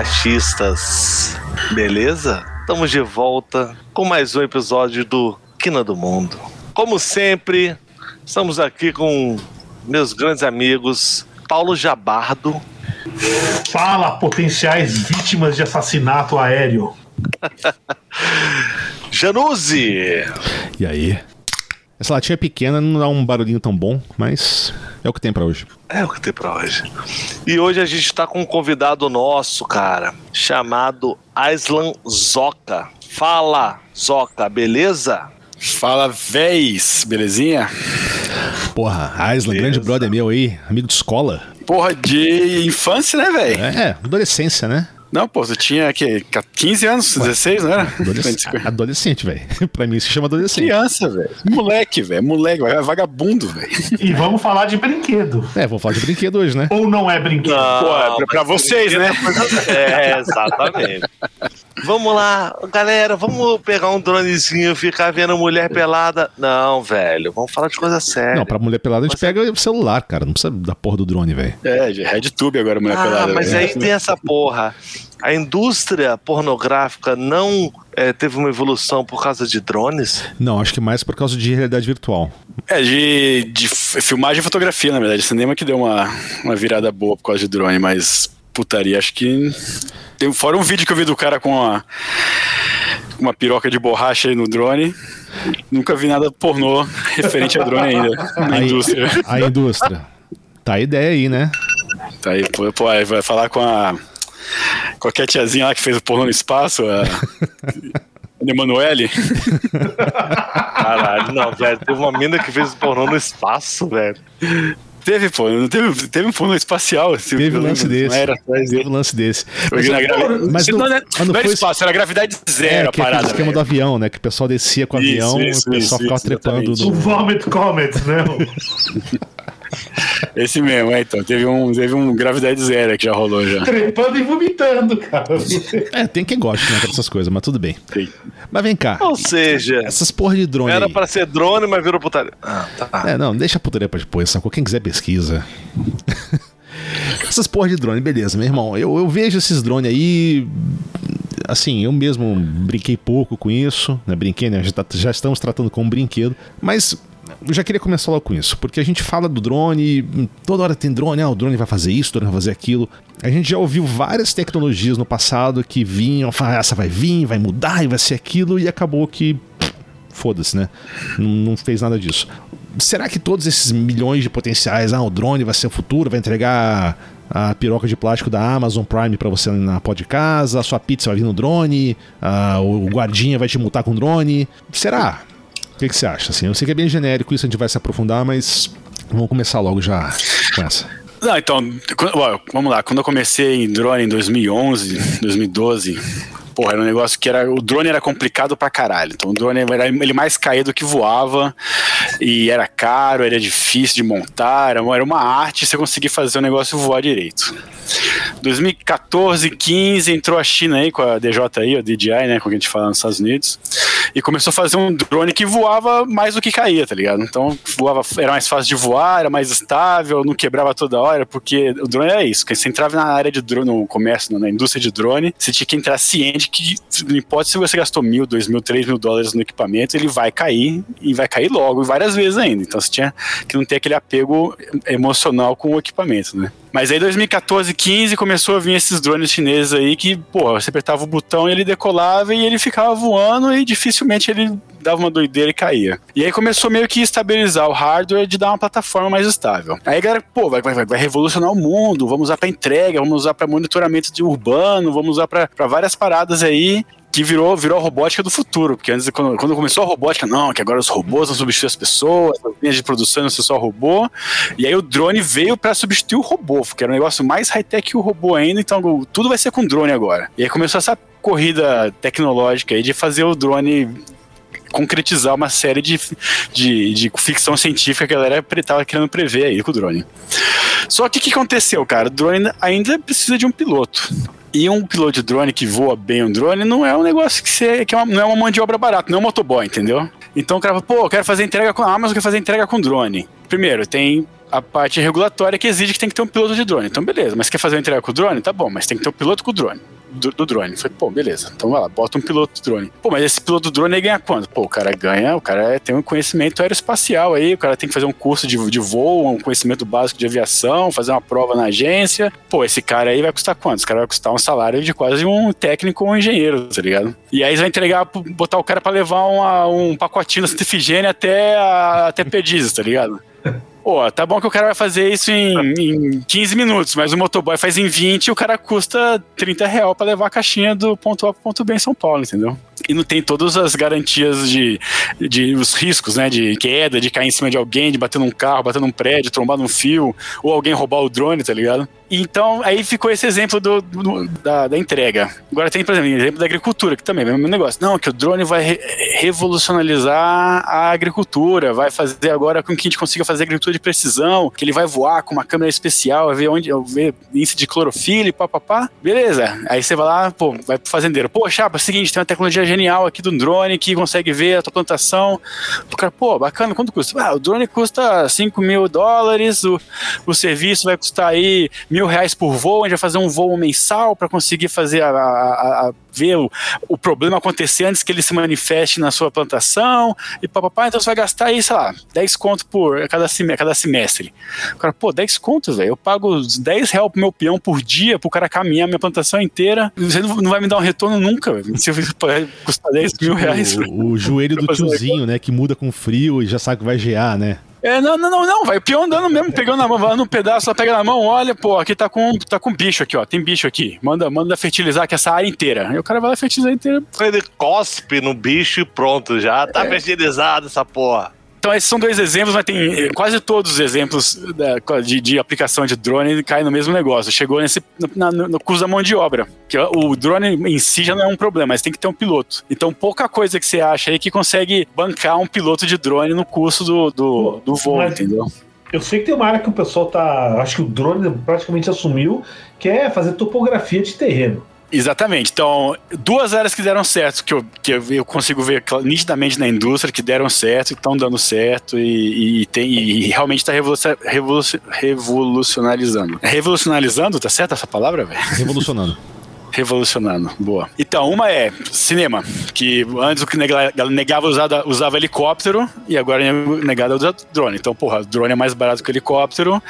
Terra Cachistas. Beleza? Estamos de volta com mais um episódio do Quina do Mundo. Como sempre, estamos aqui com meus grandes amigos Paulo Jabardo. Fala, potenciais vítimas de assassinato aéreo. Januzzi. E aí? Essa latinha pequena não dá um barulhinho tão bom, mas é o que tem para hoje. É o que tem pra hoje. E hoje a gente tá com um convidado nosso, cara, chamado Aislan Zoca. Fala, Zoca, beleza? Fala, véis, belezinha? Porra, Aislan, grande brother meu aí, amigo de escola. Porra de infância, né, velho? É, adolescência, né? Não, pô, você tinha que 15 anos, 16, não era? Adolesc adolescente, velho. pra mim se chama adolescente. Criança, velho. Moleque, velho. Moleque, é vagabundo, velho. E vamos falar de brinquedo. É, vamos falar de brinquedo hoje, né? Ou não é brinquedo? Não, pô, é pra, pra vocês, né? É, exatamente. Vamos lá, galera, vamos pegar um dronezinho, ficar vendo mulher pelada. Não, velho, vamos falar de coisa séria. Não, pra mulher pelada a gente pega o celular, cara. Não precisa da porra do drone, velho. É, de RedTube agora, mulher ah, pelada. Mas véio. aí tem essa porra. A indústria pornográfica não é, teve uma evolução por causa de drones? Não, acho que mais por causa de realidade virtual. É, de, de filmagem e fotografia, na verdade. Cinema que deu uma, uma virada boa por causa de drone, mas putaria, acho que. Tem, fora um vídeo que eu vi do cara com uma, uma piroca de borracha aí no drone. Nunca vi nada pornô referente a drone ainda, na a indústria. A indústria. Tá a ideia aí, né? Tá aí, pô, pô, aí vai falar com a. Qualquer tiazinha lá que fez o pornô no espaço, a. Emanuele? Caralho, não, velho. Teve uma mina que fez pornô no espaço, velho. Teve, pô. Teve, teve um pornô espacial. Se Teve um lance desse. Era Teve um lance desse. Mas, Mas, gravi... mas não, não- não, é- mas não não era foi- espaço, era gravidade zero é, a que é parada. esquema velho. do avião, né? Que o pessoal descia com o Isso, avião isso, e o pessoal isso, ficava isso, trepando. exatamente. O No... Vomit Comet, né? Esse mesmo, é, então. Teve um, teve um gravidade zero que já rolou já. Trepando e vomitando, cara. É, tem quem goste né, dessas coisas, mas tudo bem. Sim. Mas vem cá, Ou seja, essas porra de drone era aí. pra ser drone, mas virou putaria. Ah, tá. É, não, deixa a putaria pra depois, sacou? Quem quiser pesquisa. Essas porra de drone, beleza, meu irmão. Eu, eu vejo esses drones aí. Assim, eu mesmo brinquei pouco com isso, né? Brinquei, né? Já, tá- já estamos tratando como um brinquedo. Mas eu já queria começar logo com isso, porque a gente fala do drone, toda hora tem drone, ah, o drone vai fazer isso, o drone vai fazer aquilo. A gente já ouviu várias tecnologias no passado que vinham, falavam, "Ah, essa vai vir, vai mudar e vai ser aquilo, e acabou que foda-se, né? Não, fez nada disso. Será que todos esses milhões de potenciais, ah, o drone vai ser o futuro, vai entregar a piroca de plástico da Amazon Prime pra você na pó de casa, a sua pizza vai vir no drone, ah, o guardinha vai te multar com drone? Será? O que, que você acha? Assim, eu sei que é bem genérico, isso a gente vai se aprofundar, mas vamos começar logo já com essa. Não, então, vamos lá. Quando eu comecei em drone em 2011, 2012, porra, era um negócio que era. O drone era complicado pra caralho. Então o drone era ele mais caía do que voava. E era caro, era difícil de montar, era uma, era uma arte você conseguir fazer o negócio voar direito. 2014, 15, entrou a China aí com a DJI, a DJI, né, como a gente fala nos Estados Unidos, e começou a fazer um drone que voava mais do que caía, tá ligado? Então voava, era mais fácil de voar, era mais estável, não quebrava toda hora, porque o drone é isso, você entrava na área de drone, no comércio, na indústria de drone, você tinha que entrar ciente que, não importa se você gastou mil, dois mil, três mil dólares no equipamento, ele vai cair, e vai cair logo, várias vezes ainda. Então você tinha que não ter aquele apego emocional com o equipamento, né? Mas aí 2014, 15 começou a vir esses drones chineses aí que, pô, você apertava o botão e ele decolava e ele ficava voando e dificilmente ele dava uma doideira e caía. E aí começou meio que estabilizar o hardware de dar uma plataforma mais estável. Aí a galera, pô, vai, vai, vai revolucionar o mundo, vamos usar para entrega, vamos usar para monitoramento de urbano, vamos usar para várias paradas aí que virou, virou a robótica do futuro, porque antes, quando, quando começou a robótica, não, que agora os robôs vão substituir as pessoas, as linhas de produção não ser só robô, e aí o drone veio para substituir o robô, porque era um negócio mais high-tech que o robô ainda, então tudo vai ser com drone agora. E aí começou essa corrida tecnológica aí de fazer o drone concretizar uma série de, de, de ficção científica que a galera estava querendo prever aí com o drone. Só que o que aconteceu, cara? O drone ainda precisa de um piloto. E um piloto de drone que voa bem um drone não é um negócio que, você, que é uma, não é uma mão de obra barata, não é um motoboy, entendeu? Então o cara fala, pô, eu quero fazer entrega com a Amazon, eu quero fazer entrega com drone. Primeiro, tem a parte regulatória que exige que tem que ter um piloto de drone. Então, beleza, mas quer fazer uma entrega com o drone? Tá bom, mas tem que ter um piloto com o drone. Do, do drone. Falei, pô, beleza. Então vai lá, bota um piloto de drone. Pô, mas esse piloto do drone aí ganha quanto? Pô, o cara ganha, o cara tem um conhecimento aeroespacial aí, o cara tem que fazer um curso de, de voo, um conhecimento básico de aviação, fazer uma prova na agência. Pô, esse cara aí vai custar quanto? Esse cara vai custar um salário de quase um técnico ou um engenheiro, tá ligado? E aí vai entregar, botar o cara pra levar uma, um pacotinho da Santa Efigênia até, a, até Perdizes, tá ligado? Pô, tá bom que o cara vai fazer isso em, em 15 minutos, mas o motoboy faz em 20 e o cara custa 30 real pra levar a caixinha do ponto A pro ponto B em São Paulo, entendeu? E não tem todas as garantias de, de os riscos, né? De queda, de cair em cima de alguém, de bater num carro, bater num prédio, trombar num fio, ou alguém roubar o drone, tá ligado? Então, aí ficou esse exemplo do, do- da, da entrega. Agora tem, por exemplo, exemplo da agricultura, que também é o mesmo negócio. Não, que o drone vai re- revolucionalizar a agricultura, vai fazer agora com que a gente consiga fazer agricultura de precisão, que ele vai voar com uma câmera especial, vai ver onde, ver índice de clorofila e papapá. Beleza. Aí você vai lá, pô, vai pro fazendeiro. Pô, chapa, é seguinte, tem uma tecnologia genial aqui do drone que consegue ver a tua plantação. O cara, pô, bacana, quanto custa? Ah, o drone custa 5 mil dólares, o, o serviço vai custar aí mil reais por voo, a gente vai fazer um voo mensal para conseguir fazer a, a- a- ver o, o problema acontecer antes que ele se manifeste na sua plantação e papapá, então você vai gastar aí, sei lá, 10 conto por cada, cada semestre. O cara, pô, 10 conto, velho, eu pago os 10 reais pro meu peão por dia pro cara caminhar minha plantação inteira, você não, não vai me dar um retorno nunca, velho. Se eu custar 10 mil reais. O, o joelho do tiozinho, né? Que muda com frio e já sabe que vai gear, né? É, não, não, não, não, vai o peão andando mesmo, pegando na mão, vai no pedaço, ela pega na mão, olha, pô, aqui tá com, tá com bicho aqui, ó, tem bicho aqui, manda, manda fertilizar aqui essa área inteira. Aí o cara vai lá fertilizar inteira. Ele cospe no bicho e pronto, já tá fertilizado essa porra. Então esses são dois exemplos, mas tem eh, quase todos os exemplos da- de, de aplicação de drone caem no mesmo negócio. Chegou nesse, no, na- no custo da mão de obra. Que o drone em si já não é um problema, mas tem que ter um piloto. Então pouca coisa que você acha aí que consegue bancar um piloto de drone no custo do, do, do voo, Mas- entendeu? Eu sei que tem uma área que o pessoal tá. Acho que o drone praticamente assumiu, que é fazer topografia de terreno. Exatamente. Então, duas áreas que deram certo, que eu, que eu, consigo ver nitidamente na indústria, que deram certo, estão dando certo e, e, tem, e realmente está revolucionalizando. Revolucionalizando, tá certo essa palavra, velho? Revolucionando. Revolucionando, boa. Então, uma é cinema, que antes o que nega- negava usava, usava helicóptero e agora é negado usar drone. Então, porra, drone é mais barato que helicóptero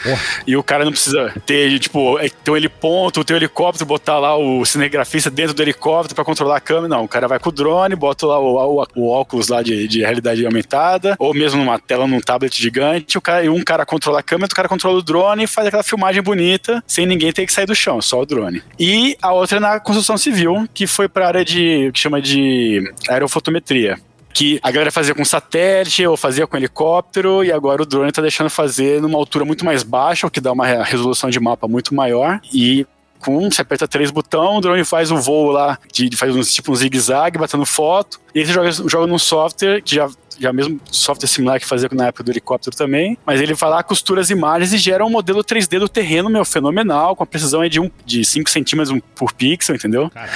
e o cara não precisa ter, tipo, é, ter um heliponto, ter um helicóptero, botar lá o cinegrafista dentro do helicóptero pra controlar a câmera. Não, o cara vai com o drone, bota lá o, o- o óculos lá de, de realidade aumentada, ou mesmo numa tela, num tablet gigante, o cara, e um cara controla a câmera, outro cara controla o drone e faz aquela filmagem bonita, sem ninguém ter que sair do chão, só o drone. E a outra é na construção civil, que foi pra área de, que chama de aerofotometria que a galera fazia com satélite ou fazia com helicóptero e agora o drone tá deixando fazer numa altura muito mais baixa, o que dá uma re- resolução de mapa muito maior e com, você aperta três botões, o drone faz o voo lá, de, de- faz um, tipo um zigue-zague, batendo foto, e aí você joga, joga num software que já já mesmo software similar que fazia na época do helicóptero também, mas ele vai lá, costura as imagens e gera um modelo 3D do terreno, meu, fenomenal, com a precisão aí de, um, de 5 centímetros por pixel, entendeu? Caralho.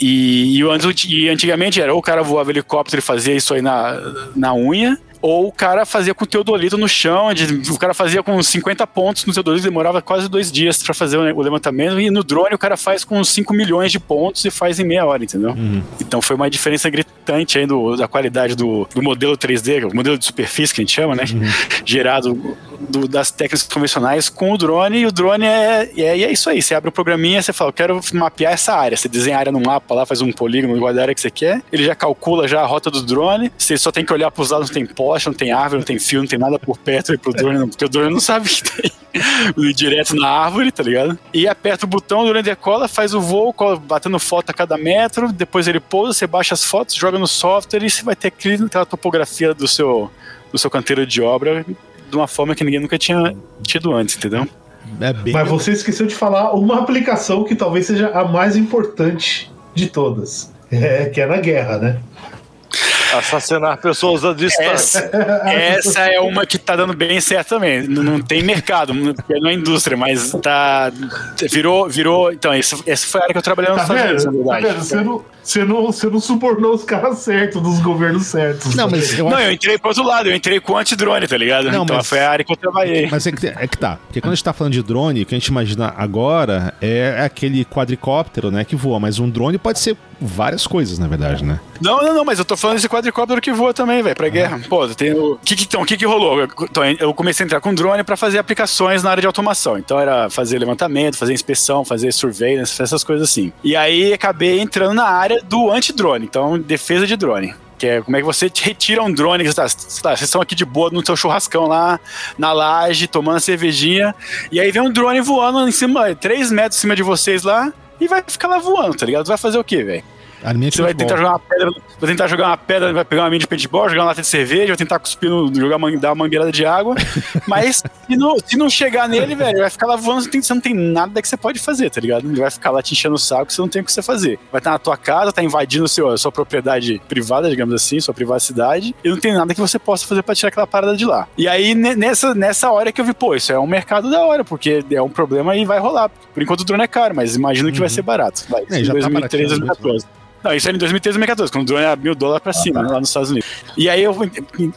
E, e e antigamente era ou o cara voava helicóptero e fazia isso aí na, na unha, ou o cara fazia com teodolito no chão, de- o cara fazia com 50 pontos no teodolito, demorava quase dois dias pra fazer o, o levantamento, e no drone o cara faz com 5 milhões de pontos e faz em meia hora, entendeu? Uhum. Então foi uma diferença gritante aí do- da qualidade do, do modelo 3D, o modelo de superfície que a gente chama, né? Gerado do- das técnicas convencionais com o drone, e o drone é, é, é isso aí. Você abre o programinha, você fala, eu quero mapear essa área. Você desenha a área no mapa lá, faz um polígono igual da área que você quer, ele já calcula já a rota do drone, você só tem que olhar pros lados, não tem poste, não tem árvore, não tem fio, não tem nada por perto aí pro drone, não, porque o drone não sabe que tem. Ir direto na árvore, tá ligado? E aperta o botão, o drone decola, faz o voo, cola- batendo foto a cada metro, depois ele pousa, você baixa as fotos, joga no software e você vai ter aquele- aquela topografia do seu, do seu canteiro de obra de uma forma que ninguém nunca tinha tido antes, entendeu? É bem. Mas você esqueceu de falar uma aplicação que talvez seja a mais importante de todas. É, que é na guerra, né? Assassinar pessoas à distância. Essa, essa é uma que tá dando bem certo também. Não, não tem mercado, não não é indústria, mas tá. Virou. virou então, essa, essa foi a área que eu trabalhei nos Tá Estados? Unidos, na Tá verdade. vendo? Você não, você não, você não subornou os caras certos, dos governos certos. Não, mas eu Não, acho... eu entrei pro outro lado, eu entrei com antidrone, tá ligado? Não, então mas- foi a área que eu trabalhei. Mas é que, é que tá. Porque quando a gente tá falando de drone, o que a gente imagina agora é aquele quadricóptero, né, que voa. Mas um drone pode ser várias coisas, na verdade, né? Não, não, não, mas eu tô falando desse quadricóptero que voa também, velho, pra guerra. Pô, tem o. Que que, então, o que que rolou? Eu, então, eu comecei a entrar com drone pra fazer aplicações na área de automação. Então era fazer levantamento, fazer inspeção, fazer surveillance, essas coisas assim. E aí acabei entrando na área do anti-drone, então defesa de drone. Que é como é que você retira um drone, que tá, lá, vocês estão aqui de boa no seu churrascão lá, na laje, tomando cervejinha, e aí vem um drone voando em cima, 3 metros em cima de vocês lá, e vai ficar lá voando, tá ligado? Vai fazer o quê, velho? Arminha Você vai futebol. tentar jogar uma pedra, vai tentar jogar uma pedra, vai pegar uma mina de paintball, jogar uma lata de cerveja, vai tentar cuspir, no, jogar uma, dar uma mangueirada de água. Mas se não, se não chegar nele, velho, vai ficar lá voando, você, tem- você não tem nada que você pode fazer, tá ligado? Ele vai ficar lá te enchendo o saco, você não tem o que você fazer. Vai estar na tua casa, tá invadindo seu, a sua propriedade privada, digamos assim, sua privacidade, e não tem nada que você possa fazer pra tirar aquela parada de lá. E aí, ne- nessa, nessa hora que eu vi, pô, isso é um mercado da hora, porque é um problema e vai rolar. Por enquanto o drone é caro, mas imagino que vai ser barato. Vai, É, em tá 2013, barateando muito, 2014. Não, isso era em 2013, 2014, quando o drone era mil dólares pra cima, né, lá nos Estados Unidos. E aí eu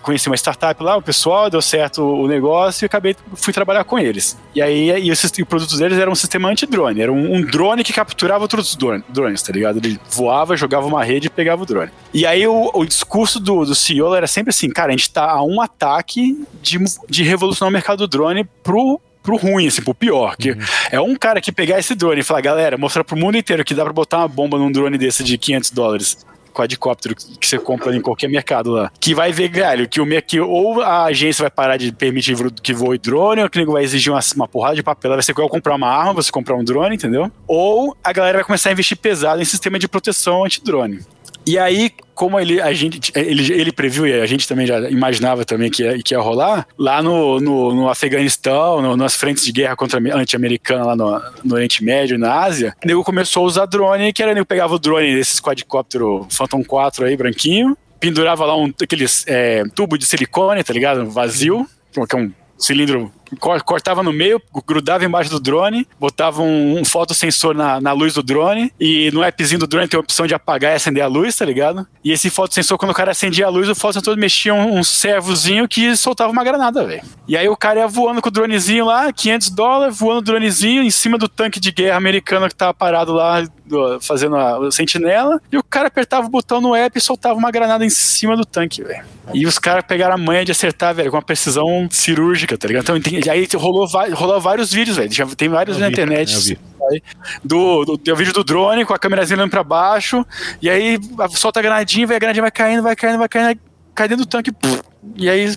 conheci uma startup lá, o pessoal, deu certo o negócio e acabei, fui trabalhar com eles. E aí e esses, e o produto deles era um sistema anti-drone, era um, um drone que capturava outros drone- drones, tá ligado? Ele voava, jogava uma rede e pegava o drone. E aí o, o discurso do, do CEO era sempre assim, cara, a gente tá a um ataque de, de revolucionar o mercado do drone pro pro ruim, assim, pro pior. Que é um cara que pegar esse drone e falar, galera, mostrar pro mundo inteiro que dá pra botar uma bomba num drone desse de 500 dólares. Quadricóptero que você compra em qualquer mercado lá. Que vai ver, galho, que, o, que ou a agência vai parar de permitir que voe drone, ou que o nego vai exigir uma, uma porrada de papel. Vai ser igual comprar uma arma, você comprar um drone, entendeu? Ou a galera vai começar a investir pesado em sistema de proteção anti-drone. E aí, como ele, a gente, ele, ele previu e a gente também já imaginava também que ia, que ia rolar, lá no, no, no Afeganistão, no- nas frentes de guerra contra anti-americana lá no, no Oriente Médio e na Ásia, o nego começou a usar drone, que era o nego pegava o drone desses quadricóptero Phantom 4 aí, branquinho, pendurava lá um aqueles é, tubo de silicone, tá ligado? Vazio, que é um cilindro cortava no meio, grudava embaixo do drone, botava um, um fotossensor na, na luz do drone, e no appzinho do drone tem a opção de apagar e acender a luz, tá ligado? E esse fotossensor, quando o cara acendia a luz, o fotossensor mexia um, um servozinho que soltava uma granada, velho. E aí o cara ia voando com o dronezinho lá, 500 dólares, voando o dronezinho em cima do tanque de guerra americano que tava parado lá, do- fazendo a, sentinela, e o cara apertava o botão no app e soltava uma granada em cima do tanque, velho. E os caras pegaram a manha de acertar, velho, com uma precisão cirúrgica, tá ligado? Então, tem- aí rolou, rolou vários vídeos, velho. Já tem vários Eu na vi, internet. eu vi. aí, Do, do, tem o vídeo do drone com a câmerazinha olhando pra baixo, e aí solta a granadinha, velho, a granadinha vai caindo, vai caindo, vai caindo, cai dentro do tanque, puf, e aí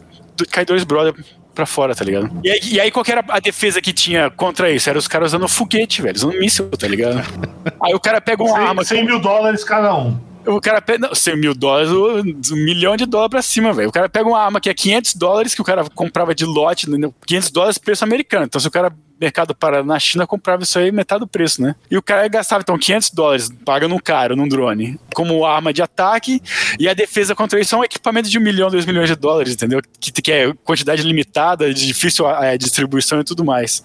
cai dois brother pra fora, tá ligado? E aí, e aí qual que era a defesa que tinha contra isso? Era os caras usando foguete, velho, usando míssil, tá ligado? Aí o cara pega uma arma 100, 100 mil dólares cada um. o cara pega. Não, 100 mil dólares, um milhão de dólares pra cima, velho. O cara pega uma arma que é 500 dólares, que o cara comprava de lote, né, 500 dólares preço americano. Então, se o cara, mercado para na China, comprava isso aí metade do preço, né? E o cara gastava, então, 500 dólares, paga num cara, num drone, como arma de ataque, e a defesa contra isso é um equipamento de um milhão, dois milhões de dólares, entendeu? Que, que é quantidade limitada, difícil eh, distribuição e tudo mais.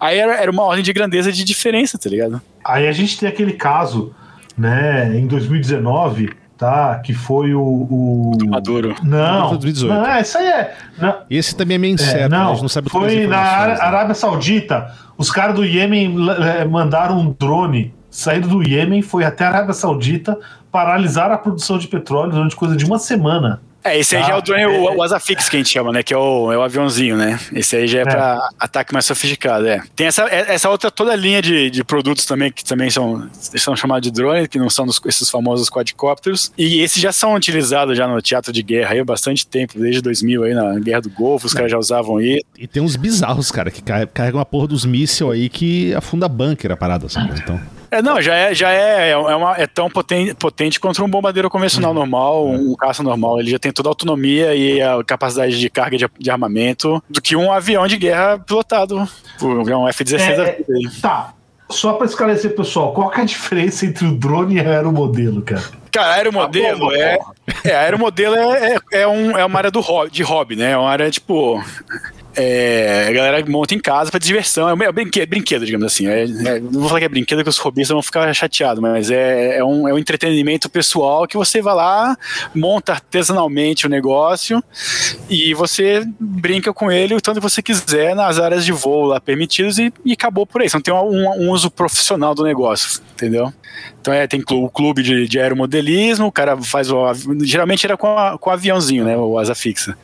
Aí era, era uma ordem de grandeza de diferença, tá ligado? Aí a gente tem aquele caso, né, em 2019, tá? Que foi o. o... Maduro. Não, 2018. não, é, isso aí é. Não, Esse também é meio é, incerto, né? não, não sabe foi na né? Arábia Saudita. Os caras do Iêmen eh, mandaram um drone saindo do Iêmen, foi até a Arábia Saudita, paralisar a produção de petróleo durante coisa de uma semana. É, esse aí Ah, já é o drone, é. o, o Asafix que a gente chama, né? Que é o, é o aviãozinho, né? Esse aí já é, É. pra ataque mais sofisticado, é. Tem essa, é- essa outra toda linha de, de produtos também, que também são, são chamados de drone, que não são dos- esses famosos quadricópteros. E esses já são utilizados já no teatro de guerra aí há bastante tempo, desde 2000 aí, na Guerra do Golfo, os caras já usavam isso. E tem uns bizarros, cara, que car- carregam uma porra dos míssil aí que afunda bunker a parada, sabe? Então, É, não, já é, já é, é, uma, é tão potente, potente contra um bombardeiro convencional normal, um caça normal. Ele já tem toda a autonomia e a capacidade de carga de, de armamento do que um avião de guerra pilotado por um F-16 É, aí. Tá. Só pra esclarecer, pessoal, qual que é a diferença entre o drone e o aeromodelo, cara? Cara, aeromodelo bomba, é. É, aeromodelo é, é, é, um, é uma área do hobby, de hobby, né? É uma área, tipo. É, a galera monta em casa pra diversão. É, um brinquedo, brinquedo digamos assim. É, é, não vou falar que é brinquedo, que os robistas vão ficar chateados, mas é, é, um, é um entretenimento pessoal que você vai lá, monta artesanalmente o negócio e você brinca com ele o tanto que você quiser nas áreas de voo lá permitidas e, e acabou por aí. Você não tem um, um, uso profissional do negócio, entendeu? Então é, tem o clube de, de aeromodelismo, o cara faz o. Geralmente era com, a, com o aviãozinho, né? O asa fixa.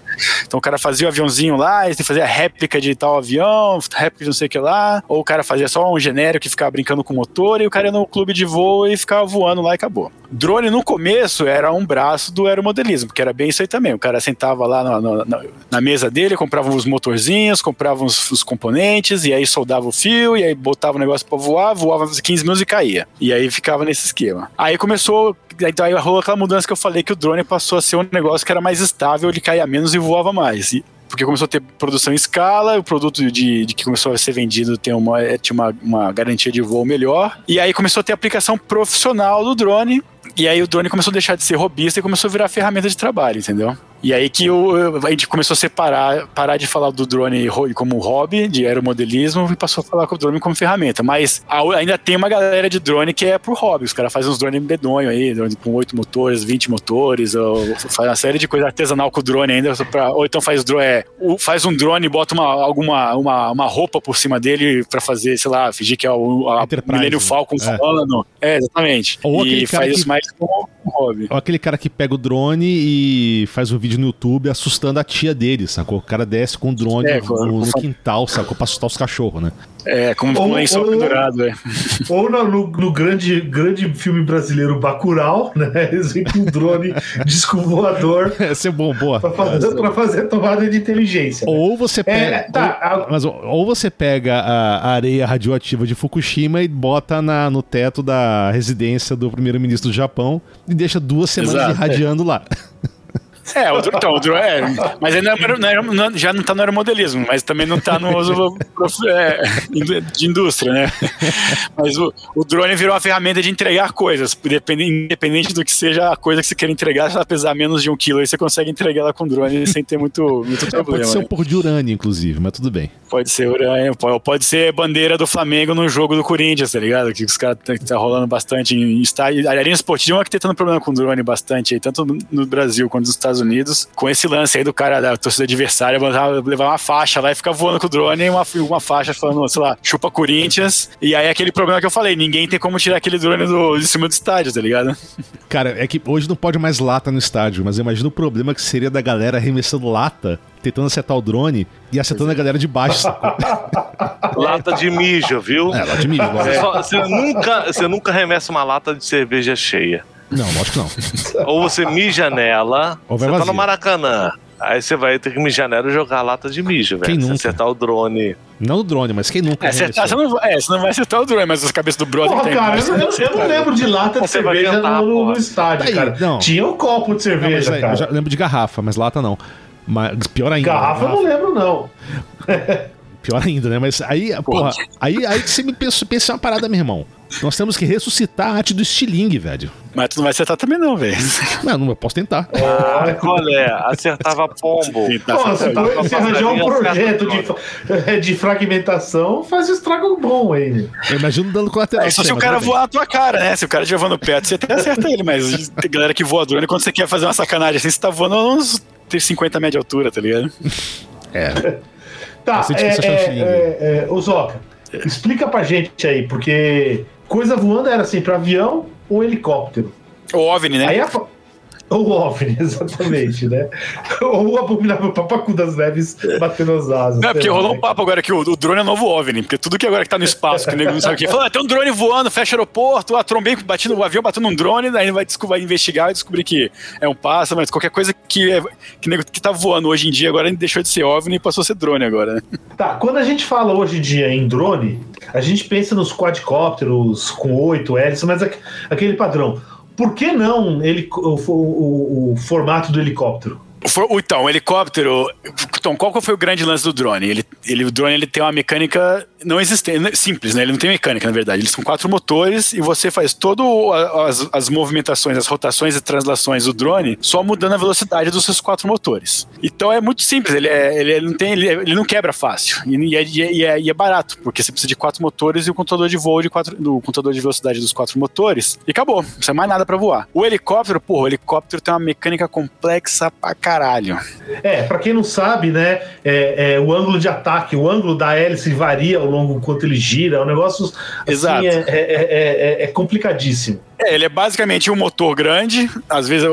Então o cara fazia o aviãozinho lá, ele fazia réplica de tal avião, réplica de não sei o que lá, ou o cara fazia só um genérico que ficava brincando com o motor, e o cara ia no clube de voo e ficava voando lá e acabou. Drone no começo era um braço do aeromodelismo, porque era bem isso aí também. O cara sentava lá na, na, na mesa dele, comprava os motorzinhos, comprava os, os, componentes, e aí soldava o fio, e aí botava o negócio pra voar, voava 15 minutos e caía. E aí ficava nesse esquema. Aí começou então aí rolou aquela mudança que eu falei que o drone passou a ser um negócio que era mais estável, ele caía menos e voava mais. E, porque começou a ter produção em escala, o produto de, de que começou a ser vendido tem uma, é, tinha uma, uma garantia de voo melhor. E aí começou a ter aplicação profissional do drone. E aí o drone começou a deixar de ser robista e começou a virar ferramenta de trabalho, entendeu? E aí que a gente começou a separar, parar de falar do drone como hobby, de aeromodelismo, e passou a falar com o drone como ferramenta. Mas ainda tem uma galera de drone que é pro hobby. Os caras fazem uns drones bedonho aí, com 8 motores, 20 motores, ou faz uma série de coisa artesanal com o drone ainda. Pra, ou então faz, drone, é, faz um drone e bota uma, alguma, uma, uma roupa por cima dele pra fazer, sei lá, fingir que é o a Millennium Falcon é. falando. É, exatamente. Ou e faz isso mais como um hobby. Ou aquele cara que pega o drone e faz um vídeo no YouTube assustando a tia dele, sacou? O cara desce com o drone é, no, no, quintal, sacou? Pra assustar os cachorros, né? É, como um lençol pendurado, é. Ou no, no, no, grande, grande filme brasileiro Bacurau, né? Exemplo, um drone disco voador. Esse é bom, boa. Pra fazer, pra fazer tomada de inteligência. Ou você pega. É, tá, ou, mas, ou você pega a, a, areia radioativa de Fukushima e bota na, no teto da residência do primeiro-ministro do Japão e deixa duas semanas Exato, irradiando é. lá. É, o, então, o drone, é, mas ele não é, não é, já não está no aeromodelismo, mas também não está no uso é, de indústria, né? Mas o, o, drone virou uma ferramenta de entregar coisas, independente do que seja a coisa que você quer entregar, se ela pesar menos de um quilo, aí você consegue entregar ela com drone sem ter muito, muito problema. Pode ser um né? pouco de urânio, inclusive, mas tudo bem. Pode ser urânio, pode ser bandeira do Flamengo no jogo do Corinthians, tá ligado? Que os caras tá rolando bastante em estádio. A Arena Esportiva é que tá tendo problema com drone bastante aí, tanto no Brasil quanto nos Estados Estados Unidos, com esse lance aí do cara da torcida adversária levar uma faixa lá e ficar voando com o drone e uma, uma faixa falando, sei lá, chupa Corinthians. E aí aquele problema que eu falei, ninguém tem como tirar aquele drone do, de cima do estádio, tá ligado? Cara, é que hoje não pode mais lata no estádio, mas imagina o problema que seria da galera arremessando lata tentando acertar o drone e acertando a galera de baixo. lata de mijo, viu? É, lata de mijo. Você, você, nunca, você nunca remessa uma lata de cerveja cheia. Não, lógico que não. Ou você mija nela, Ou vai você vazio. tá no Maracanã. Aí você vai ter que mijar nela e jogar lata de mijo, velho. Quem nunca? acertar o drone. Não o drone, mas quem nunca? É, acertar, você, não, é, você não vai acertar o drone, mas as cabeças do brother Porra, cara, eu, eu, eu, não lembro de lata de você cerveja cantar, no, no, estádio, aí, cara. Não. Tinha um copo de cerveja, não, aí, cara. Eu já lembro de garrafa, mas lata não. Mas pior ainda. Garrafa, garrafa. eu não lembro, não. pior ainda, né? Mas aí, porra, aí, aí você me pensa, pensa uma parada, meu irmão. Nós temos que ressuscitar a arte do estilingue, velho. Mas tu não vai acertar também, não, velho. Não, não, eu posso tentar. Ah, qual é? Acertava pombo. Pô, se você arranjar um projeto de, de fragmentação, faz estrago bom aí. Eu imagino dando colateral. É só se o cara voar a tua cara, né? Se o cara estiver voando perto, você até acerta ele, mas tem galera que voa drone, quando você quer fazer uma sacanagem assim, você tá voando uns 50 metros de altura, tá ligado? É. Tá, é, é, é, é, o Zoca, Explica pra gente aí, porque coisa voando era sempre avião ou helicóptero. O OVNI, né? Aí a, ou o OVNI, exatamente, né? Ou o abominável papacu das neves batendo as asas. Não, porque rolou um papo agora que o, o, drone é novo OVNI, porque tudo que agora que tá no espaço, que o nego não sabe o que. Fala, ah, tem um drone voando, fecha aeroporto, ah, trombei, bati no avião, batendo um drone, aí vai, vai investigar e descobrir que é um pássaro, mas qualquer coisa que, é, que, nego, que tá voando hoje em dia agora deixou de ser OVNI e passou a ser drone agora, né? Tá, quando a gente fala hoje em dia em drone, a gente pensa nos quadcópteros com oito hélices, mas aquele padrão por que não ele, o, o, o formato do helicóptero? Então, o helicóptero, Então, qual que foi o grande lance do drone? Ele, ele, o drone ele tem uma mecânica não existente, simples, né? Ele não tem mecânica, na verdade. Eles são quatro motores e você faz todas as, as movimentações, as rotações e translações do drone só mudando a velocidade dos seus quatro motores. Então é muito simples, ele, é, ele, não, tem, ele, ele, não quebra fácil. E, é, e, é, e, é, barato, porque você precisa de quatro motores e o controlador de voo de quatro, do controlador de velocidade dos quatro motores. E acabou, não precisa mais nada para voar. O helicóptero, porra, o helicóptero tem uma mecânica complexa pra caralho. É, pra quem não sabe, né, é, é, o ângulo de ataque, o ângulo da hélice varia ao longo enquanto ele gira, é um negócio assim, Exato. É, é, é, complicadíssimo. É, ele é basicamente um motor grande, às vezes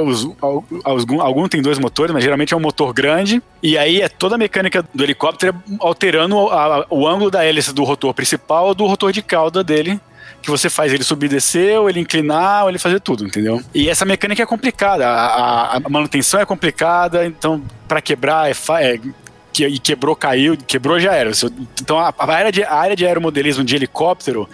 algum, algum tem dois motores, mas geralmente é um motor grande, e aí é toda a mecânica do helicóptero alterando a, o ângulo da hélice do rotor principal ou do rotor de cauda dele, que você faz ele subir, descer, ou ele inclinar, ou ele fazer tudo, entendeu? E essa mecânica é complicada, a, a, a manutenção é complicada, então para quebrar é, é que, e quebrou, caiu, quebrou já era. Então a, a, área de, a área de aeromodelismo de helicóptero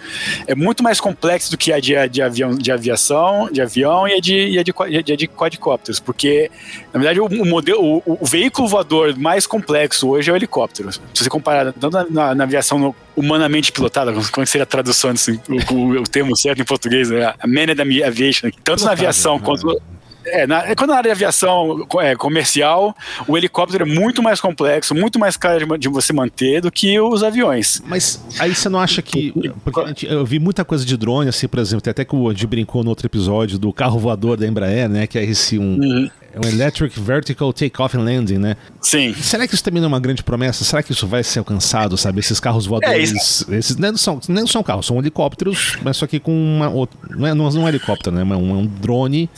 é muito mais complexa do que a de, de, avião, de aviação, de avião e a de, e a de, e a de quadricópteros, porque na verdade o, o modelo, o, o, veículo voador mais complexo hoje é o helicóptero. Se você comparar tanto na, na, na aviação no, humanamente pilotada, como seria a tradução assim, o, o, termo certo em português, né? a managed aviation, tanto na aviação quanto é, na, quando na área de aviação é, comercial, o helicóptero é muito mais complexo, muito mais caro de, de, você manter do que os aviões. Mas aí você não acha que. Porque eu vi muita coisa de drone, assim, por exemplo, até que o Andy brincou no outro episódio do carro voador da Embraer, né? Que é esse um. Uhum. É um Electric Vertical Takeoff and Landing, né? Sim. Será que isso também não é uma grande promessa? Será que isso vai ser alcançado, sabe? Esses carros voadores. É, esses não são, não são carros, são helicópteros, mas só que com uma. Não é, não é um helicóptero, né? É um, é um drone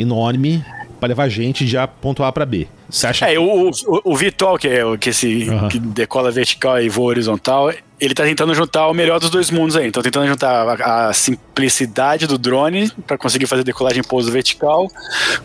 enorme para levar gente de ponto A para B. Você acha? É, o, o, o Vitol, que é o que, esse, uhum. que decola vertical e voa horizontal, ele tá tentando juntar o melhor dos dois mundos aí. Então, tentando juntar a, a simplicidade do drone para conseguir fazer decolagem em pouso vertical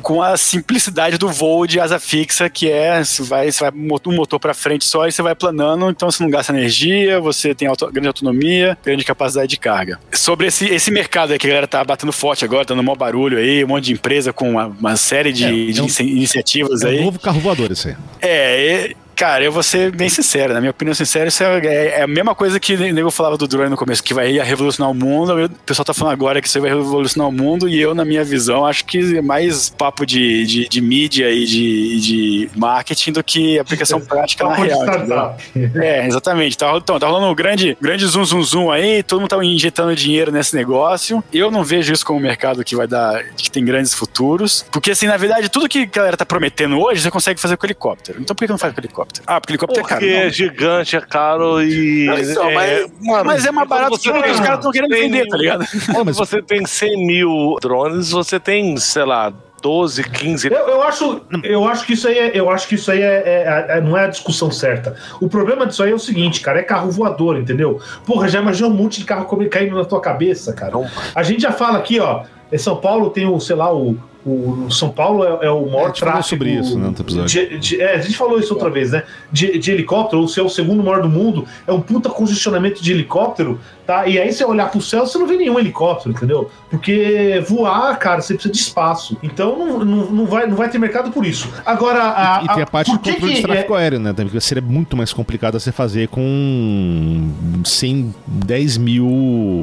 com a simplicidade do voo de asa fixa, que é você vai, você vai um motor para frente só e você vai planando, então você não gasta energia, você tem auto, grande autonomia, grande capacidade de carga. Sobre esse, esse mercado aí que a galera tá batendo forte agora, dando maior barulho aí, um monte de empresa com uma, uma série de, é, de é um, iniciativas é aí. Um novo carro voador esse aí. É, Cara, eu vou ser bem sincero, na minha opinião sincera, isso é, é, é a mesma coisa que o nego falava do drone no começo, que vai revolucionar o mundo. O pessoal tá falando agora que isso vai revolucionar o mundo, e eu, na minha visão, acho que é mais papo de, de, de mídia e de, de marketing do que aplicação prática na real. É, exatamente. Tá, então, tá rolando um grande, grande zoom, zoom, zoom aí, todo mundo tá injetando dinheiro nesse negócio. Eu não vejo isso como um mercado que vai dar, que tem grandes futuros, porque assim, na verdade, tudo que a galera tá prometendo hoje, você consegue fazer com helicóptero. Então por que não faz com helicóptero? Helicóptero. Ah, porque helicóptero porque é caro. Porque é gigante, é caro e. Não, então, é, mas, mano, mas é mais barato que o que os caras estão querendo vender, tá ligado? Quando você tem 100 mil drones, você tem, sei lá, 12, 15. Eu, eu, acho, eu acho que isso aí, é, eu acho que isso aí é, é, é, não é a discussão certa. O problema disso aí é o seguinte, cara, é carro voador, entendeu? Porra, já imaginou um monte de carro caindo na tua cabeça, cara. A gente já fala aqui, ó, em São Paulo tem o, sei lá, o, o São Paulo é, é o maior é, tráfego. sobre isso né, de, de, é, a gente falou isso outra vez, né? De, de helicóptero, ou se é o segundo maior do mundo, é um puta congestionamento de helicóptero, tá? E aí você olhar pro céu, você não vê nenhum helicóptero, entendeu? Porque voar, cara, você precisa de espaço. Então não, não, não, vai, não vai ter mercado por isso. Agora. A, e, e tem a parte do controle de tráfego é... aéreo, né? Porque seria muito mais complicado você fazer com 100, 10 mil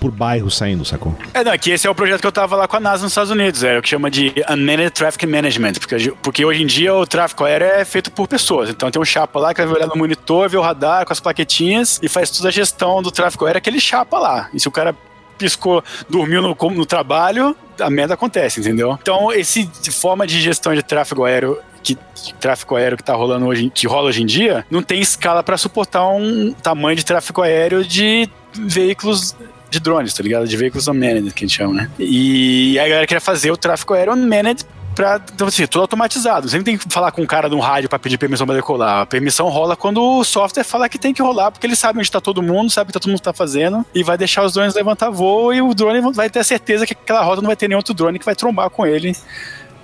por bairro saindo, sacou? É, não, que esse é o projeto que eu tava lá com a NASA nos Estados Unidos, é o que chama de Unmanned Traffic Management, porque, porque hoje em dia o tráfego aéreo é feito por pessoas. Então tem um chapa lá que vai olhar no monitor, ver o radar com as plaquetinhas e faz toda a gestão do tráfego aéreo, aquele chapa lá. E se o cara piscou, dormiu no, no trabalho, a merda acontece, entendeu? Então, esse forma de gestão de tráfego aéreo que tráfego aéreo que tá rolando hoje, que rola hoje em dia, não tem escala para suportar um tamanho de tráfego aéreo de veículos de drones, tá ligado? De veículos unmanned, que a gente chama, né? E a galera queria fazer o tráfego aéreo unmanned pra, então, assim, tudo automatizado. Você nem tem que falar com um cara de um rádio para pedir permissão para decolar. A permissão rola quando o software fala que tem que rolar, porque ele sabe onde está todo mundo, sabe o que todo mundo está fazendo, e vai deixar os drones levantar voo, e o drone vai ter certeza que aquela rota não vai ter nenhum outro drone que vai trombar com ele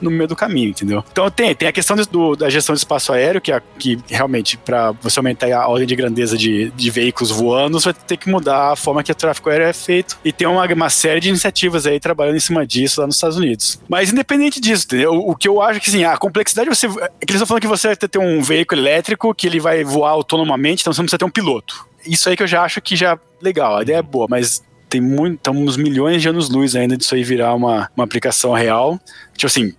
no meio do caminho, entendeu? Então tem, tem a questão do, da gestão de espaço aéreo, que, é, que realmente, para você aumentar a ordem de grandeza de, de veículos voando, você vai ter que mudar a forma que o tráfego aéreo é feito. E tem uma, uma série de iniciativas aí trabalhando em cima disso lá nos Estados Unidos. Mas independente disso, entendeu? O, o que eu acho que assim, a complexidade você. É que eles estão falando que você vai ter um veículo elétrico que ele vai voar autonomamente, então você não precisa ter um piloto. Isso aí que eu já acho que já legal, a ideia é boa, mas tem muito, estamos milhões de anos-luz ainda disso aí virar uma, uma aplicação real. Tipo assim,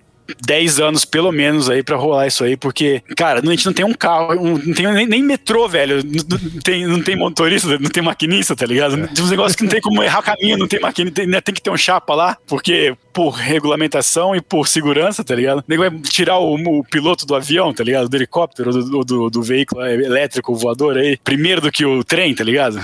10 anos pelo menos aí para rolar isso aí, porque, cara, a gente não tem um carro, não tem nem, nem, metrô, velho, não tem, não tem motorista, não tem maquinista, tá ligado? É. Tem uns negócios que não tem como errar caminho, não tem maquinista, tem, né, tem que ter um chapa lá, porque por regulamentação e por segurança, tá ligado? O nego vai tirar o, o, piloto do avião, tá ligado? Do helicóptero, do, do, do veículo elétrico voador aí, primeiro do que o trem, tá ligado?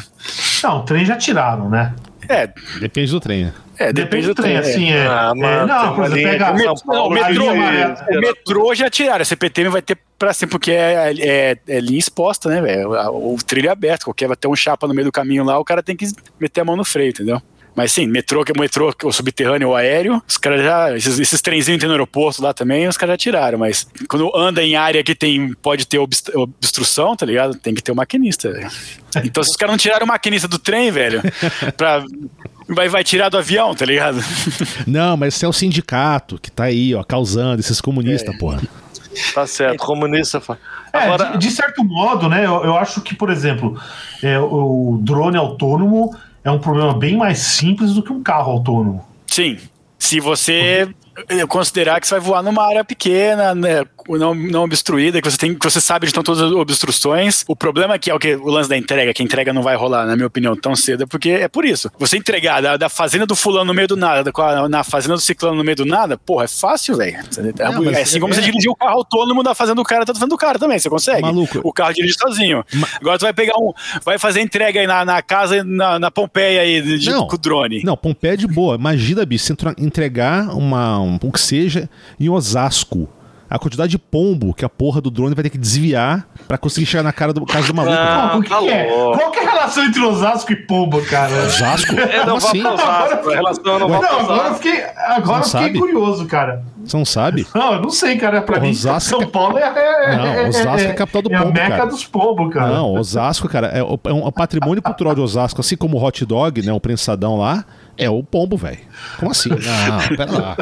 Não, o trem já tiraram, né? É. Depende do trem. É, depende, depende do trem, assim, é. Ah, é não, por exemplo, pega... Não, o metrô, o metrô já tiraram, a CPTM vai ter pra sempre, porque é, é, é linha exposta, né, velho? O, o trilho é aberto, qualquer vai ter um chapa no meio do caminho lá, o cara tem que meter a mão no freio, entendeu? Mas sim, metrô, que é metrô, o subterrâneo ou aéreo, os caras já. Esses, esses trenzinhos que tem no aeroporto lá também, os caras já tiraram. Mas quando anda em área que tem, pode ter obstrução, tá ligado? Tem que ter o um maquinista. Então, se os caras não tiraram o maquinista do trem, velho, pra vai, vai tirar do avião, tá ligado? Não, mas esse é o sindicato que tá aí, ó, causando esses comunistas, é. porra. Tá certo, comunista. É, Agora... de, de, certo modo, né? Eu, eu acho que, por exemplo, é, o drone autônomo é um problema bem mais simples do que um carro autônomo. Sim. Se você considerar que você vai voar numa área pequena, né, não, não obstruída, que você tem que você sabe onde estão todas as obstruções. O problema é que é o que o lance da entrega, que a entrega não vai rolar, na minha opinião, tão cedo, é porque é por isso. Você entregar da, da fazenda do fulano no meio do nada, da, na fazenda do ciclano no meio do nada, porra, é fácil, velho. É, é, assim como é... você dirigir o carro autônomo da fazenda do cara, tá fazendo do cara também, você consegue. Maluco. O carro dirige sozinho. Ma... Agora tu vai pegar um, vai fazer entrega aí na, na casa, na, na Pompeia aí, de, não, com o drone. Não, Pompeia é de boa. Imagina, bicho, você entregar uma, um, o que seja em Osasco a quantidade de pombo que a porra do drone vai ter que desviar pra conseguir chegar na cara do casa do maluco. Ah, o que, tá que é? Qual que é a relação entre Osasco e pombo, cara? Osasco? É, não assim? Osasco. A relação não, não agora eu fiquei, agora fiquei curioso, cara. Você não sabe? Não, eu não sei, cara. Pra Porra, mim, Osasco... São Paulo é, é, não, é, Osasco é, é a capital do é pombo, É a meca cara. dos pombos, cara. Não, Osasco, cara, é, é um patrimônio cultural de Osasco, assim como o hot dog, né, o prensadão lá, é o pombo, velho. Como assim? Não, pera lá.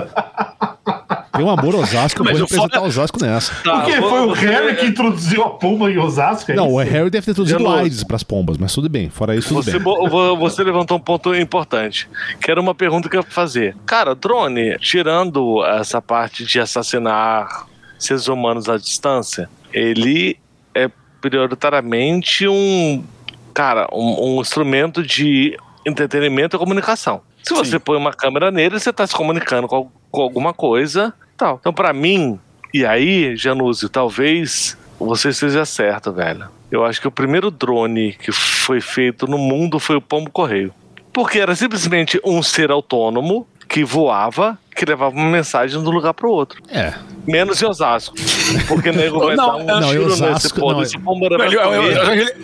Tem um amor Osasco, eu vou representar foda... Osasco nessa. Tá, Porque foi o Harry que introduziu a pomba em Osasco? É não, isso? o Harry deve ter introduzido o AIDS pras pombas, mas tudo bem. Fora isso, tudo você, bem. Você levantou um ponto importante, que era uma pergunta que eu ia fazer. Cara, drone, tirando essa parte de assassinar seres humanos à distância, ele é prioritariamente um, cara, um, um instrumento de entretenimento e comunicação. Se você Sim. põe uma câmera nele, você está se comunicando com, com alguma coisa tal. Então, para mim, e aí, Janúzio, talvez você esteja certo, velho. Eu acho que o primeiro drone que foi feito no mundo foi o Pombo Correio. Porque era simplesmente um ser autônomo que voava, que levava uma mensagem de um lugar para o outro. É. Menos em Osasco. Porque nego vai não, dar um não, tiro Osasco, nesse era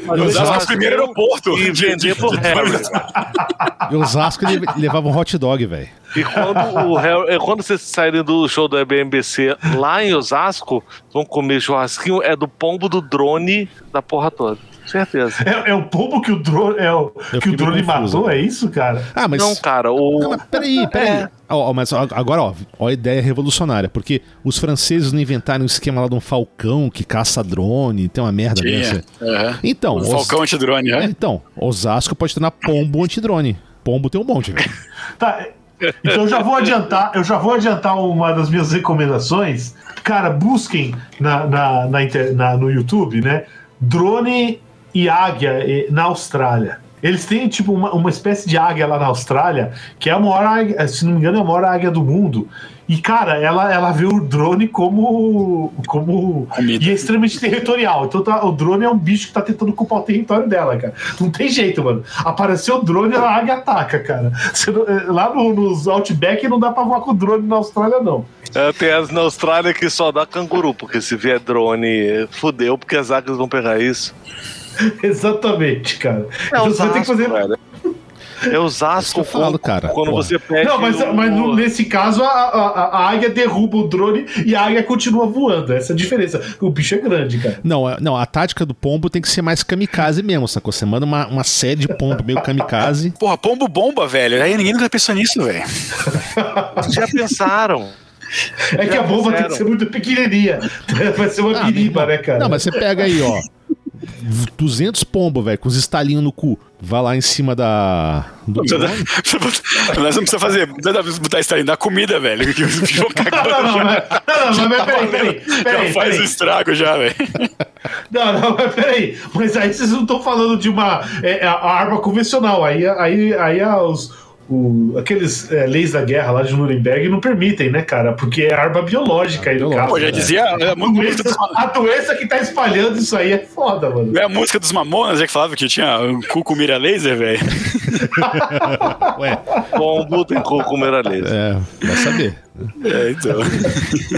pra Osasco é o primeiro aeroporto. E vender pro Harry. E Osasco ele levava um hot dog, velho. E quando, o Harry, quando vocês saírem do show do EBMBC lá em Osasco, vão comer churrasquinho, é do pombo do drone da porra toda certeza. É, é, o pombo que o drone, é o, que o drone matou, é isso, cara? Ah, mas... Não, cara, o... Não, mas peraí, peraí. É. Oh, mas agora, ó, ó, a ideia revolucionária, porque os franceses não inventaram um esquema lá de um falcão que caça drone, tem uma merda Tinha. dessa. Uhum. Então, um falcão antidrone, né? É, então, Osasco pode tornar pombo antidrone. Pombo tem um monte, velho. tá, então eu já vou adiantar, eu já vou adiantar uma das minhas recomendações. Cara, busquem na, na, na, na no YouTube, né? Drone e águia na Austrália. Eles têm, tipo, uma, uma espécie de águia lá na Austrália, que é a maior águia, se não me engano, é a maior águia do mundo. E, cara, ela, ela vê o drone como. como e é extremamente territorial. Então tá, o drone é um bicho que tá tentando ocupar o território dela, cara. Não tem jeito, mano. Apareceu o drone, a águia ataca, cara. Não, eh, lá no, nos Outback não dá pra voar com o drone na Austrália, não. É, tem as na Austrália que só dá canguru, porque se vier drone, fudeu, porque as águias vão pegar isso. Exatamente, cara. É então você vai ter que fazer. É Osasco, eu falo, cara. quando Porra. você pega. Não, mas, mas no- nesse caso a, a, a águia derruba o drone e a águia continua voando. Essa é a diferença. O bicho é grande, cara. Não, é- não, a tática do pombo tem que ser mais kamikaze mesmo, sacou? Você manda uma, uma série de pombo meio kamikaze. Porra, pombo bomba, velho. Aí ninguém nunca pensou nisso, velho. Já pensaram? É que a bomba tem que fizeram. ser muito pequenininha. Vai ser uma Ah, piriba, né, cara? Não, mas você pega aí, ó. 200 pombo, velho, com os estalinhos no cu. Vai lá em cima da. Do Nós não precisa fazer. Não dá pra botar aí, dá comida, velho. Que os bichos vão Não, não, não, já. mas, não, não, mas peraí, peraí, Já peraí, faz o peraí. estrago já, velho. Não, não, mas peraí. Mas aí vocês não estão falando de uma é, a arma convencional. Aí, aí, aí a- os, o- aqueles é, leis da guerra lá de Nuremberg não permitem, né, cara? Porque é arma biológica aí no caso. Pô, já né? dizia. A A música, dos, doença, a doença que tá espalhando isso aí é foda, mano. é a música dos Mamonas, é que falava que tinha um cu com mira laser, velho. Ué, Pombo tem coco laser. é, vai saber. É, então.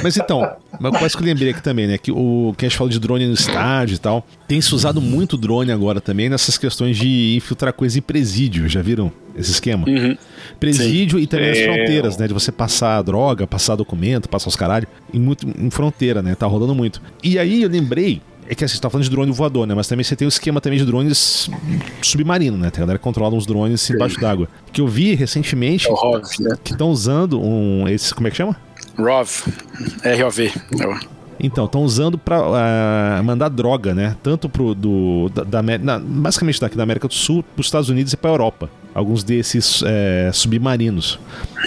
Mas então, uma coisa que eu lembrei aqui também, né? Que o que a gente fala de drone no estádio e tal, tem se usado muito drone agora também nessas questões de infiltrar coisa em presídio. Já viram esse esquema? Uhum. Presídio e também as É. fronteiras, né? De você passar droga, passar documento, passar os caralho. Em, muito, em fronteira, né? Tá rolando muito. E aí eu lembrei. É que assim, você tá falando de drone voador, né? Mas também você tem o esquema também de drones submarino, né? Tem a galera que controla uns drones embaixo d'água. Que eu vi recentemente É o ROV, né? que estão usando um. Esse, como é que chama? ROV. R-O-V. Então, estão usando pra ah, mandar droga, né? Tanto pro do, da, da na- basicamente daqui da América do Sul, pros Estados Unidos e pra Europa. Alguns desses é, submarinos.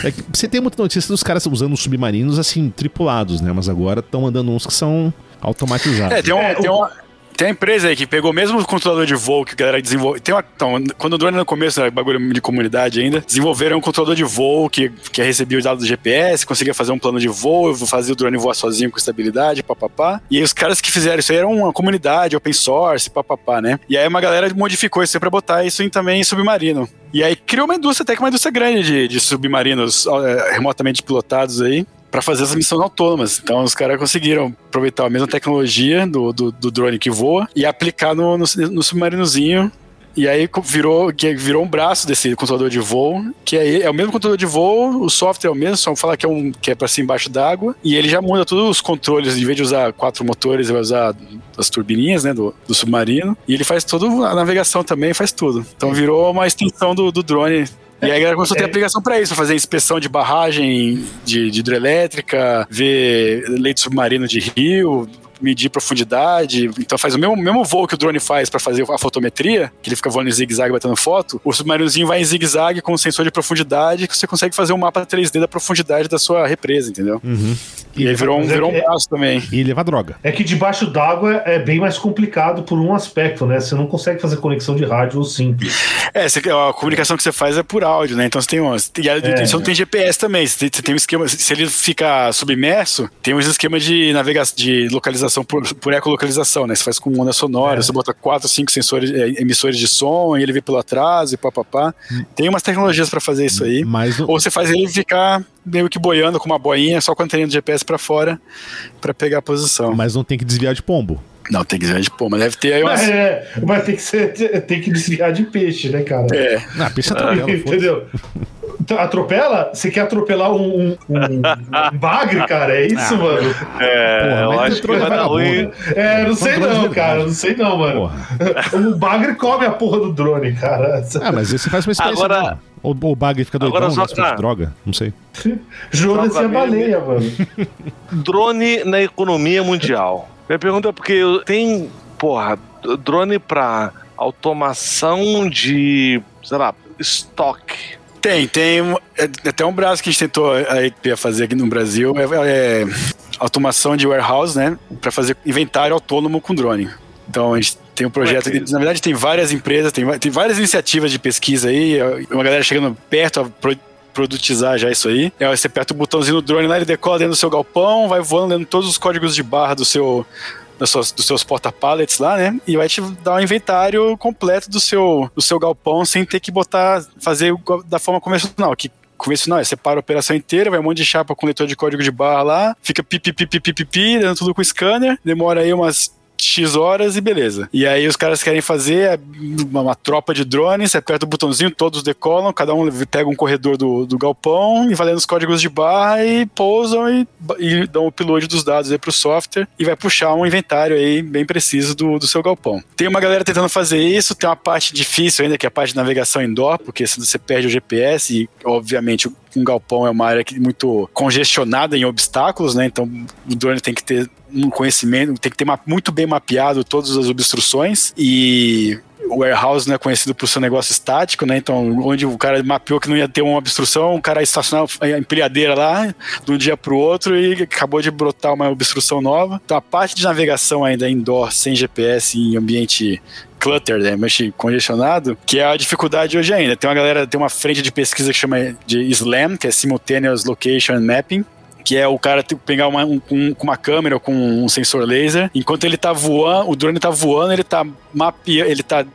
É que você tem muita notícia dos caras usando os submarinos assim, tripulados, né? Mas agora estão mandando uns que são automatizados. É, tem, um, É, tem, uma, tem uma empresa aí que pegou mesmo o controlador de voo que a galera desenvolveu. Tem uma, então, quando o drone no começo era bagulho de comunidade ainda, desenvolveram um controlador de voo que, que recebia os dados do GPS, conseguia fazer um plano de voo, fazia o drone voar sozinho com estabilidade, papapá. E aí os caras que fizeram isso aí eram uma comunidade, open source, papapá, né? E aí uma galera modificou isso aí pra botar isso em, também em submarino. E aí criou uma indústria, até que uma indústria grande de, de submarinos é, remotamente pilotados aí. Pra fazer as missões autônomas. Então, os caras conseguiram aproveitar a mesma tecnologia do, do, do drone que voa e aplicar no, no, no submarinozinho. E aí virou, que virou um braço desse controlador de voo, que aí é o mesmo controlador de voo, o software é o mesmo, só falar que é um é para ser embaixo d'água, e ele já muda todos os controles, em vez de usar quatro motores, ele vai usar as turbininhas, né, do, do submarino, e ele faz toda a navegação também, faz tudo. Então virou uma extensão do, do drone. E aí a galera começou a ter É. aplicação para isso, fazer inspeção de barragem de, de hidrelétrica, ver leito submarino de rio, medir profundidade. Então faz o mesmo, mesmo voo que o drone faz para fazer a fotometria, que ele fica voando em zigue-zague batendo foto, o submarinozinho vai em zigue-zague com um sensor de profundidade que você consegue fazer um mapa 3D da profundidade da sua represa, entendeu? Uhum. E aí virou um, é virou que- um braço também. E levar droga. É que debaixo d'água é bem mais complicado por um aspecto, né? Você não consegue fazer conexão de rádio simples. É, você- a comunicação que você faz é por áudio, né? Então você tem umas. E a- É. você não tem GPS também. Você tem, você tem um esquema. Se ele fica submerso, tem uns esquemas de navegação, de localização por, por ecolocalização, né? Você faz com onda sonora, É. você bota quatro, cinco sensores, é, emissores de som, e ele vê pelo atraso e papapá. Tem umas tecnologias pra fazer isso aí. Mas Ou você faz ele ficar meio que boiando com uma boinha, só com a anteninha do GPS pra fora, pra pegar a posição. mas não tem que desviar de pombo. Não, tem que ver de pô, mas deve ter aí umas. É, mas tem que, ser, tem que desviar de peixe, né, cara? É, Ah, pensa atropela, foda-se. Entendeu? Então, atropela? Você quer atropelar um, um, um- bagre, cara? É isso, Ah. mano? É, Porra, eu mas acho que vai dar ruim. É, não sei não, cara. Não sei não, mano. Porra. O bagre come a porra do drone, cara. Ah, mas aí você faz uma experiência. Agora-. Ou ou o bagre fica doidão, Agora só né, fosse pra- droga, não sei. Jonas Só e a pra mim, baleia, mano. Drone na economia mundial. Minha pergunta é porque tem, porra, drone pra automação de, sei lá, estoque. Tem, tem um- é, até um braço que a gente tentou que ia fazer aqui no Brasil é, é automação de warehouse, né, para fazer inventário autônomo com drone. Então a gente tem um projeto, é que- na verdade tem várias empresas, tem, tem várias iniciativas de pesquisa aí, uma galera chegando perto a produtizar já isso aí. É, você aperta o botãozinho no drone lá, ele decola dentro do seu galpão, vai voando lendo todos os códigos de barra do seu das suas- dos seus porta-pallets lá, né? E vai te dar um inventário completo do seu, do seu galpão sem ter que botar, fazer o- da forma convencional, que convencional, é separa a operação inteira, vai um monte de chapa com leitor de código de barra lá, fica pipi, pipi, pipi, pipi, dando tudo com scanner, demora aí umas X horas e beleza. E aí os caras querem fazer uma, uma tropa de drones, você aperta o botãozinho, todos decolam, cada um pega um corredor do, do galpão e valendo os códigos de barra e pousam e, e dão o upload dos dados aí pro software e vai puxar um inventário aí bem preciso do, do seu galpão. Tem uma galera tentando fazer isso, tem uma parte difícil ainda, que é a parte de navegação indoor, porque você perde o GPS e, obviamente, um galpão é uma área muito congestionada em obstáculos, né? Então o drone tem que ter um conhecimento, tem que ter muito bem mapeado todas as obstruções e o warehouse é conhecido por ser um negócio estático, né? Então, onde o cara mapeou que não ia ter uma obstrução, o cara estacionou a empilhadeira lá de um dia para o outro e acabou de brotar uma obstrução nova. Então, a parte de navegação ainda indoor, sem GPS, em ambiente clutter, né, mas congestionado, que é a dificuldade hoje ainda. Tem uma galera, tem uma frente de pesquisa que chama de SLAM, que é Simultaneous Location Mapping, que é o cara pegar uma, um, com uma câmera com um sensor laser, enquanto ele tá voando, o drone tá voando, ele tá mapeando, ele tá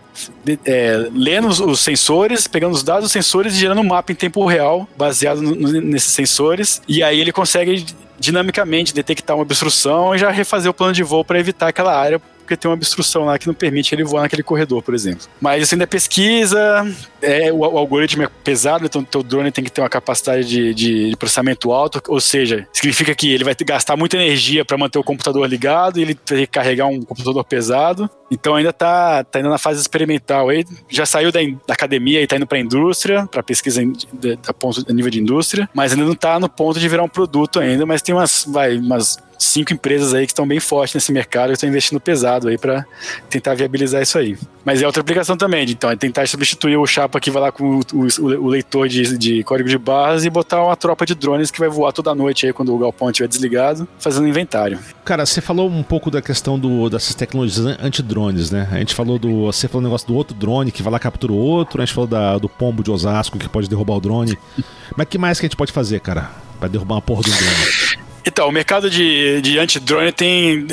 é, lendo os sensores, pegando os dados dos sensores e gerando um mapa em tempo real, baseado no, nesses sensores, e aí ele consegue dinamicamente detectar uma obstrução e já refazer o plano de voo para evitar aquela área porque tem uma obstrução lá que não permite ele voar naquele corredor, por exemplo. Mas isso ainda é pesquisa, é, o, o algoritmo é pesado, então o teu drone tem que ter uma capacidade de, de, de processamento alto, ou seja, significa que ele vai gastar muita energia para manter o computador ligado e ele ter que carregar um computador pesado. Então ainda tá, tá indo na fase experimental. Aí já saiu da, da academia e tá indo para a indústria, para pesquisa a, nível de indústria, mas ainda não tá no ponto de virar um produto ainda, mas tem umas, vai, umas cinco empresas aí que estão bem fortes nesse mercado e estão investindo pesado aí para tentar viabilizar isso aí. Mas é outra aplicação também, então é tentar substituir o chapa que vai lá com o, o, o leitor de, de, código de barras e botar uma tropa de drones que vai voar toda noite aí quando o galpão estiver desligado, fazendo inventário. Cara, você falou um pouco da questão do, dessas tecnologias anti-drones, né? A gente falou do. Você falou um negócio do outro drone que vai lá captura o outro, a gente falou da, do pombo de Osasco que pode derrubar o drone. Mas que mais que a gente pode fazer, cara? Pra derrubar uma porra do drone? Então, o mercado de, de anti-drone tem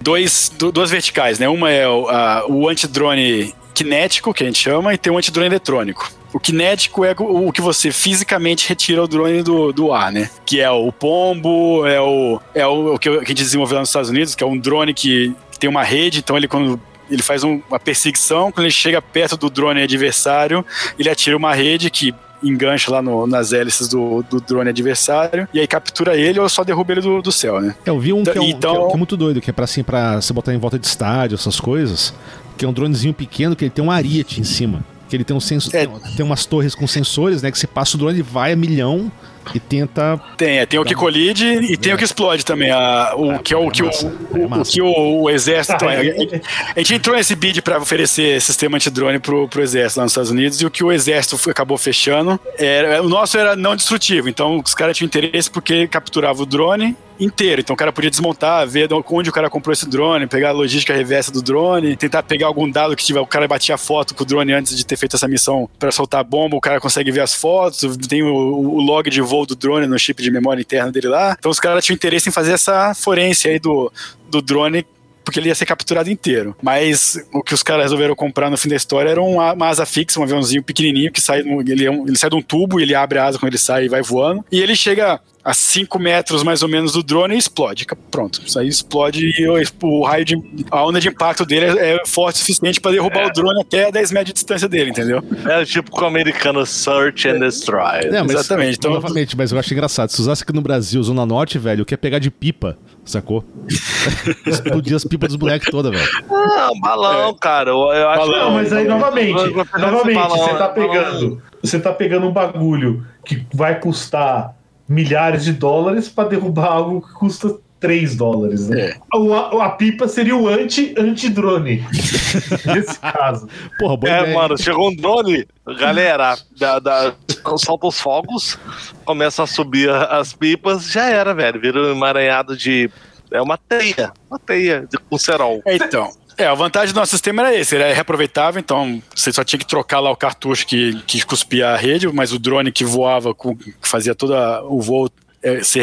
dois, duas verticais, né? Uma é o, o anti-drone cinético, que a gente chama, e tem o anti-drone eletrônico. O cinético é o, o que você fisicamente retira o drone do, do ar, né? Que é o pombo, é o, é o, o que a gente desenvolveu lá nos Estados Unidos, que é um drone que tem uma rede, então ele quando ele faz um, uma perseguição, quando ele chega perto do drone adversário, ele atira uma rede que engancha lá no, nas hélices do, do drone adversário e aí captura ele ou só derruba ele do, do céu, né? Eu vi um, que, é um então, que, é, que é muito doido, que é pra, assim, pra você botar em volta de estádio, essas coisas, que é um dronezinho pequeno que ele tem um ariete em cima. Que ele tem um sensor, é. tem umas torres com sensores, né? Que você passa o drone, ele vai a milhão e tenta. Tem, é, tem o que colide e tem o que explode também. A, o, que é o que, o, o, o, que o, o exército. a, a, gente entrou nesse bid para oferecer sistema antidrone pro, pro exército lá nos Estados Unidos e o que o exército acabou fechando. Era, o nosso era não destrutivo, então os caras tinham interesse porque capturava o drone inteiro. Então o cara podia desmontar, ver onde o cara comprou esse drone, pegar a logística reversa do drone, tentar pegar algum dado que tiver. O cara batia foto com o drone antes de ter feito essa missão para soltar a bomba, o cara consegue ver as fotos, tem o, o, log de voo do drone no chip de memória interna dele lá. Então os caras tinham interesse em fazer essa forense aí do, do drone porque ele ia ser capturado inteiro. Mas o que os caras resolveram comprar no fim da história era uma, uma asa fixa, um aviãozinho pequenininho que sai, ele, é ele sai de um tubo e ele abre a asa quando ele sai e vai voando. E ele chega a 5 metros mais ou menos do drone e explode. Pronto. Isso aí explode e o, o raio de. A onda de impacto dele é, é forte o suficiente para derrubar é. o drone até 10 metros de distância dele, entendeu? É tipo com o americano Search and Destroy. É, mas, Exatamente. Então, novamente, mas eu acho engraçado. Se usasse aqui no Brasil, Zona Norte, velho, o que é pegar de pipa, sacou? Explodir as pipas dos moleques toda, velho. Ah, balão, é. cara. Eu, eu acho Não, mas aí novamente, novamente, balão, você tá pegando. Você tá pegando um bagulho que vai custar milhares de dólares para derrubar algo que custa 3 dólares. Né? É. A, a, pipa seria o anti-drone. nesse caso. Porra, boa é, ideia. mano, chegou um drone, galera, da, da, solta os fogos, começa a subir as pipas, já era, velho. Vira um emaranhado de. É uma teia, uma teia de, com cerol. Então, é, a vantagem do nosso sistema era esse, ele é reaproveitável, então você só tinha que trocar lá o cartucho que, que cuspia a rede, mas o drone que voava, que fazia todo o voo é, você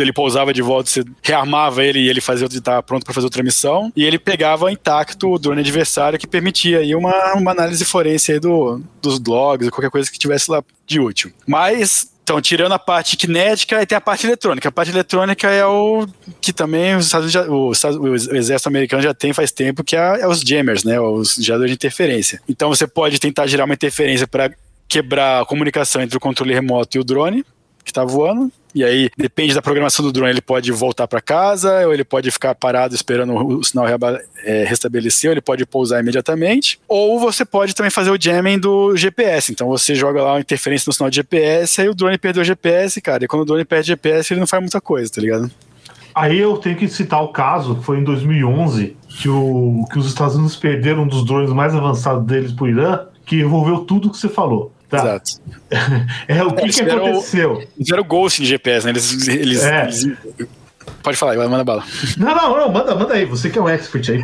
ele pousava de volta, você rearmava ele e ele fazia estava pronto para fazer outra missão. E ele pegava intacto o drone adversário que permitia aí uma, uma análise forense aí do, dos logs, qualquer coisa que tivesse lá de útil. Mas então, tirando a parte cinética, tem a parte eletrônica. A parte eletrônica é o que também os Estados, o, o, exército americano já tem faz tempo, que é, é os jammers, né? Os geradores de interferência. Então você pode tentar gerar uma interferência para quebrar a comunicação entre o controle remoto e o drone que está voando. E aí, depende da programação do drone, ele pode voltar para casa, ou ele pode ficar parado esperando o sinal é, restabelecer, ou ele pode pousar imediatamente. Ou você pode também fazer o jamming do GPS. Então você joga lá uma interferência no sinal de GPS, aí o drone perdeu o GPS, cara. E quando o drone perde o GPS, ele não faz muita coisa, tá ligado? Aí eu tenho que citar o caso, foi em 2011, que, o, que os Estados Unidos perderam um dos drones mais avançados deles pro Irã, que envolveu tudo que você falou. Tá. Exato. é, o que, que aconteceu? Eles fizeram Ghost de GPS, né? Eles, eles, é. eles, Pode falar, manda bala. Não, não, não, manda, manda aí, você que é um expert aí.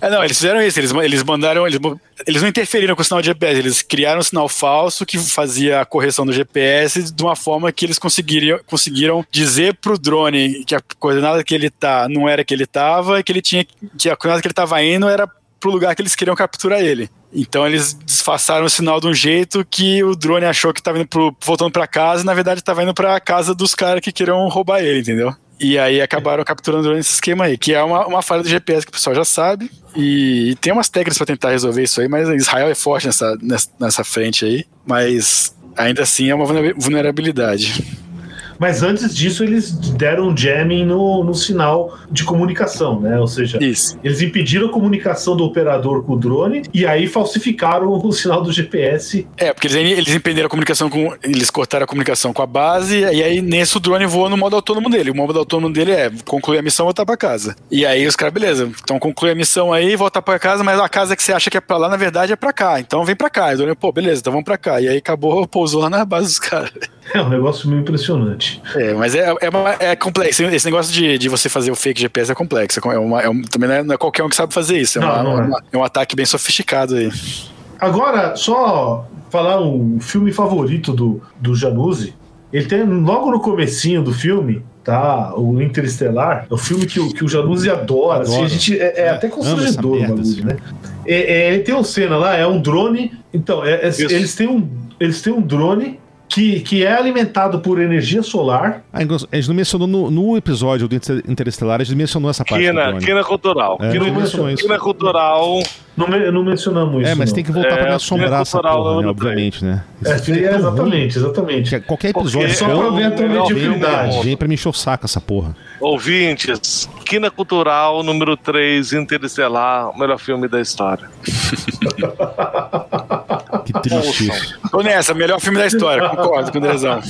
É, não, eles fizeram isso, eles, eles mandaram, eles, eles não interferiram com o sinal de GPS, eles criaram um sinal falso que fazia a correção do GPS de uma forma que eles conseguiriam, conseguiram dizer pro drone que a coordenada que ele tá não era que ele tava, e que ele tinha que a coordenada que ele tava indo era pro lugar que eles queriam capturar ele. Então eles disfarçaram o sinal de um jeito que o drone achou que estava voltando para casa e na verdade estava indo para a casa dos caras que queriam roubar ele, entendeu? E aí acabaram capturando o drone nesse esquema aí, que é uma, uma falha do GPS que o pessoal já sabe. E, e tem umas técnicas para tentar resolver isso aí, mas Israel é forte nessa, nessa, nessa frente aí. Mas ainda assim é uma vulnerabilidade. Mas antes disso, eles deram um jamming no, no sinal de comunicação, né? Ou seja, Isso. eles impediram a comunicação do operador com o drone e aí falsificaram o sinal do GPS. É, porque eles, eles impediram a comunicação com. Eles cortaram a comunicação com a base, e aí nesse o drone voa no modo autônomo dele. O modo autônomo dele é concluir a missão e voltar pra casa. E aí os caras, beleza, então conclui a missão aí, volta pra casa, mas a casa que você acha que é pra lá, na verdade, é pra cá. Então vem pra cá. E o drone, pô, beleza, então vamos pra cá. E aí acabou, pousou lá na base dos caras. É um negócio meio impressionante. É, mas é, é, uma, é complexo. Esse negócio de, de você fazer o fake GPS é complexo. É uma, é um, também não é, não é, qualquer um que sabe fazer isso. É, não, uma, não é. Uma, é um ataque bem sofisticado aí. Agora, só falar um filme favorito do, do Januzzi. Ele tem logo no comecinho do filme, tá? O Interestelar, é o filme que o, que o Januzzi adora. Assim, a gente, é, é até constrangedor o bagulho, né? É, ele tem uma cena lá, é um drone. Então, eles, têm um, eles têm um drone que, que é alimentado por energia solar. Ah, a gente não mencionou no, no episódio do Interestelar, a gente mencionou essa parte. Quina, quina cultural. É, quina, mencionou isso. Quina cultural. Não, não mencionamos isso. É, mas não. tem que voltar é, pra me assombrar essa porra, né, obviamente, né? É, é exatamente, exatamente. Qualquer episódio. Só pra ver a mediocridade. Vem pra me encher o saco essa porra. Ouvintes, Quina Cultural número 3, Interestelar, o melhor filme da história. que triste isso. Tô nessa, melhor filme da história, concordo com o Drezão.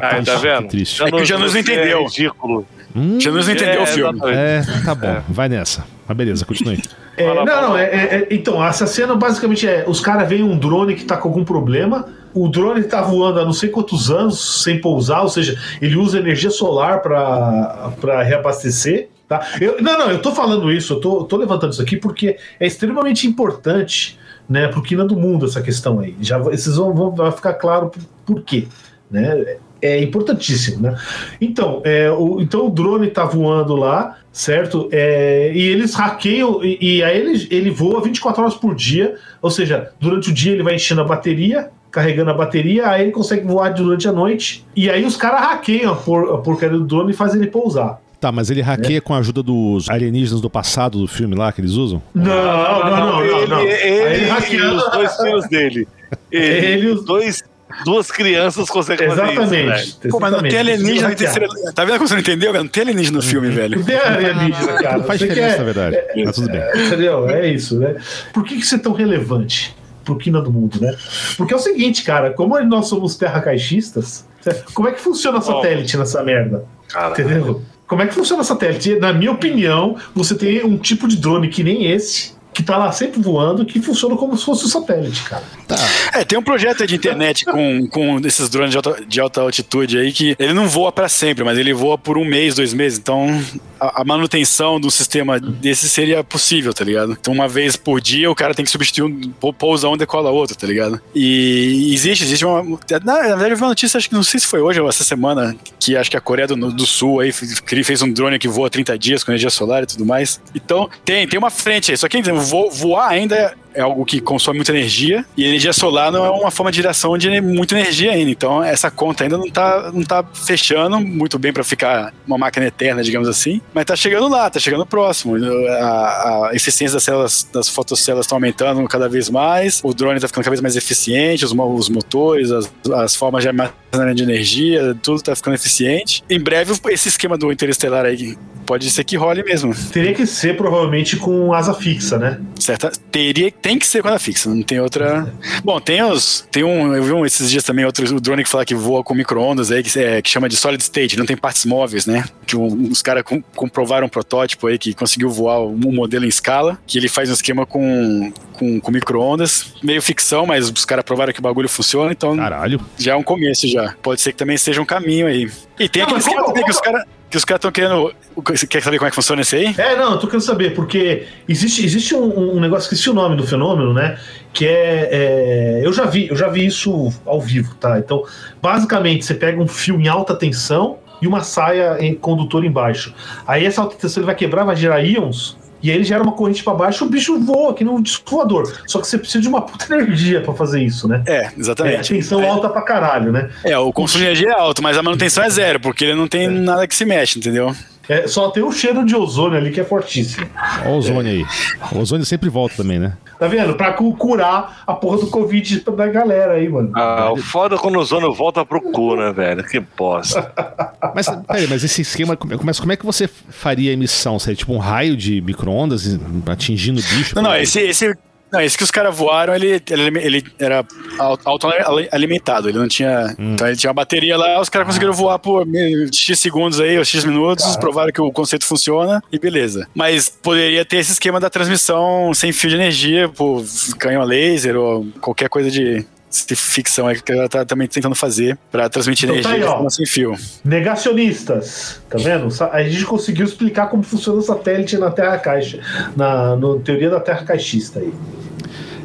Aí, tá vendo? Que triste. É que o Janus não entendeu. É ridículo. Hum, Janus não entendeu é, o filme. É, tá bom, é. vai nessa. Mas beleza, continue. É, não, não, é, é, então, essa cena basicamente é: os caras veem um drone que tá com algum problema, o drone tá voando há não sei quantos anos sem pousar, ou seja, ele usa energia solar para reabastecer. Tá? Eu, não, não, eu tô falando isso, eu tô, tô levantando isso aqui porque é extremamente importante né, pro Quina do Mundo essa questão aí. Já, esses vão, vão vai ficar claro por, por quê. Né? É importantíssimo, né? Então, é, o, então o drone tá voando lá, certo? É, e eles hackeiam, e, e aí ele, ele voa 24 horas por dia, ou seja, durante o dia ele vai enchendo a bateria, carregando a bateria, aí ele consegue voar durante a noite, e aí os caras hackeiam a, por, a porcaria do drone e fazem ele pousar. Tá, mas ele hackeia é. com a ajuda dos alienígenas do passado do filme lá que eles usam? Não, não, não, não. Ele, não, ele, ele, ele os dois filhos dele. Ele, ele os dois duas crianças conseguem Exatamente. fazer isso. Pô, mas não tem alienígena na terceira. Tá vendo como você não entendeu? Não tem alienígena no filme, velho. Não tem alienígena, cara. Não faz diferença, na verdade. É, mas tudo bem. É, entendeu? É isso, né? Por que, que isso é tão relevante pro Quina do Mundo, né? Porque é o seguinte, cara, como nós somos terra caixistas, como é que funciona satélite oh. nessa merda? Caralho. Entendeu? Como é que funciona satélite? Na minha opinião, você tem um tipo de drone que nem esse, que tá lá sempre voando, que funciona como se fosse um satélite, cara. Tá. É, tem um projeto de internet com, com esses drones de alta, de alta altitude aí que ele não voa para sempre, mas ele voa por um mês, dois meses. Então, a, manutenção do sistema desse seria possível, tá ligado? Então, uma vez por dia, o cara tem que substituir um, pousa um, decola outro, tá ligado? E existe, existe uma. Na, verdade, eu vi uma notícia, acho que não sei se foi hoje ou essa semana, que acho que a Coreia do, do Sul aí fez um drone que voa 30 dias com energia solar e tudo mais. Então, tem, tem uma frente aí. Só que voar ainda é algo que consome muita energia e energia solar não é uma forma de geração de muita energia ainda. Então essa conta ainda não tá, não tá fechando muito bem para ficar uma máquina eterna, digamos assim. Mas tá chegando lá, tá chegando próximo. A, a eficiência das células, das fotocélulas estão aumentando cada vez mais, o drone tá ficando cada vez mais eficiente, os, os motores, as, as formas de armazenamento de energia, tudo tá ficando eficiente. Em breve, esse esquema do interestelar aí pode ser que role mesmo. Teria que ser provavelmente com asa fixa, né? Certa. Teria, tem que ser com asa fixa, não tem outra. Bom, tem os. Tem um. Eu vi um, esses dias também outro o drone que fala que voa com micro-ondas aí, que, é, que chama de solid state, não tem partes móveis, né? Que um, os caras com, comprovaram um protótipo aí que conseguiu voar um modelo em escala, que ele faz um esquema com, com, com micro-ondas, meio ficção, mas os caras provaram que o bagulho funciona, então. Caralho. Já é um começo já. Pode ser que também seja um caminho aí. E tem aquele esquema também que os caras que os caras estão querendo. Quer saber como é que funciona esse aí? É, não, eu tô querendo saber, porque existe, existe um, um negócio, esqueci o nome do fenômeno, né? Que é, é, Eu já vi, eu já vi isso ao vivo, tá? Então, basicamente, você pega um fio em alta tensão e uma saia em condutor embaixo. Aí essa alta tensão ele vai quebrar, vai gerar íons e aí ele gera uma corrente para baixo, o bicho voa, que não um disco voador. Só que você precisa de uma puta energia para fazer isso, né? É, exatamente. É, tensão é. alta pra caralho, né? É, o consumo de energia é alto, mas a manutenção é zero, porque ele não tem é. nada que se mexe, entendeu? É, só tem o cheiro de ozônio ali que é fortíssimo. Olha o ozônio aí. O ozônio sempre volta também, né? Tá vendo? Pra curar a porra do Covid da galera aí, mano. Ah, o foda é quando o ozônio volta pro cu, né, velho? Que bosta. mas, peraí, mas esse esquema, mas como é que você faria a emissão? Seria tipo um raio de micro-ondas atingindo o bicho? Não, não, esse, esse não, esse que os caras voaram, ele, ele, ele era auto-alimentado, ele não tinha. Hum. Então ele tinha uma bateria lá, os caras conseguiram voar por X segundos aí, ou X minutos, provaram que o conceito funciona e beleza. Mas poderia ter esse esquema da transmissão sem fio de energia, por canhão a laser ou qualquer coisa de, de ficção aí que ela tá também tentando fazer para transmitir então, energia tá aí, ó, sem fio. Negacionistas, tá vendo? A gente conseguiu explicar como funciona o satélite na Terra Caixa, na no teoria da Terra caixista aí.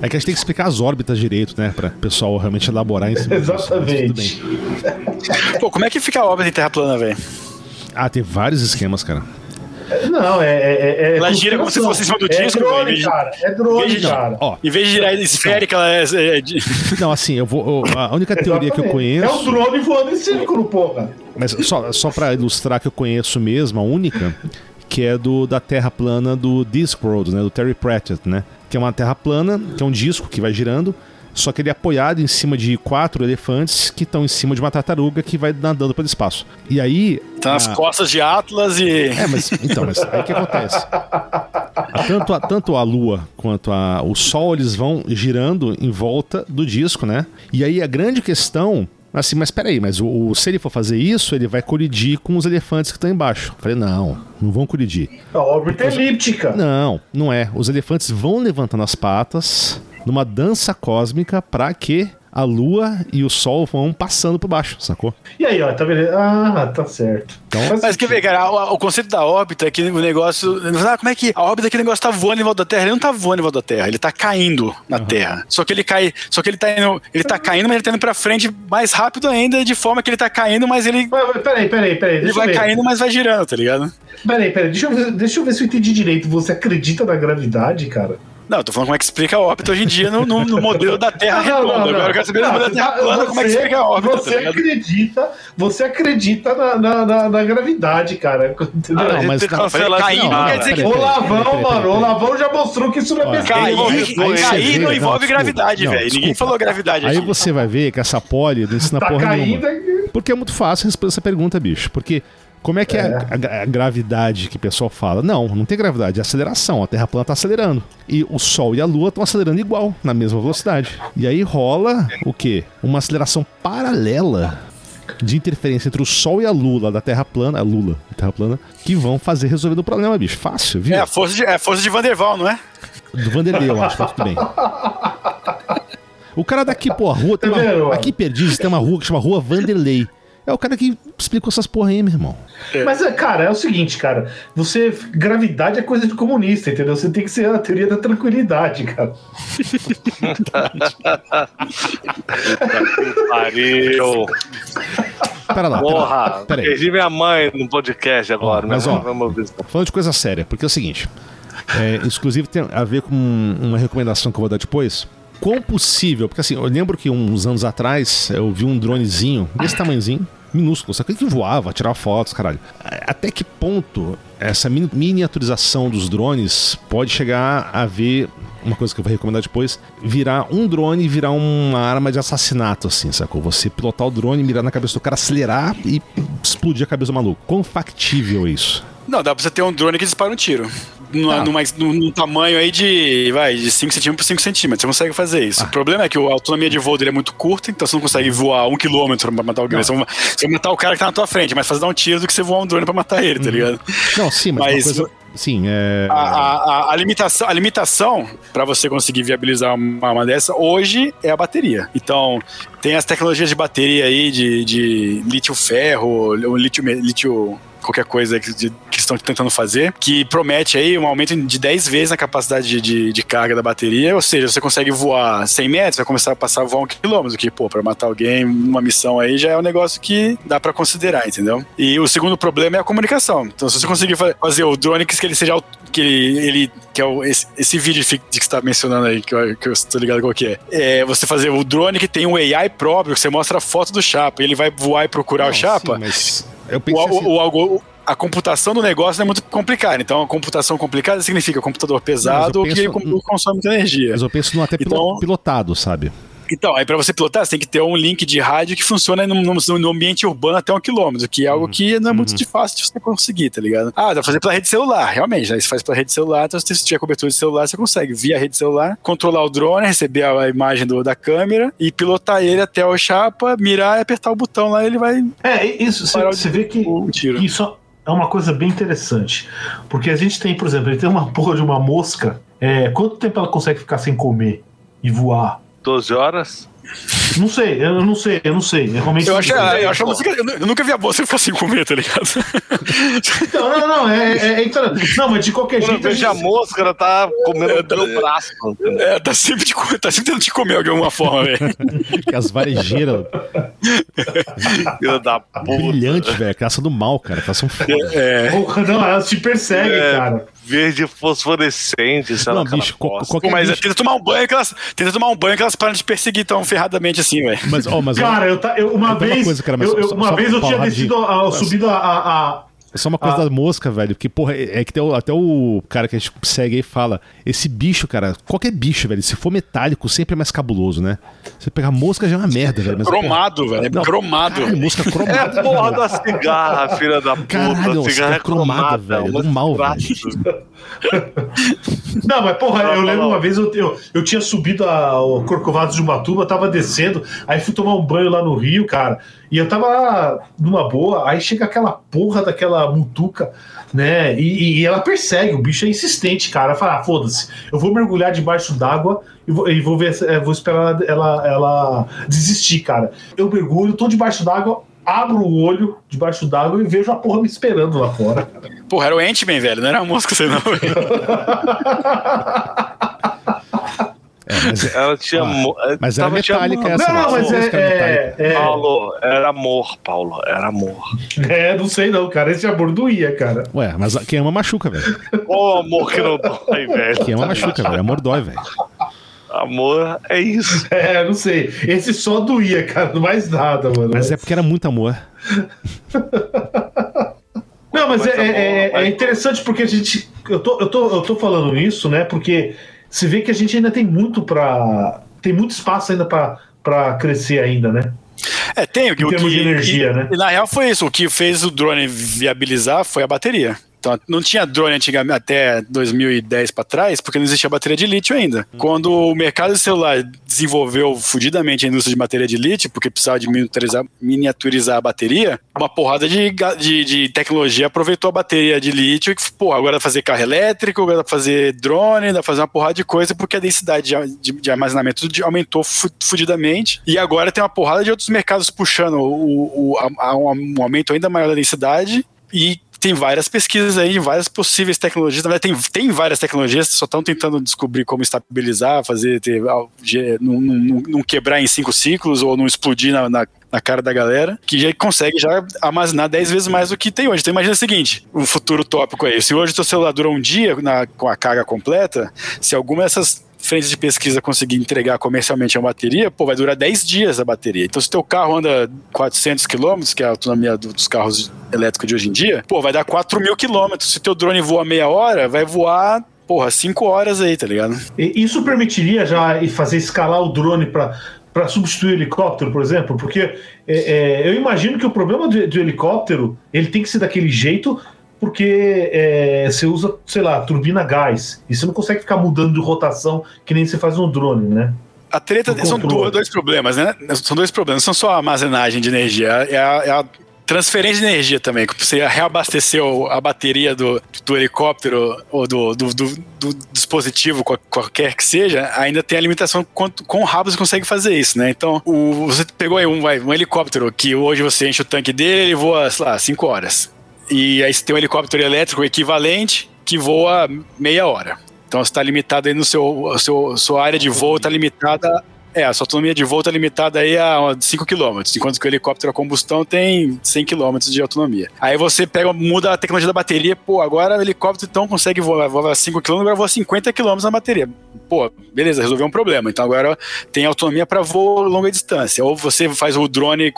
É que a gente tem que explicar as órbitas direito, né? Para o pessoal realmente elaborar em cima Exatamente. Pô, como é que fica a órbita em Terra plana, velho? Ah, tem vários esquemas, cara. Não, é. é, é ela gira como se fosse em cima do é disco, drone, véio, cara. É drone, de, cara. Ó, em vez de girar esférica, ela é. é de... Não, assim, eu vou. a única teoria que eu conheço. É o drone voando em círculo, porra. Mas só, só pra ilustrar que eu conheço mesmo, a única, que é do da Terra plana do Discworld, né? Do Terry Pratchett, né? que é uma terra plana, que é um disco que vai girando, só que ele é apoiado em cima de quatro elefantes que estão em cima de uma tartaruga que vai nadando pelo espaço. E aí. Tá nas a... costas de Atlas e. É, mas então, mas aí o que acontece? Tanto a, tanto a Lua quanto a, o Sol eles vão girando em volta do disco, né? E aí a grande questão Assim, mas peraí, mas o, o, se ele for fazer isso, ele vai colidir com os elefantes que estão embaixo. Eu falei, não, não vão colidir. A órbita é elíptica. Não, não é. Os elefantes vão levantando as patas numa dança cósmica para que a lua e o sol vão passando por baixo, sacou? E aí, ó, tá vendo? Ah, tá certo. Então, Mas quer ver, cara, o, o, conceito da órbita é que o negócio. Ah, como é que a órbita é que o negócio tá voando em volta da Terra? Ele não tá voando em volta da Terra, ele tá caindo na uhum. Terra. Só que ele cai. Só que ele tá indo. Ele tá caindo, mas ele tá indo pra frente mais rápido ainda, de forma que ele tá caindo, mas ele. Peraí, peraí, peraí. Ele vai caindo, mas vai girando, tá ligado? Peraí, peraí, deixa eu, ver, deixa eu ver se eu entendi direito. Você acredita na gravidade, cara? Não, eu tô falando como é que explica a órbita hoje em dia no, no, no modelo da Terra redonda. Não, não, Agora eu quero saber no modelo da Terra plana como é que explica a órbita. Você tá acredita, você acredita na, na, na, na gravidade, cara. Entendeu? Ah, não, mas não, cair não, quer dizer que. O Lavão, mano, o Lavão já mostrou que isso não é pesquisa. Cair não envolve gravidade, velho. Ninguém falou gravidade Aí você vai ver que essa poli não ensina tá porra nenhuma. Porque é muito fácil responder essa pergunta, bicho. Porque como é que é, é a, a, gravidade que o pessoal fala? Não, não tem gravidade, é aceleração. A Terra plana está acelerando. E o Sol e a Lua estão acelerando igual, na mesma velocidade. E aí rola o quê? Uma aceleração paralela de interferência entre o Sol e a Lula da Terra plana, a Lula, Terra plana, que vão fazer resolver o problema, bicho. Fácil, viu? É a força de, é a força de Vanderval, não é? Do Vanderlei, eu acho, tá tudo bem. O cara daqui, pô, a rua tem uma, Aqui em Perdizes tem uma rua que chama Rua Vanderlei. É o cara que explicou essas porra aí, meu irmão. É. Mas, é, cara, é o seguinte, cara. Você. Gravidade é coisa de comunista, entendeu? Você tem que ser a teoria da tranquilidade, cara. Pariu. Pera lá. Porra, pera aí. perdi minha mãe no podcast agora, Ó, mas, né? ó, Vamos. Falando de coisa séria, porque é o seguinte. É, inclusive tem a ver com uma recomendação que eu vou dar depois. Quão possível, porque assim, eu lembro que uns anos atrás eu vi um dronezinho desse tamanhozinho, minúsculo, só que ele voava, tirava fotos, caralho. Até que ponto essa mini- miniaturização dos drones pode chegar a ver uma coisa que eu vou recomendar depois, virar um drone e virar uma arma de assassinato, assim, sacou? Você pilotar o drone, mirar na cabeça do cara, acelerar e explodir a cabeça do maluco. Quão factível é isso? Não, dá pra você ter um drone que dispara um tiro. Numa, Tá. numa- num, num tamanho aí de, vai, de 5 centímetros por 5 centímetros. Você consegue fazer isso. O problema é que a autonomia de voo dele é muito curta, então você não consegue voar um quilômetro pra matar alguém. Você vai, você vai matar o cara que tá na tua frente, mas fazer dar um tiro do que você voar um drone pra matar ele, tá ligado? Não, sim, mas, Mas coisa. Sim, é. A, a, a- limitação, a limitação para você conseguir viabilizar uma, uma dessa hoje é a bateria. Então, tem as tecnologias de bateria aí, de, de lítio-ferro, lítio, lítio qualquer coisa que, de- que estão tentando fazer, que promete aí um aumento de 10 vezes na capacidade de, de, de carga da bateria, ou seja, você consegue voar 100 metros, vai começar a passar a voar um quilômetro, que, pô, pra matar alguém numa missão aí já é um negócio que dá pra considerar, entendeu? E o segundo problema é a comunicação. Então, se você conseguir fa- fazer o drone que ele seja que ele, ele- que é o, esse, esse vídeo de que você tá mencionando aí, que eu, que eu estou ligado qual que é, é você fazer o drone que tem um AI próprio, que você mostra a foto do chapa, e ele vai voar e procurar Não, o chapa, sim, mas eu o, pensei o, assim, o algo- a computação do negócio é muito complicada. Então, a computação complicada significa computador pesado que penso- com- consome muita energia. mas eu penso no até Então- pilotado, sabe? Então, aí pra você pilotar, você tem que ter um link de rádio que funciona no, no- no ambiente urbano até um quilômetro, que é algo que não é muito de fácil de você conseguir, tá ligado? Ah, dá pra fazer pela rede celular, realmente. Aí você faz pela rede celular, então se você tiver cobertura de celular, você consegue, via rede celular, controlar o drone, receber a, a imagem do- da câmera e pilotar ele até o chapa, mirar e apertar o botão lá, ele vai É, isso, você, parar o- você vê que o tiro. isso é uma coisa bem interessante. Porque a gente tem, por exemplo, ele tem uma porra de uma mosca. É, quanto tempo ela consegue ficar sem comer e voar? 12 horas? Não sei, eu não sei, eu não sei. Eu, realmente Eu acho, eu, acho a música- eu nu- eu nunca vi a bolsa ficar sem comer, tá ligado? Não, não, não, é, é, é Não, mas de qualquer Quando eu jeito. a vejo a gente- mosca, ela tá comendo É, o meu braço. entendeu? É, tá sempre, de, tá sempre tentando te comer de alguma forma, velho. As varejeiras da puta. brilhantes, velho. Caça do mal, cara. Caça um foda. É. Porra, não, elas te perseguem, É. cara. Verde fosforescente, sei lá, Não, aquela bicho, co- bosta. qualquer Pô, mas bicho- tenta tomar um banho que elas. Tenta tomar um banho que elas param de perseguir tão ferradamente assim, velho. Mas, ó, mas Cara, eu, tá, eu uma vez. coisa, cara, mas eu, eu- só- uma só- vez eu tinha descido, a, subido a. a- a- é só uma coisa Ah. da mosca, velho. Que, porra, é é que até o, até o cara que a gente segue aí fala: esse bicho, cara, qualquer bicho, velho, se for metálico, sempre é mais cabuloso, né? Você pegar mosca já é uma merda, velho. mas, Cromado, velho. É Não, cromado. Caralho, mosca É cromada. a porra da cigarra, filha da puta. Caralho, a cigarra é cigarra cromada, cromada, velho, uma do mal, desgraça. Não, mas porra, Não, eu não, lembro não. uma vez eu, eu, eu tinha subido a, o Corcovado de Ubatuba, tava descendo, aí fui tomar um banho lá no Rio, cara, e eu tava lá numa boa, aí chega aquela porra daquela mutuca, né? E, e ela persegue, o bicho é insistente, cara. Fala, ah, foda-se, eu vou mergulhar debaixo d'água e vou, e vou ver, é, vou esperar ela, ela, desistir, cara. Eu mergulho, tô debaixo d'água. Abro o olho debaixo d'água e vejo a porra me esperando lá fora. Porra, era o Ant-Man, velho. Não era uma mosca, sei não, velho. É, mas, Ela tinha. Ah, mo- mas era metálica essa, Não, não, mas é, é, é, Paulo, era amor, Paulo, era amor. é, não sei não, cara. Esse amor doía, cara. ué, mas quem ama machuca, velho. Ô, amor que não dói, velho. Quem ama machuca, velho. Amor dói, velho. Amor é isso. É, não sei. Esse só doía, cara. Não mais nada, mano. Mas é porque era muito amor. Não, mas Mas é, tá bom, é- é mas- interessante porque a gente. Eu tô, eu, tô, eu tô falando isso, né? Porque se vê que a gente ainda tem muito pra. Tem muito espaço ainda pra crescer ainda, né? É, tem. Em o termos que- de energia, e- né? E na real foi isso. O que fez o drone viabilizar foi a bateria. Então não tinha drone antigamente até 2010 para trás, porque não existia bateria de lítio ainda. Hum. Quando o mercado celular desenvolveu fudidamente a indústria de bateria de lítio, porque precisava de miniaturizar, miniaturizar a bateria, uma porrada de, de, de, tecnologia aproveitou a bateria de lítio e, pô, agora dá pra fazer carro elétrico, agora dá pra fazer drone, dá pra fazer uma porrada de coisa, porque a densidade de, de, de armazenamento aumentou fudidamente. E agora tem uma porrada de outros mercados puxando o, o, a, a, um aumento ainda maior da densidade e tem várias pesquisas aí, várias possíveis tecnologias. Na verdade, tem, tem várias tecnologias, só estão tentando descobrir como estabilizar, fazer, ter, não, não, não, quebrar em cinco ciclos ou não explodir na, na, na, cara da galera, que já consegue já armazenar 10 vezes mais do que tem hoje. Então imagina o seguinte, um futuro tópico aí, se hoje o seu celular dura um dia na, com a carga completa, se alguma dessas frentes de pesquisa conseguir entregar comercialmente a bateria, pô, vai durar 10 dias a bateria. Então, se teu carro anda 400 km, que é a autonomia dos carros elétricos de hoje em dia, pô, vai dar 4 mil km. Se teu drone voa meia hora, vai voar porra, 5 horas aí, tá ligado? Isso permitiria já fazer escalar o drone para para substituir o helicóptero, por exemplo? Porque é, é, eu imagino que o problema do, do, helicóptero ele tem que ser daquele jeito porque é, você usa, sei lá, turbina gás e você não consegue ficar mudando de rotação que nem você faz no drone, né? A treta são dois, dois, problemas, né? São dois problemas, não são só a armazenagem de energia, é a, é a transferência de energia também. Você reabasteceu a bateria do, do helicóptero ou do, do, do, do, dispositivo, qualquer que seja, ainda tem a limitação quanto quão rápido você consegue fazer isso, né? Então, o, você pegou aí um, vai, um helicóptero que hoje você enche o tanque dele, ele voa, sei lá, 5 horas. E aí você tem um helicóptero elétrico equivalente que voa meia hora. Então você está limitado aí no seu, seu sua área de voo está limitada é, a sua autonomia de voo está limitada aí a 5 km, enquanto que o helicóptero a combustão tem 100 km de autonomia. Aí você pega, muda a tecnologia da bateria, pô, agora o helicóptero então consegue voar, voar 5 km, agora voa 50 km na bateria. Pô, beleza, resolveu um problema. Então agora tem autonomia para voo longa distância. Ou você faz o drone,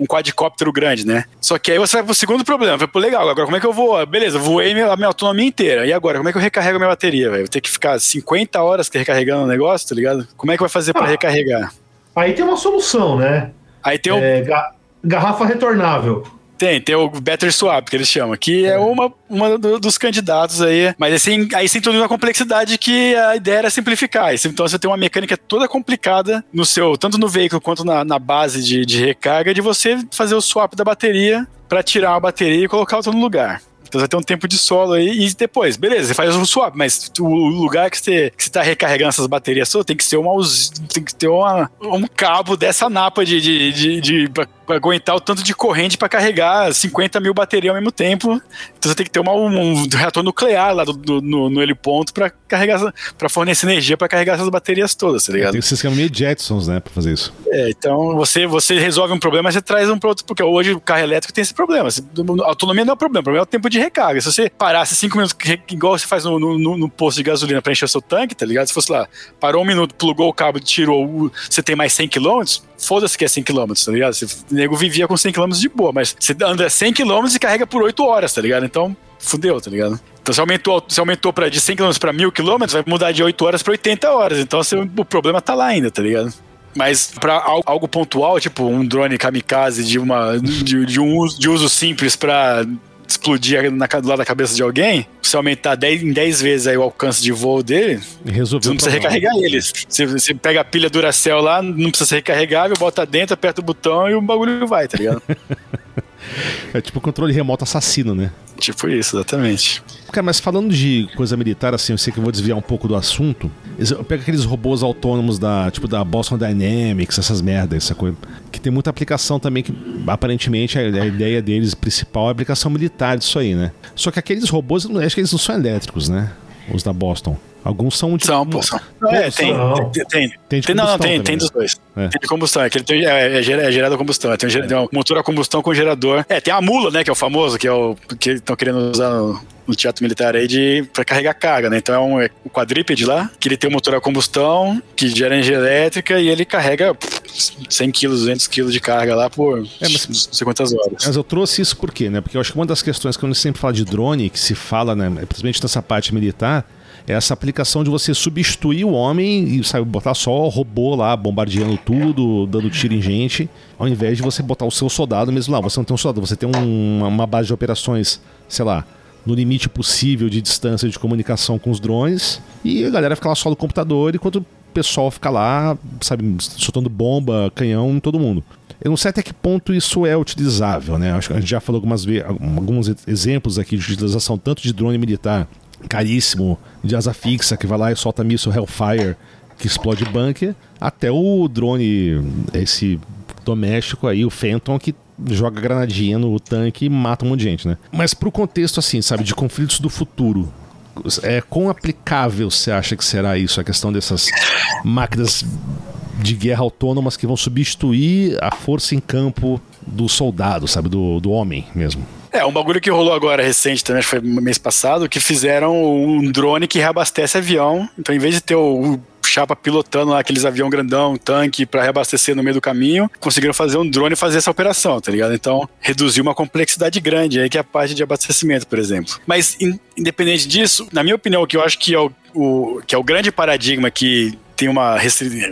um quadricóptero grande, né? Só que aí você vai pro segundo problema. Vai, pô, legal, agora como é que eu vou? Beleza, voei a minha autonomia inteira. E agora, como é que eu recarrego a minha bateria, velho? Vou ter que ficar 50 horas recarregando o negócio, tá ligado? Como é que vai fazer pra para recarregar. Aí tem uma solução, né? Aí tem o. É, garrafa retornável. Tem, tem o Better Swap, que eles chamam, que é, é uma, uma dos candidatos aí. Mas assim, aí sem toda a complexidade que a ideia era simplificar. Então você tem uma mecânica toda complicada no seu, tanto no veículo quanto na, na base de, de recarga, de você fazer o swap da bateria para tirar a bateria e colocar outra no lugar. Então você vai ter um tempo de solo aí e depois, beleza, você faz o swap, mas o lugar que você, que você tá recarregando essas baterias só tem que ser uma tem que ter uma, um cabo dessa napa de, de, de, de aguentar o tanto de corrente para carregar 50 mil baterias ao mesmo tempo. Então você tem que ter uma, um reator nuclear lá do, do, no, no heliponto para carregar, para fornecer energia para carregar essas baterias todas, tá ligado? Tem que ser meio Jetsons, né, para fazer isso. É, então você, você resolve um problema, você traz um para outro, porque hoje o carro elétrico tem esse problema. A autonomia não é o problema, o problema é o tempo de recarga. Se você parasse 5 minutos, igual você faz no, no, no posto de gasolina para encher o seu tanque, tá ligado? Se fosse lá, parou um minuto, plugou o cabo, tirou, você tem mais 100 km, foda-se que é 100 km, tá ligado? Você, o nego vivia com 100 km de boa, mas você anda 100 km e carrega por 8 horas, tá ligado? Então, fudeu, tá ligado? Então, se aumentou, se aumentou pra, de 100 km para 1000 km, vai mudar de 8 horas para 80 horas. Então, você, o problema tá lá ainda, tá ligado? Mas para algo pontual, tipo um drone kamikaze de, uma, de, de um uso, de uso simples para explodir na, do lado da cabeça de alguém, se aumentar 10, em 10 vezes aí o alcance de voo dele, Resolveu você não precisa recarregar eles. Você, você pega a pilha Duracell lá, não precisa ser recarregável, bota dentro, aperta o botão e o bagulho vai, tá ligado? é tipo controle remoto assassino, né? Tipo isso, exatamente. Cara, mas falando de coisa militar, assim, eu sei que eu vou desviar um pouco do assunto. Eu pego aqueles robôs autônomos da, tipo, da Boston Dynamics, essas merdas, essa coisa. Que tem muita aplicação também, que aparentemente a, a ideia deles principal é a aplicação militar disso aí, né? Só que aqueles robôs, acho que eles não são elétricos, né? Os da Boston. Alguns são de. São, são. É, tem, tem, tem, tem, tem não, não, tem, tem dos dois. É. Tem de combustão, é que ele tem, é, é, é gerado a combustão. Tem um, tem um motor a combustão com gerador. É, tem a mula, né, que é o famoso, que é o que estão querendo usar no, no, teatro militar aí de, pra carregar carga, né? Então é um, é um quadrípede lá, que ele tem um motor a combustão, que gera energia elétrica e ele carrega 100 quilos, 200 quilos de carga lá por é, mas, não sei quantas horas. Mas eu trouxe isso por quê, né? Porque eu acho que uma das questões que eu sempre falo de drone, que se fala, né, principalmente nessa parte militar, essa aplicação de você substituir o homem e sabe, botar só robô lá bombardeando tudo, dando tiro em gente, ao invés de você botar o seu soldado mesmo lá. Você não tem um soldado, você tem um, uma base de operações, sei lá, no limite possível de distância de comunicação com os drones. E a galera fica lá só no computador, enquanto o pessoal fica lá, sabe, soltando bomba, canhão em todo mundo. Eu não sei até que ponto isso é utilizável, né? Acho que a gente já falou algumas alguns exemplos aqui de utilização tanto de drone militar caríssimo, de asa fixa, que vai lá e solta míssil Hellfire, que explode bunker, até o drone, esse doméstico aí, o Phantom, que joga granadinha no tanque e mata um monte de gente, né? Mas pro contexto, assim, sabe, de conflitos do futuro, é, quão aplicável você acha que será isso, a questão dessas máquinas de guerra autônomas que vão substituir a força em campo do soldado, sabe? Do, do homem mesmo. É, um bagulho que rolou agora recente também, foi mês passado, que fizeram um drone que reabastece avião. Então, em vez de ter o, chapa pilotando lá aqueles avião grandão, tanque para reabastecer no meio do caminho, conseguiram fazer um drone fazer essa operação, tá ligado? Então, reduziu uma complexidade grande aí que é a parte de abastecimento, por exemplo. Mas in, independente disso, na minha opinião, o que eu acho que é o, o que é o grande paradigma que tem uma,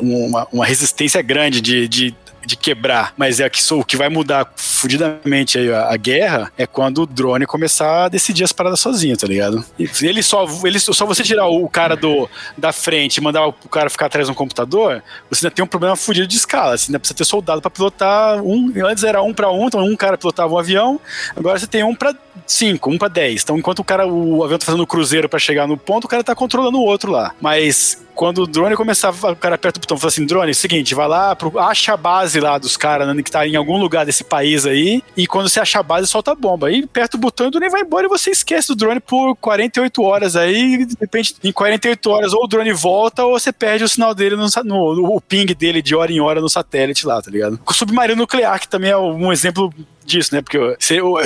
uma, uma resistência grande de, de de quebrar, mas é que o que vai mudar fudidamente a, a, guerra é quando o drone começar a decidir as paradas sozinho, tá ligado? Ele só, ele, só você tirar o cara do, da frente e mandar o cara ficar atrás de um computador, você ainda tem um problema fudido de escala. Você ainda precisa ter soldado para pilotar um. Antes era um para um, então um cara pilotava um avião, agora você tem um para cinco, um para dez. Então enquanto o cara, o avião tá fazendo cruzeiro para chegar no ponto, o cara tá controlando o outro lá. Mas quando o drone começava, o cara aperta o botão e fala assim: drone, seguinte, vai lá, pro, acha a base lá dos caras, né, que tá em algum lugar desse país aí, e quando você achar a base, solta a bomba. Aí aperta o botão e o drone vai embora e você esquece do drone por 48 horas aí, de repente, em 48 horas, ou o drone volta, ou você perde o sinal dele no, no, o ping dele de hora em hora no satélite lá, tá ligado? O submarino nuclear, que também é um exemplo disso, né? Porque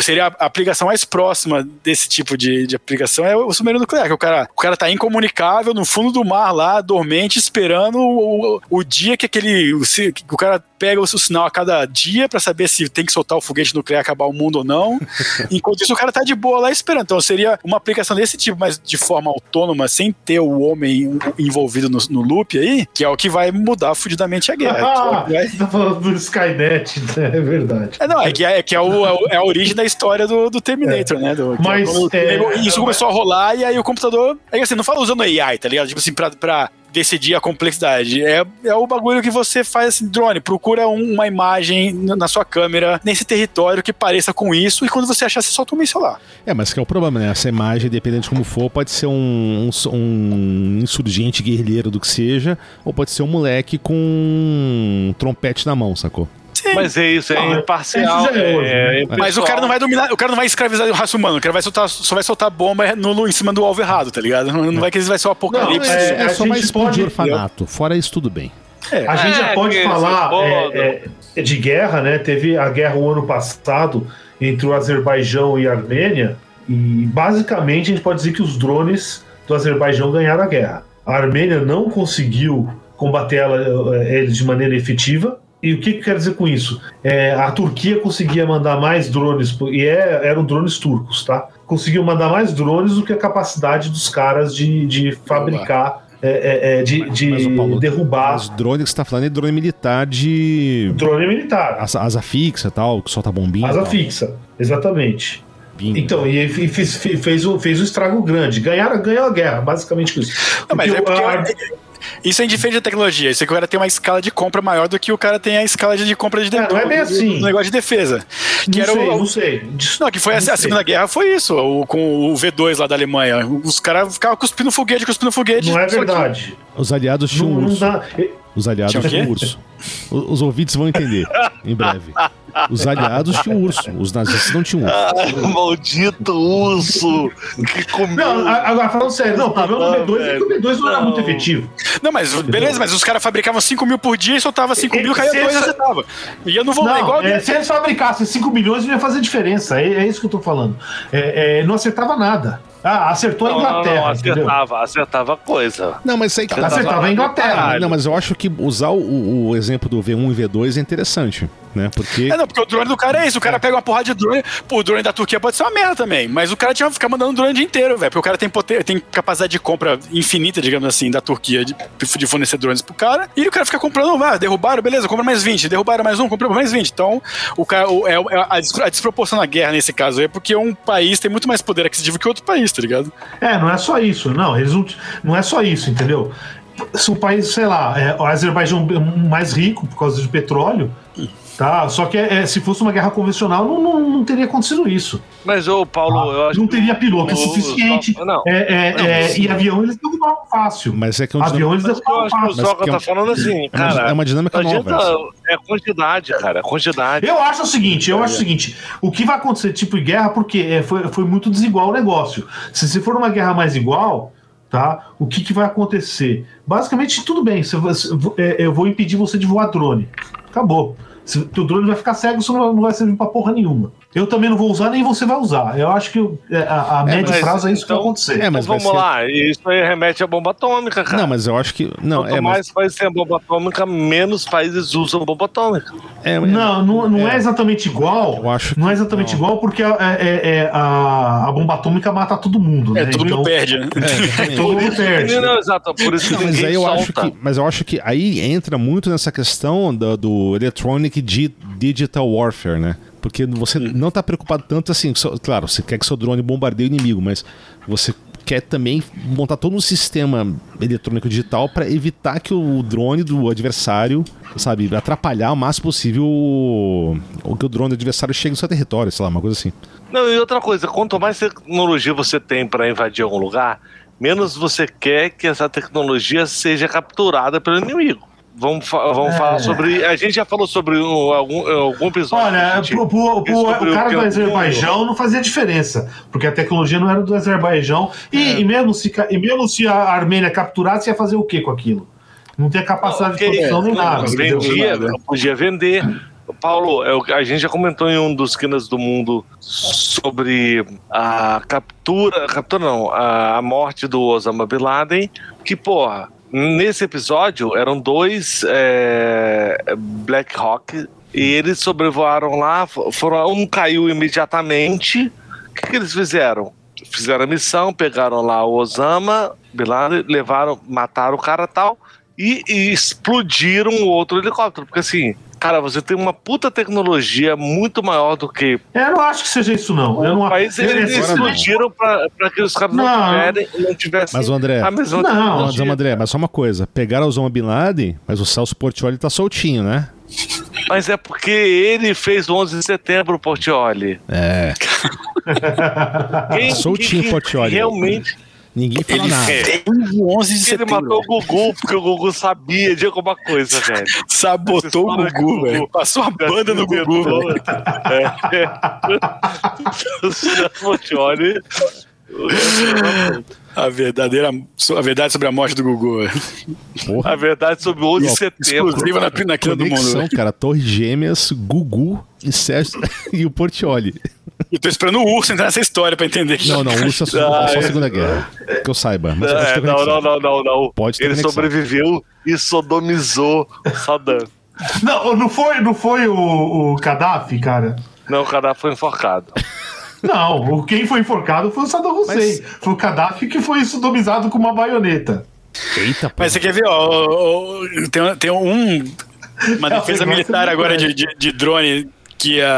seria a aplicação mais próxima desse tipo de, de aplicação é o submarino nuclear, que o cara, o cara tá incomunicável no fundo do mar lá, dormente, esperando o, o dia que aquele. O, que o cara pega o seu sinal a cada dia para saber se tem que soltar o foguete nuclear acabar o mundo ou não. Enquanto isso, o cara tá de boa lá esperando. Então seria uma aplicação desse tipo, mas de forma autônoma, sem ter o homem envolvido no, no loop aí, que é o que vai mudar fudidamente a guerra. Ah, vai... Você tá falando do Skynet, né? É verdade. É, não, é que é, que é, o, é, é a origem da história do, do Terminator, é. né? Do, mas é, isso começou a rolar e aí o computador. É assim, não fala usando AI, tá ligado? Tipo assim, pra, pra decidir a complexidade. É, é o bagulho que você faz assim, drone, procura um, uma imagem na sua câmera nesse território que pareça com isso e quando você achar, você solta um míssil lá. É, mas que é o problema, né? Essa imagem, dependendo de como for, pode ser um, um, um insurgente guerrilheiro do que seja, ou pode ser um moleque com um trompete na mão, sacou? Sim. Mas é isso, é ah, imparcial. É, é, mas o cara não vai dominar, o cara não vai escravizar o raça humano, o cara vai soltar, só vai soltar bomba no, em cima do alvo errado, tá ligado? Não, não vai que vai ser o apocalipse. Não, é, é, só mais explodir pode... orfanato. Fora isso, tudo bem. É. A gente já é, pode falar é, é, de guerra, né? Teve a guerra o ano passado entre o Azerbaijão e a Armênia, e basicamente a gente pode dizer que os drones do Azerbaijão ganharam a guerra. A Armênia não conseguiu combater ela, eles de maneira efetiva, e o que, que quer dizer com isso? É, a Turquia conseguia mandar mais drones, e é, eram drones turcos, tá? Conseguiu mandar mais drones do que a capacidade dos caras de, de fabricar. É, é, é, de, de mas, Paulo, derrubar. Os drones que você está falando é drone militar de. Drone militar. Asa, asa fixa tal, que solta bombinha. Asa fixa, exatamente. Bingo. Então, e fez, fez, fez, um, fez um estrago grande. Ganharam, ganhou a guerra, basicamente isso. Não, mas é porque a, isso é indiferente da tecnologia. Isso é que o cara tem uma escala de compra maior do que o cara tem a escala de compra de defesa. É, não é bem assim. negócio de defesa. Que não era sei, o, não sei. Não, que foi a, a, Segunda Guerra foi isso, o, com o V2 lá da Alemanha. Os caras ficavam cuspindo foguete, cuspindo foguete. Não é verdade. Que... Os aliados tinham um urso. Dá... Os aliados tinham urso. Os ouvintes vão entender em breve. Os aliados tinham urso, os nazistas não tinham urso. Ah, maldito urso! Que comeu. Não, agora falando sério, não, o problema do B2 é que o B2 não, era muito efetivo. Não, mas beleza, mas os caras fabricavam 5 mil por dia e soltava 5 mil, caía 2 e acertava. E eu não vou não, igual. É, se eles fabricassem 5 milhões, não ia fazer diferença. É, é isso que eu tô falando. É, é, não acertava nada. Ah, acertou não, a Inglaterra. Não, não, acertava, entendeu? acertava coisa. Não, mas isso aí acertava, acertava a Inglaterra. Não, mas eu acho que usar o, o exemplo do V1 e V2 é interessante. Né? Porque. É, não, porque o drone do cara é isso. O cara pega uma porrada de drone. Pô, o drone da Turquia pode ser uma merda também. Mas o cara tinha que ficar mandando drone o dia inteiro, velho. Porque o cara tem, poder, tem capacidade de compra infinita, digamos assim, da Turquia de, de fornecer drones pro cara. E o cara fica comprando, ah, derrubaram, beleza, compra mais 20. Derrubaram mais um, compra mais 20. Então, o cara, o, é, é a, a desproporção na guerra nesse caso é porque um país tem muito mais poder aquisitivo que outro país, tá ligado? É, não é só isso. Não, eles não, não é só isso, entendeu? Se o país, sei lá, é, o Azerbaijão é mais rico por causa de petróleo, Tá, só que é, se fosse uma guerra convencional, não, não, não teria acontecido isso. Mas, ô, Paulo, Ah, eu acho não teria piloto o- suficiente. o- Não. É, é, Não, é, e avião eles derrubavam fácil. Mas é que é um Avião eles Mas eu derrubavam acho que o fácil. Mas que é tá um- falando assim, é uma- cara. é uma dinâmica nova, adianta- É quantidade, cara. É quantidade. Eu acho o seguinte, eu acho o seguinte, o que vai acontecer tipo de guerra, porque é, foi, foi muito desigual o negócio. Se, se for uma guerra mais igual, tá? O que, que vai acontecer? Basicamente, tudo bem, se, é, eu vou impedir você de voar drone. Acabou. Se, teu drone vai ficar cego, não, não vai servir pra porra nenhuma. Eu também não vou usar, nem você vai usar. Eu acho que é, a, a médio mas prazo é isso que então- vai acontecer. É, mas Então vamos ser- lá. Isso aí remete à bomba atômica, cara. Não, mas eu acho que. Não, Quanto é, mas, mais países têm bomba atômica, menos países usam bomba atômica. é, Não, não, não é. exatamente igual. Eu acho Não é que exatamente não. igual porque a, é- é- é a, a bomba atômica mata todo mundo. É, né? todo mundo Então, perde, né? É, Todo mundo perde. Não, exato. Por isso que Não, mas ninguém aí eu acho solta. que, mas eu acho que aí entra muito nessa questão do, do electronic di- digital warfare, né? Porque você não tá preocupado tanto assim, claro, você quer que seu drone bombardeie o inimigo, mas você quer também montar todo um sistema eletrônico digital para evitar que o drone do adversário, sabe, atrapalhar o máximo possível o, o que o drone do adversário chegue no seu território, sei lá, uma coisa assim. Não, e outra coisa, quanto mais tecnologia você tem para invadir algum lugar, menos você quer que essa tecnologia seja capturada pelo inimigo. Vamos, fa- vamos É. falar sobre. A gente já falou sobre um- algum, algum episódio. Olha, pro, pro- pro- sobre o cara do é Azerbaijão não fazia diferença, porque a tecnologia não era do Azerbaijão. E, É. e mesmo, se, e mesmo se a Armênia capturasse, ia fazer o que com aquilo? Não tem capacidade Ok, de produção nem não, nada. vendia, podia vender. Paulo, é a gente já comentou em um dos quinas do mundo sobre a captura, captura não, a, a morte do Osama Bin Laden, que porra, nesse episódio eram dois é, Black Hawk e eles sobrevoaram lá, fo- foram, um caiu imediatamente. O que, que eles fizeram? Fizeram a missão, pegaram lá o Osama Laden, levaram, mataram o cara tal e, e explodiram o outro helicóptero. Porque assim, cara, você tem uma puta tecnologia muito maior do que É, Eu não acho que seja isso, não. Eu não o país. eu- Eles explodiram pra, pra que os caras não, Não. tiverem, não tivessem Mas o André, a mesma Não, mas, André, mas só uma coisa, pegaram o Osama Bin Laden, mas o Celso Portioli tá soltinho, né? Mas é porque ele fez o 11 de setembro, Portioli. É. Quem, Soltinho, quem- Portioli. Realmente Ninguém fala Ele nada. fez o 11 de ele setembro. matou o Gugu, porque o Gugu sabia de alguma coisa, velho. Sabotou o Gugu, velho. Passou a banda no Gugu, velho. É, é. O. A verdadeira. A verdade sobre a morte do Gugu. Porra. A verdade sobre o 11 de setembro. Exclusiva na, na quina do mundo. Conexão, velho. cara. Torre Gêmeas, Gugu e Sérgio e o Portioli. Eu tô esperando o urso entrar nessa história pra entender. Não, não, o Urso é só, Ah, é só a. Segunda Guerra. Que eu saiba. Mas É, não, não, não, não, não. Pode ter Ele conexão. sobreviveu e sodomizou Saddam. Não, não foi, não foi o, o Gaddafi, cara? Não, o cara foi enforcado. Não, o- quem foi enforcado foi o Saddam Hussein. Foi o Gaddafi que foi sodomizado com uma baioneta. Eita, pô. Mas você quer ver, ó, ó, ó, tem, tem um, uma É, defesa foi militar agora de, de, de drone que a,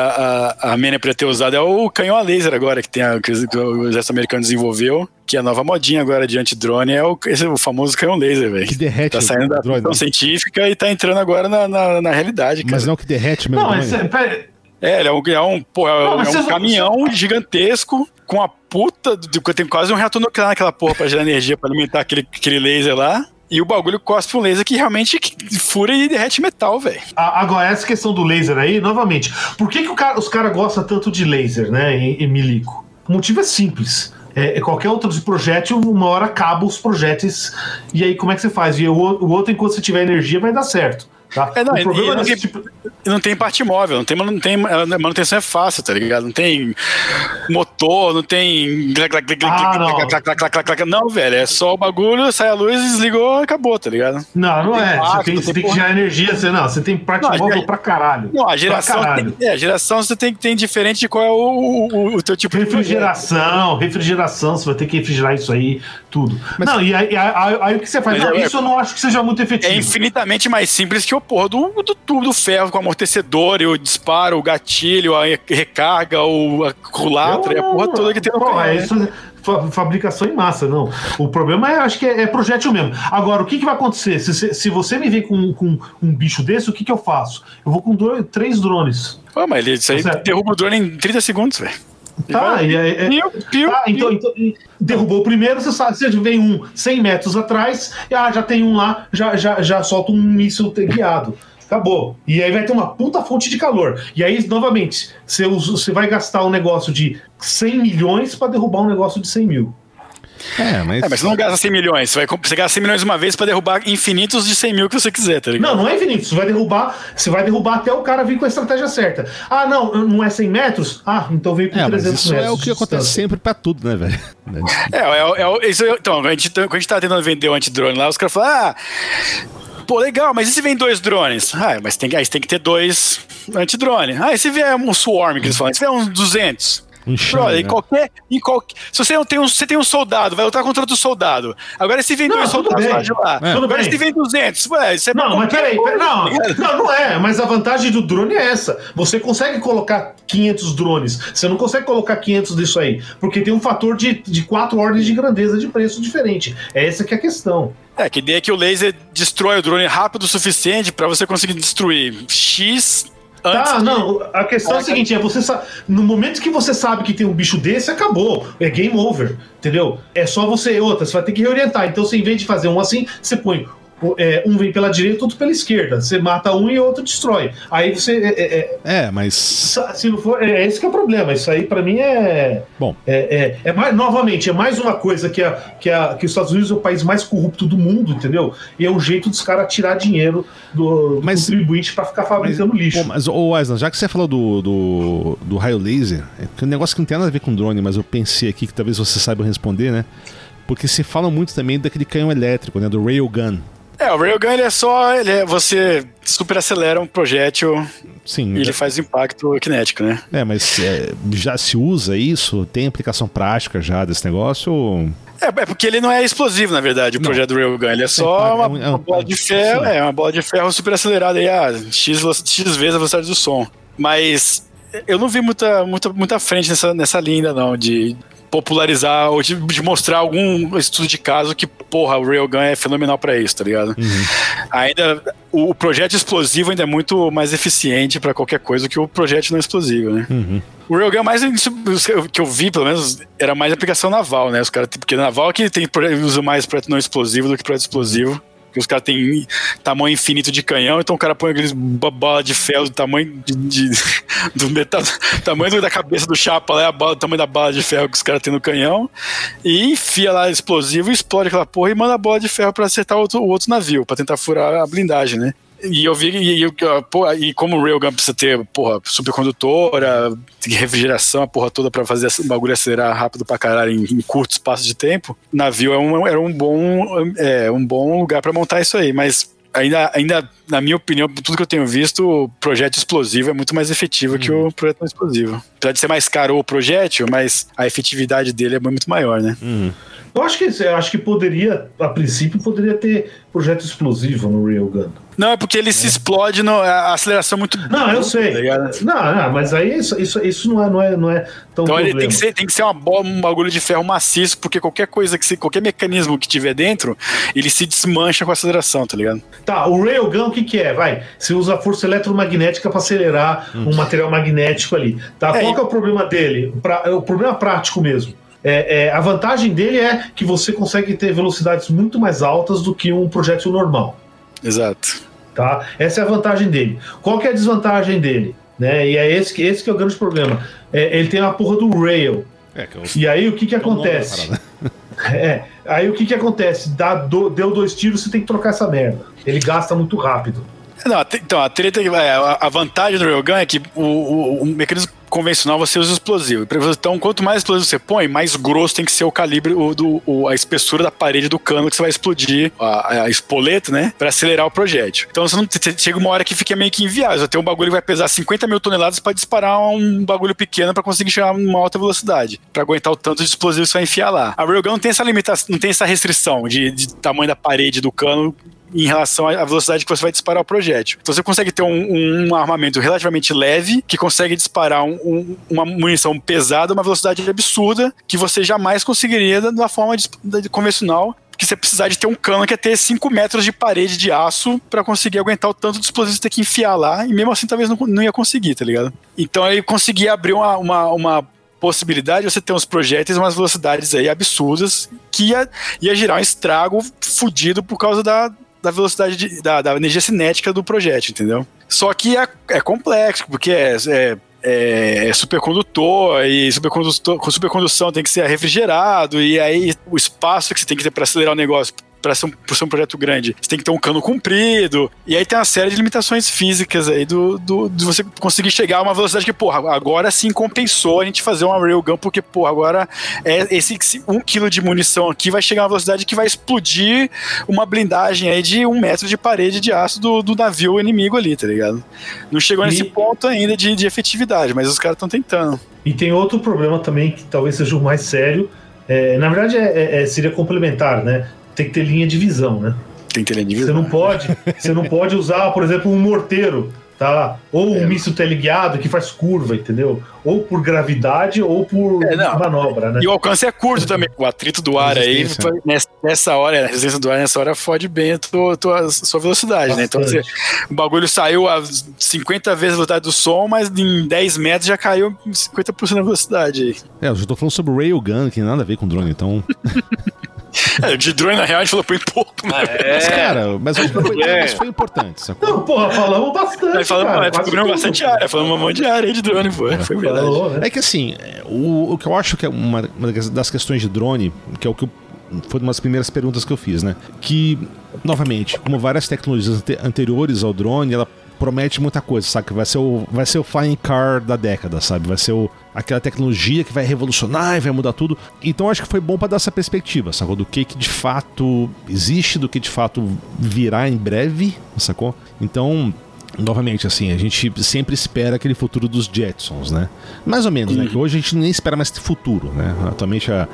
a, a Armênia poderia ter usado é o canhão a laser agora, que, tem a, que o exército americano desenvolveu, que é a nova modinha agora de antidrone é o, esse, é o famoso canhão laser, velho. Que derrete Tá saindo da drone. ficção científica e tá entrando agora na, na, na realidade, cara. Mas não que derrete mesmo. Não, mas drone. é, pera- É, ele é um, é um, pô, é, Não, é um caminhão gigantesco com a puta. do- Tem quase um reator nuclear naquela porra pra gerar energia pra alimentar aquele, aquele laser lá. E o bagulho cospe um laser que realmente fura e derrete metal, velho. agora, essa questão do laser aí, novamente, por que, que o cara- os caras gostam tanto de laser, né, em, em milico? O motivo é simples. É, é qualquer outro projétil, uma hora acaba os projéteis, e aí como é que você faz? E o, o outro, enquanto você tiver energia, vai dar certo. Tá? É, não, o problema não tem- tipo- não tem parte móvel, não tem, não tem a manutenção é fácil, tá ligado? Não tem motor, não tem. Ah, não. Não, velho, é só o bagulho, sai a luz, desligou, acabou, tá ligado? Não, não é. Você tem, você tem que gerar energia. Você, não, você tem parte móvel pra caralho. Não, a geração, tem, é, a geração você tem que ter indiferente de qual é o, o, teu tipo de Refrigeração, refrigeração, você vai ter que refrigerar isso aí, tudo. Não, e aí, aí- o que você faz? É- isso eu não acho que seja muito efetivo. É infinitamente mais simples que o porra do, do tubo do ferro com amortecedor, e o disparo, o gatilho, a recarga, o a culatra, e a porra toda que tem no Porra, é isso, fa- fabricação em massa, não. O problema é, acho que é, é projétil mesmo. Agora, o que, que vai acontecer? Se, se, se você me vem com, com um bicho desse, o que, que eu faço? Eu vou com dois, três drones. Pô, mas ele, isso aí Tá derruba o drone em 30 segundos, velho. Tá, e aí- é- Piu, piu, Tá, então, então, derrubou o primeiro, você sabe, você vem um 100 metros atrás, e ah, já tem um lá, já, já, já solta um míssil guiado. Acabou. E aí vai ter uma puta fonte de calor. E aí, novamente, você, você vai gastar um negócio de 100 milhões para derrubar um negócio de 100 mil. É, mas. É, mas você não gasta 100 milhões, você vai você gasta 100 milhões uma vez pra derrubar infinitos de 100 mil que você quiser, tá ligado? Não, não é infinito. Você vai derrubar, você vai derrubar até o cara vir com a estratégia certa. Ah, não, não é 100 metros? Ah, então vem com É, mas 300 isso metros. é o que acontece distância. sempre pra tudo, né, velho? É, é, é, isso, então, quando a, gente, quando a gente tava tentando vender o antidrone lá, os caras falaram, ah, pô, legal, mas e se vem dois drones? Ah, mas tem, aí tem que ter dois antidrone. Ah, e se vier um swarm, que eles falam, se vier uns 200? Um China, Brother, em né? qualquer, em qualquer. Se você não tem um, você tem um soldado, vai lutar contra outro soldado. Agora se vem Não, dois soldados bem. lá. É. Agora bem. se vem 200, ué, pra Não, mas peraí, peraí, não, não, não é, mas a vantagem do drone é essa. Você consegue colocar 500 drones, você não consegue colocar 500 disso aí, porque tem um fator de, de quatro ordens de grandeza de preço diferente. É essa que é a questão. É, que ideia é que o laser destrói o drone rápido o suficiente pra você conseguir destruir X antes. Tá, não, a questão é a seguinte, é você sa- no momento que você sabe que tem um bicho desse, acabou, é game over, entendeu? É só você, outra, você vai ter que reorientar. Então, você, em vez de fazer um assim, você põe é, um vem pela direita, outro pela esquerda. Você mata um e o outro destrói. Aí você é, é, é, É, mas. Se não for, é esse que é o problema. Isso aí, pra mim, é. Bom. É, é, é mais, novamente, é mais uma coisa que, a, que, a, que os Estados Unidos é o país mais corrupto do mundo, entendeu? E é um jeito dos caras tirar dinheiro do, do Mas- contribuinte pra ficar fabricando lixo. Pô, mas, ô Wesley, já que você falou do, do, do raio laser, é um negócio que não tem nada a ver com drone, mas eu pensei aqui que talvez você saiba responder, né? Porque se fala muito também daquele canhão elétrico, né? Do railgun. É, o Railgun ele é só. Ele é, você super acelera um projétil Sim. e ele faz impacto cinético, né? É, mas é, já se usa isso? Tem aplicação prática já desse negócio? ou- É, é porque ele não é explosivo, na verdade, o Não. projeto do Railgun. Ele é É, só é uma, é um- uma bola de ferro, é uma bola de ferro super acelerada aí, a X, velo- X vezes a velocidade do som. Mas eu não vi muita, muita, muita frente nessa, nessa linha ainda, não, de popularizar ou de, de mostrar algum estudo de caso que, porra, o Railgun é fenomenal pra isso, tá ligado? Uhum. Ainda, o, o projeto explosivo ainda é muito mais eficiente pra qualquer coisa que o projeto não explosivo, né? Uhum. O Railgun é mais que eu vi, pelo menos, era mais aplicação naval, né? Os caras, porque naval que tem usa mais projeto não explosivo do que projeto explosivo. Os caras têm tamanho infinito de canhão, então o cara põe aqueles bola de ferro do tamanho de, de- do tamanho da cabeça do chapa lá, a bala, o tamanho da bala de ferro que os caras têm no canhão, e enfia lá explosivo, explode aquela porra e manda a bola de ferro pra acertar o outro, o outro navio, pra tentar furar a blindagem, né? E eu vi, e, pô, e como o Railgun precisa ter, porra, supercondutora, refrigeração, a porra toda pra fazer o bagulho acelerar rápido pra caralho em, em curto espaço de tempo, navio é um, era um bom, é, um bom lugar pra montar isso aí, mas ainda, ainda, na minha opinião, por tudo que eu tenho visto, o projeto explosivo é muito mais efetivo que o projeto não explosivo. Apesar de ser mais caro o projétil, mas a efetividade dele é muito maior, né? Uhum. Eu acho que eu acho que poderia, a princípio, poderia ter projeto explosivo no Railgun. Não, é porque ele se explode, no, a aceleração é muito Não, eu Tá sei. ligado? Não, não, mas aí isso, isso, isso não, é, não, é, não é tão Então ele problema. tem que, ser, tem que ser uma bola, um bagulho de ferro maciço, porque qualquer coisa que se, qualquer mecanismo que tiver dentro, ele se desmancha com a aceleração, tá ligado? Tá, o Railgun o que, que é? Vai, você usa a força eletromagnética para acelerar um material magnético ali. Tá? É, Qual que é o problema dele? Pra- é o problema prático mesmo. É, é, a vantagem dele é que você consegue ter velocidades muito mais altas do que um projétil normal. Exato. Tá? Essa é a vantagem dele. Qual que é a desvantagem dele? Né? E é esse, que- esse que é o grande problema. É, ele tem a porra do rail. É, que eu... E aí o que que É acontece? parada. É, aí o que que acontece? Dá do- deu dois tiros, você tem que trocar essa merda. Ele gasta muito rápido. Não, então, a treta, é, a vantagem do Railgun é que o, o, o mecanismo convencional você usa explosivo. Então, quanto mais explosivo você põe, mais grosso tem que ser o calibre, o, do, o, a espessura da parede do cano que você vai explodir, a, a espoleta, né? Pra acelerar o projétil. Então, você não, chega uma hora que fica meio que inviável. Tem um bagulho que vai pesar 50 mil toneladas para disparar um bagulho pequeno para conseguir chegar a uma alta velocidade, para aguentar o tanto de explosivo que você vai enfiar lá. A Railgun não tem essa limitação, não tem essa restrição de, de tamanho da parede do cano em relação à velocidade que você vai disparar o projétil. Então você consegue ter um, um armamento relativamente leve, que consegue disparar um, um, uma munição pesada, uma velocidade absurda, que você jamais conseguiria da forma de, de convencional que você precisar de ter um cano que é ter 5 metros de parede de aço para conseguir aguentar o tanto de explosivo que você que enfiar lá, e mesmo assim talvez não, não ia conseguir, tá ligado? Então aí conseguir abrir uma, uma, uma possibilidade de você ter uns projéteis, umas velocidades aí absurdas, que ia, ia gerar um estrago fudido por causa da, da velocidade de, da, da, energia cinética do projétil, entendeu? Só que é, é complexo, porque é, é, é, é supercondutor e supercondutor, com supercondução tem que ser refrigerado, e aí o espaço que você tem que ter para acelerar o negócio para ser, um, ser um projeto grande, você tem que ter um cano comprido. E aí tem uma série de limitações físicas aí do, do, de você conseguir chegar a uma velocidade que, porra, agora sim compensou a gente fazer uma railgun, porque, porra, agora é esse um quilo de munição aqui vai chegar a uma velocidade que vai explodir uma blindagem aí de um metro de parede de aço do, do navio inimigo ali, tá ligado? Não chegou nesse ponto ainda de, de efetividade, mas os caras estão tentando. E tem outro problema também que talvez seja o mais sério. É, na verdade, é, é, seria complementar, né? Tem que ter linha de visão, né? Tem que ter linha de visão. Você não pode, você não pode usar, por exemplo, um morteiro tá? Ou um é. míssil teleguiado que faz curva, entendeu? Ou por gravidade ou por é, manobra, né? E o alcance é curto também. O atrito do ar aí, nessa hora, a resistência do ar nessa hora fode bem a tua, tua sua velocidade, Bastante. né? Então você, o bagulho saiu a 50 vezes a velocidade do som, mas em 10 metros já caiu 50% da velocidade aí. É, eu já tô falando sobre Railgun, que tem nada a ver com drone, então. É, de drone, na real, a gente falou bem pouco. Né? É. Mas, cara, mas, foi, mas foi importante. Sacou? Não, porra, falamos bastante. falamos, cara, é, cobriu bastante área, falamos um monte de área de drone, pô. É, foi verdade. Falou, né? É que assim, o, o que eu acho que é uma, uma das questões de drone, que é o que eu foi uma das primeiras perguntas que eu fiz, né? Que, novamente, como várias tecnologias anteriores ao drone, ela promete muita coisa, sabe? Vai ser o, vai ser o flying car da década, sabe? Vai ser o, aquela tecnologia que vai revolucionar e vai mudar tudo. Então acho que foi bom para dar essa perspectiva, sacou? Do que, que de fato existe, do que de fato virá em breve, sacou? Então, novamente, assim, a gente sempre espera aquele futuro dos Jetsons, né? Mais ou menos, né? Que hoje a gente nem espera mais futuro, né? Atualmente a,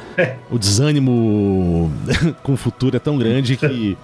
o desânimo com o futuro é tão grande que,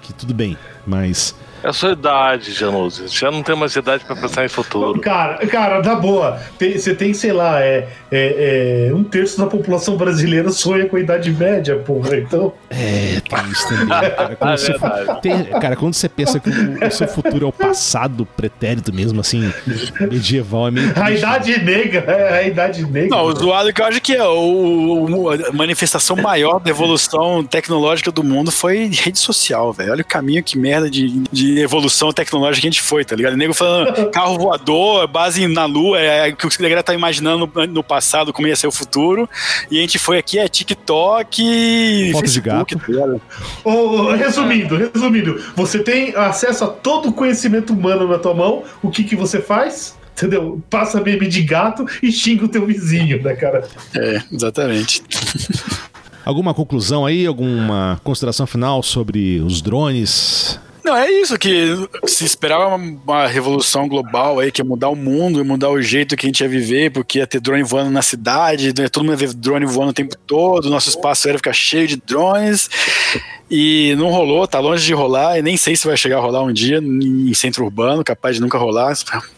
que tudo bem, mas é a sua idade, Januse. Já não tem mais idade para pensar em futuro. Cara, cara, na boa. Tem, você tem, sei lá, é, é, é, um terço da população brasileira sonha com a idade média, porra. Então. É, tem isso também. Cara, quando, é você, tem, cara, quando você pensa que o, o, seu futuro é o passado pretérito mesmo, assim, medieval, é meio. A idade negra, é a idade negra. Não, o zoado que eu acho que é o, a manifestação maior da evolução tecnológica do mundo foi rede social, velho. Olha o caminho que merda de, de evolução tecnológica que a gente foi, tá ligado? O nego falando carro voador, base na lua, é, é, que o galera tá imaginando no, passado como ia ser o futuro. E a gente foi aqui, é TikTok, Foto Facebook, de gato. Tá oh, resumindo, resumindo, você tem acesso a todo o conhecimento humano na tua mão, o que que você faz? entendeu? Passa meme de gato e xinga o teu vizinho, né, cara? É, exatamente. Alguma conclusão aí? Alguma consideração final sobre os drones? Não, é isso que se esperava uma, revolução global aí, que ia mudar o mundo, ia mudar o jeito que a gente ia viver, porque ia ter drone voando na cidade, né, todo mundo ia ver drone voando o tempo todo, nosso espaço aéreo ficar cheio de drones. E não rolou, tá longe de rolar, e nem sei se vai chegar a rolar um dia em centro urbano, capaz de nunca rolar,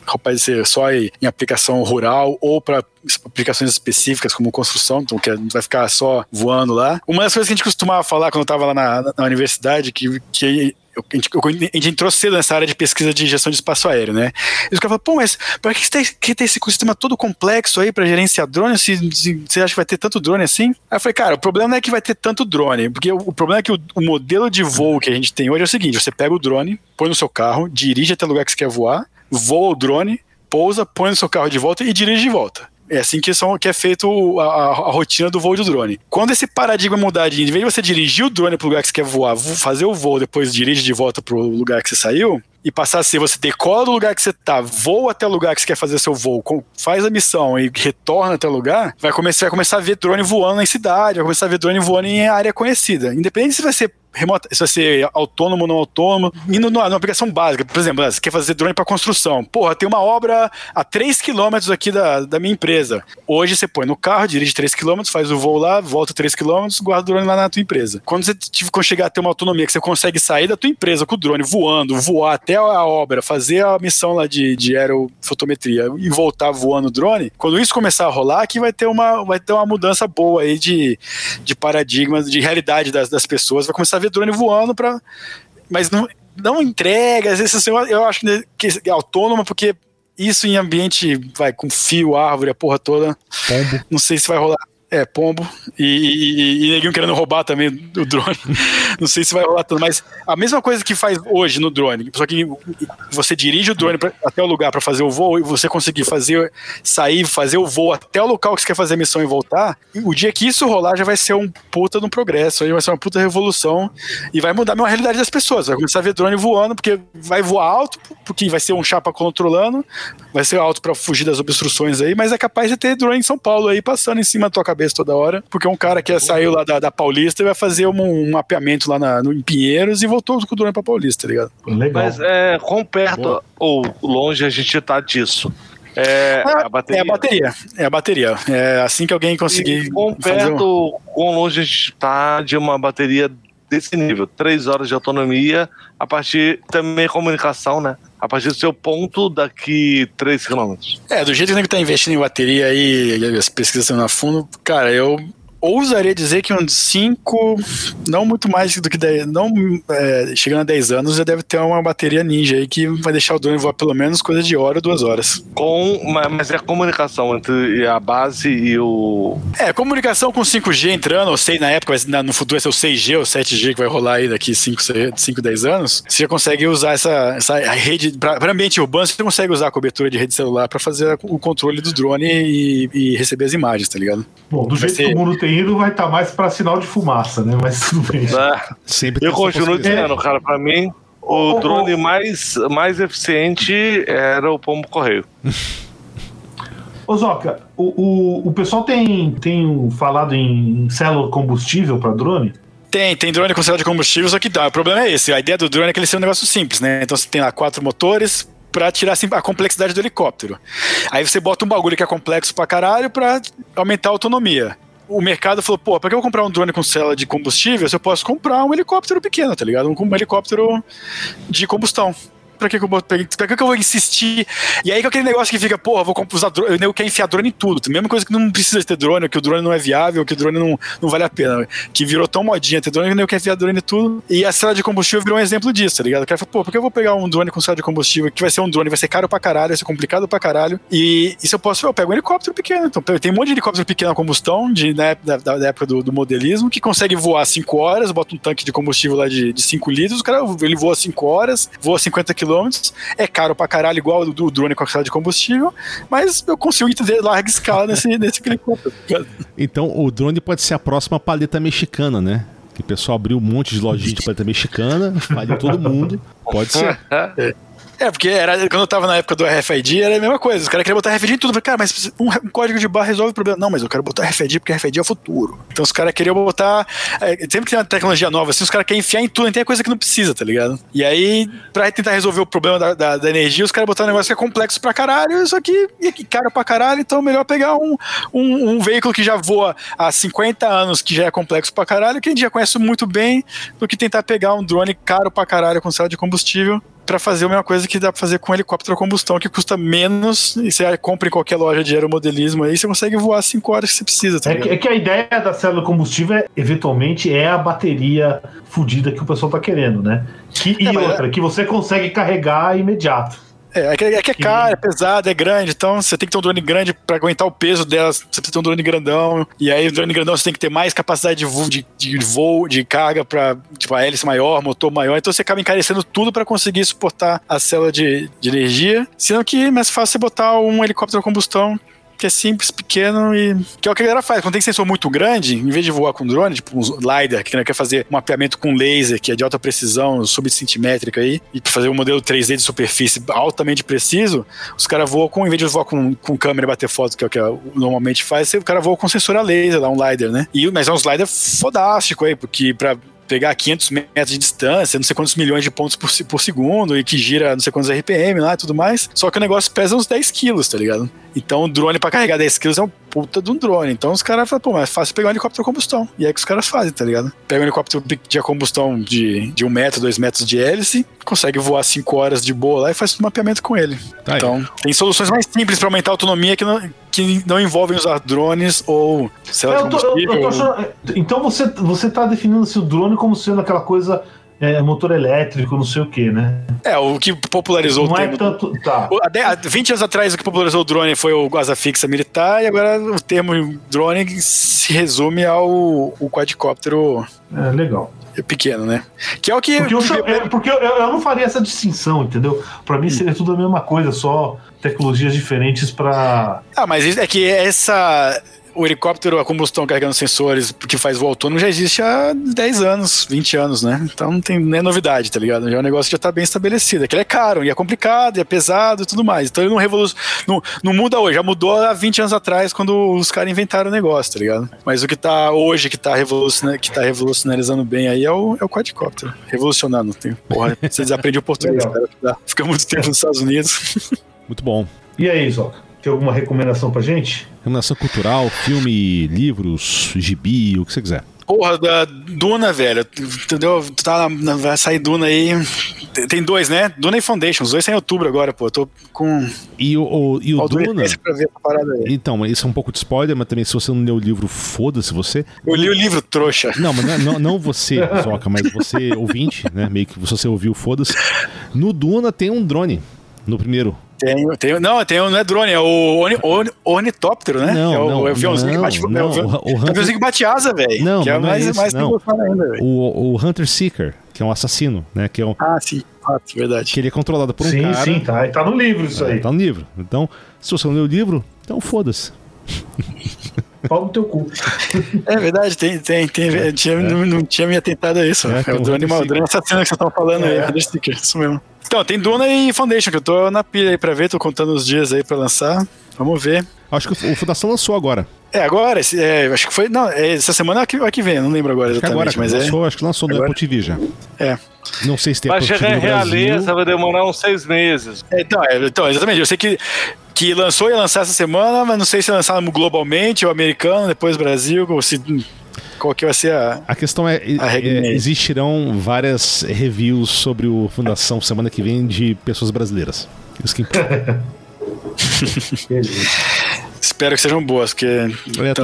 capaz de ser só em aplicação rural ou para aplicações específicas como construção, então que vai ficar só voando lá. Uma das coisas que a gente costumava falar quando eu estava lá na, na universidade, que, que a gente, a gente entrou cedo nessa área de pesquisa de gestão de espaço aéreo, né? E os caras falam, pô, mas para que você tem que ter esse ecossistema todo complexo aí para gerenciar drone? Se, se, você acha que vai ter tanto drone assim? Aí eu falei, cara, o problema não é que vai ter tanto drone, porque o, o problema é que o, o, modelo de voo que a gente tem hoje é o seguinte: você pega o drone, põe no seu carro, dirige até o lugar que você quer voar, voa o drone, pousa, põe no seu carro de volta e dirige de volta. É assim que, são, que é feito a, a, a, rotina do voo de drone. Quando esse paradigma mudar de, em vez de você dirigir o drone para o lugar que você quer voar, fazer o voo, depois dirige de volta para o lugar que você saiu, e passar a ser você decola do lugar que você tá, voa até o lugar que você quer fazer seu voo, faz a missão e retorna até o lugar, vai começar, vai começar a ver drone voando em cidade, vai começar a ver drone voando em área conhecida. Independente se vai ser remota, se vai ser autônomo ou não autônomo, indo numa, numa aplicação básica. Por exemplo, você quer fazer drone para construção. Porra, tem uma obra a 3 km aqui da, da minha empresa. Hoje você põe no carro, dirige 3 km, faz o voo lá, volta 3 km, guarda o drone lá na tua empresa. Quando você quando chegar a ter uma autonomia que você consegue sair da tua empresa com o drone voando, voar até a obra, fazer a missão lá de, de aerofotometria e voltar voando o drone, quando isso começar a rolar, aqui vai ter uma, vai ter uma mudança boa aí de, de paradigma, de realidade das, das pessoas. Vai começar ver drone voando para mas não, não entrega, às vezes assim, eu, acho que é autônoma porque isso em ambiente vai com fio, árvore, a porra toda. Pombo. Não sei se vai rolar. É, pombo. E, e, e, neguinho querendo roubar também o drone. Não sei se vai rolar tanto, mas a mesma coisa que faz hoje no drone, só que você dirige o drone pra, até o lugar para fazer o voo e você conseguir fazer, sair, fazer o voo até o local que você quer fazer a missão e voltar, o dia que isso rolar já vai ser um puta no progresso, vai ser uma puta revolução e vai mudar a realidade das pessoas. Vai começar a ver drone voando, porque vai voar alto, porque vai ser um chapa controlando, vai ser alto para fugir das obstruções aí, mas é capaz de ter drone em São Paulo aí passando em cima da tua cabeça cabeça toda hora, porque um cara que saiu lá da, da Paulista e vai fazer um, um mapeamento lá na, no, em Pinheiros e voltou com o drone pra Paulista, tá ligado? Legal. Mas é, quão perto Boa. ou longe a gente tá disso? É, ah, a bateria. é a bateria. É a bateria. É assim que alguém conseguir. E quão perto, um... quão longe a gente tá de uma bateria desse nível? Três horas de autonomia, a partir também comunicação, né? a partir do seu ponto daqui 3 km. É, do jeito que o nego tá investindo em bateria aí, as pesquisas estão na fundo, cara, eu ousaria dizer que uns 5, não muito mais do que 10, não é, chegando a 10 anos, já deve ter uma bateria ninja aí que vai deixar o drone voar pelo menos coisa de hora ou duas horas. Com, mas é a comunicação entre a base e o. É, comunicação com 5G entrando, ou sei na época, no futuro vai ser o 6G ou 7G que vai rolar aí daqui 5, 5 10 anos, você já consegue usar essa, essa rede, para ambiente urbano, você consegue usar a cobertura de rede celular para fazer o controle do drone e, e, receber as imagens, tá ligado? Bom, do vai jeito ser... que o mundo tem indo vai estar tá mais para sinal de fumaça, né? Mas tudo bem. É, Sempre eu continuo dizendo, cara, para mim, o drone mais, mais eficiente era o pombo correio. Ô Zoca, o, o, o pessoal tem, tem falado em célula combustível para drone? Tem, tem drone com célula de combustível, só que dá. O problema é esse. A ideia do drone é que ele seja um negócio simples, né? Então você tem lá quatro motores, pra tirar assim, a complexidade do helicóptero. Aí você bota um bagulho que é complexo pra caralho pra aumentar a autonomia o mercado falou, pô, pra que eu comprar um drone com célula de combustível se eu posso comprar um helicóptero pequeno, tá ligado? Um, um helicóptero de combustão pra que, que eu vou, pra que, que eu vou insistir? E aí que aquele negócio que fica, porra, vou usar drone, eu quero enfiar drone em tudo. Mesma coisa que não precisa ter drone, que o drone não é viável, que o drone não, não vale a pena. Que virou tão modinha ter drone que eu quero enfiar drone em tudo. E a célula de combustível virou um exemplo disso, tá ligado? O cara fala, pô, por que eu vou pegar um drone com célula de combustível que vai ser um drone, vai ser caro pra caralho, vai ser complicado pra caralho. E, e se eu posso, eu pego um helicóptero pequeno. Então, tem um monte de helicóptero pequeno a combustão, de, época, da, da época do, do, modelismo, que consegue voar 5 horas, bota um tanque de combustível lá de 5 litros, o cara ele voa 5 horas, voa 50 quilômetros, é caro pra caralho, igual do drone com a de combustível, mas eu consigo entender larga escala nesse, nesse helicóptero. Então o drone pode ser a próxima paleta mexicana, né? Que o pessoal abriu um monte de lojinha de paleta mexicana, faliu todo mundo. Pode ser. É. Porque era, quando eu tava na época do RFID, era a mesma coisa. Os caras queriam botar RFID em tudo. Eu falei, cara, mas um, um, código de barra resolve o problema. Não, mas eu quero botar RFID porque RFID é o futuro. Então os caras queriam botar. É, sempre que tem uma tecnologia nova, assim, os caras querem enfiar em tudo, tem coisa que não precisa, tá ligado? E aí, pra tentar resolver o problema da, da, da energia, os caras botaram um negócio que é complexo pra caralho, isso aqui é caro pra caralho, então é melhor pegar um, um, um, veículo que já voa há 50 anos, que já é complexo pra caralho, que a gente já conhece muito bem, do que tentar pegar um drone caro pra caralho com célula de combustível para fazer a mesma coisa que dá pra fazer com um helicóptero a combustão, que custa menos, e você compra em qualquer loja de aeromodelismo aí, você consegue voar 5 horas que você precisa. Tá é, que, é, que, a ideia da célula combustível, é, eventualmente, é a bateria fodida que o pessoal tá querendo, né? Que, e é, outra, é... que você consegue carregar imediato. É, é que, é que é caro, é pesado, é grande, então você tem que ter um drone grande para aguentar o peso delas, você precisa ter um drone grandão, e aí o drone grandão você tem que ter mais capacidade de voo, de, de voo, de carga para tipo, a hélice maior, motor maior, então você acaba encarecendo tudo para conseguir suportar a célula de, de energia, sendo que é mais fácil você botar um helicóptero a combustão que é simples, pequeno e. que é o que a galera faz. Quando tem sensor muito grande, em vez de voar com drone, tipo um LiDAR, que quer fazer um mapeamento com laser, que é de alta precisão, subcentimétrica aí, e fazer um modelo 3D de superfície altamente preciso, os caras voam com, em vez de voar com, com câmera e bater foto, que é o que normalmente faz, o cara voa com sensor a laser, lá, um LiDAR, né? E, mas é um LiDAR fodástico aí, porque pra pegar 500 metros de distância, não sei quantos milhões de pontos por, por segundo e que gira não sei quantos RPM lá e tudo mais. Só que o negócio pesa uns 10 quilos, tá ligado? Então o drone para carregar 10 quilos é um puta de um drone. Então os caras falam, pô, mas é fácil pegar um helicóptero combustão. E é que os caras fazem, tá ligado? Pega um helicóptero de combustão de, de um metro, dois metros de hélice, consegue voar 5 horas de boa lá e faz o mapeamento com ele. Tá então, tem soluções mais simples para aumentar a autonomia que não, que não envolvem usar drones ou é, eu tô, eu, eu tô achando, Então você, você tá definindo se o drone como sendo aquela coisa é, motor elétrico, não sei o que, né? É, o que popularizou não o termo. É tanto, tá. Há 20 anos atrás, o que popularizou o drone foi o asa fixa militar, e agora o termo drone se resume ao o quadricóptero. É, legal pequeno, né? Que é o que. Porque, eu, é, porque eu, eu, não faria essa distinção, entendeu? Para mim seria tudo a mesma coisa, só tecnologias diferentes para. Ah, mas é que essa o helicóptero a combustão carregando sensores que faz voo autônomo já existe há 10 anos, 20 anos, né? Então não tem nem novidade, tá ligado? Já é um negócio que já tá bem estabelecido. É que ele é caro, e é complicado, e é pesado e tudo mais. Então ele não revoluciona. Não, não muda hoje, já mudou há 20 anos atrás, quando os caras inventaram o negócio, tá ligado? Mas o que tá hoje, que tá, revoluciona, que tá revolucionarizando bem aí é o, é o quadricóptero. Revolucionando. Tem, porra, vocês aprendem o português, cara. Fica muito tempo nos Estados Unidos. Muito bom. E aí, Zoca? Tem alguma recomendação pra gente? Recomendação cultural, filme, livros, gibi, o que você quiser. Porra, da Duna, velho. Entendeu? Tá na, vai sair Duna aí. Tem dois, né? Duna e Foundation. Os dois saem em outubro agora, pô. Eu tô com. E o, o e o Duna. Então, isso é um pouco de spoiler, mas também se você não leu o livro, foda-se você. Eu li o livro, trouxa. Não, mas não, não, não você, Zoca, mas você ouvinte, né? Meio que você ouviu, foda-se. No Duna tem um drone. No primeiro. Tem, tem, não, tem, não é drone, é o orni, orni, ornitóptero, né? Não, é o, não, é o aviãozinho não, que bate, não, é o, o, o Hunter, que bate asa, velho. Não, que é não mais, é esse, mais não. ainda, o, o Hunter Seeker, que é um assassino, né? Que é um, ah, sim, ah, verdade. Que ele é controlado por um sim, cara. Sim, sim, tá, tá no livro isso é, aí. Tá no livro. Então, se você não leu o livro, então foda-se. Pau no teu cu. É verdade, tem, tem, tem. É, tinha, é. Não, não, tinha me atentado a isso. É, é o drone, um drone assassino que vocês estão falando aí, Seeker, isso mesmo. Então, tem Duna e Foundation, que eu tô na pilha aí pra ver, tô contando os dias aí pra lançar. Vamos ver. Acho que o Fundação lançou agora. É, agora, é, acho que foi. Não, é, essa semana é que, é que vem, não lembro agora exatamente. Agora, mas lançou, é. Acho que lançou no agora. Apple TV já. É. Não sei se tem vai Apple chegar TV em realeza, vai demorar uns seis meses. É, então, é, então, exatamente. Eu sei que, que lançou e ia lançar essa semana, mas não sei se lançar globalmente ou americano, depois Brasil, ou se qual que vai ser a. A questão é, a é existirão várias reviews sobre o Fundação semana que vem de pessoas brasileiras. Isso que importa. Espero que sejam boas, porque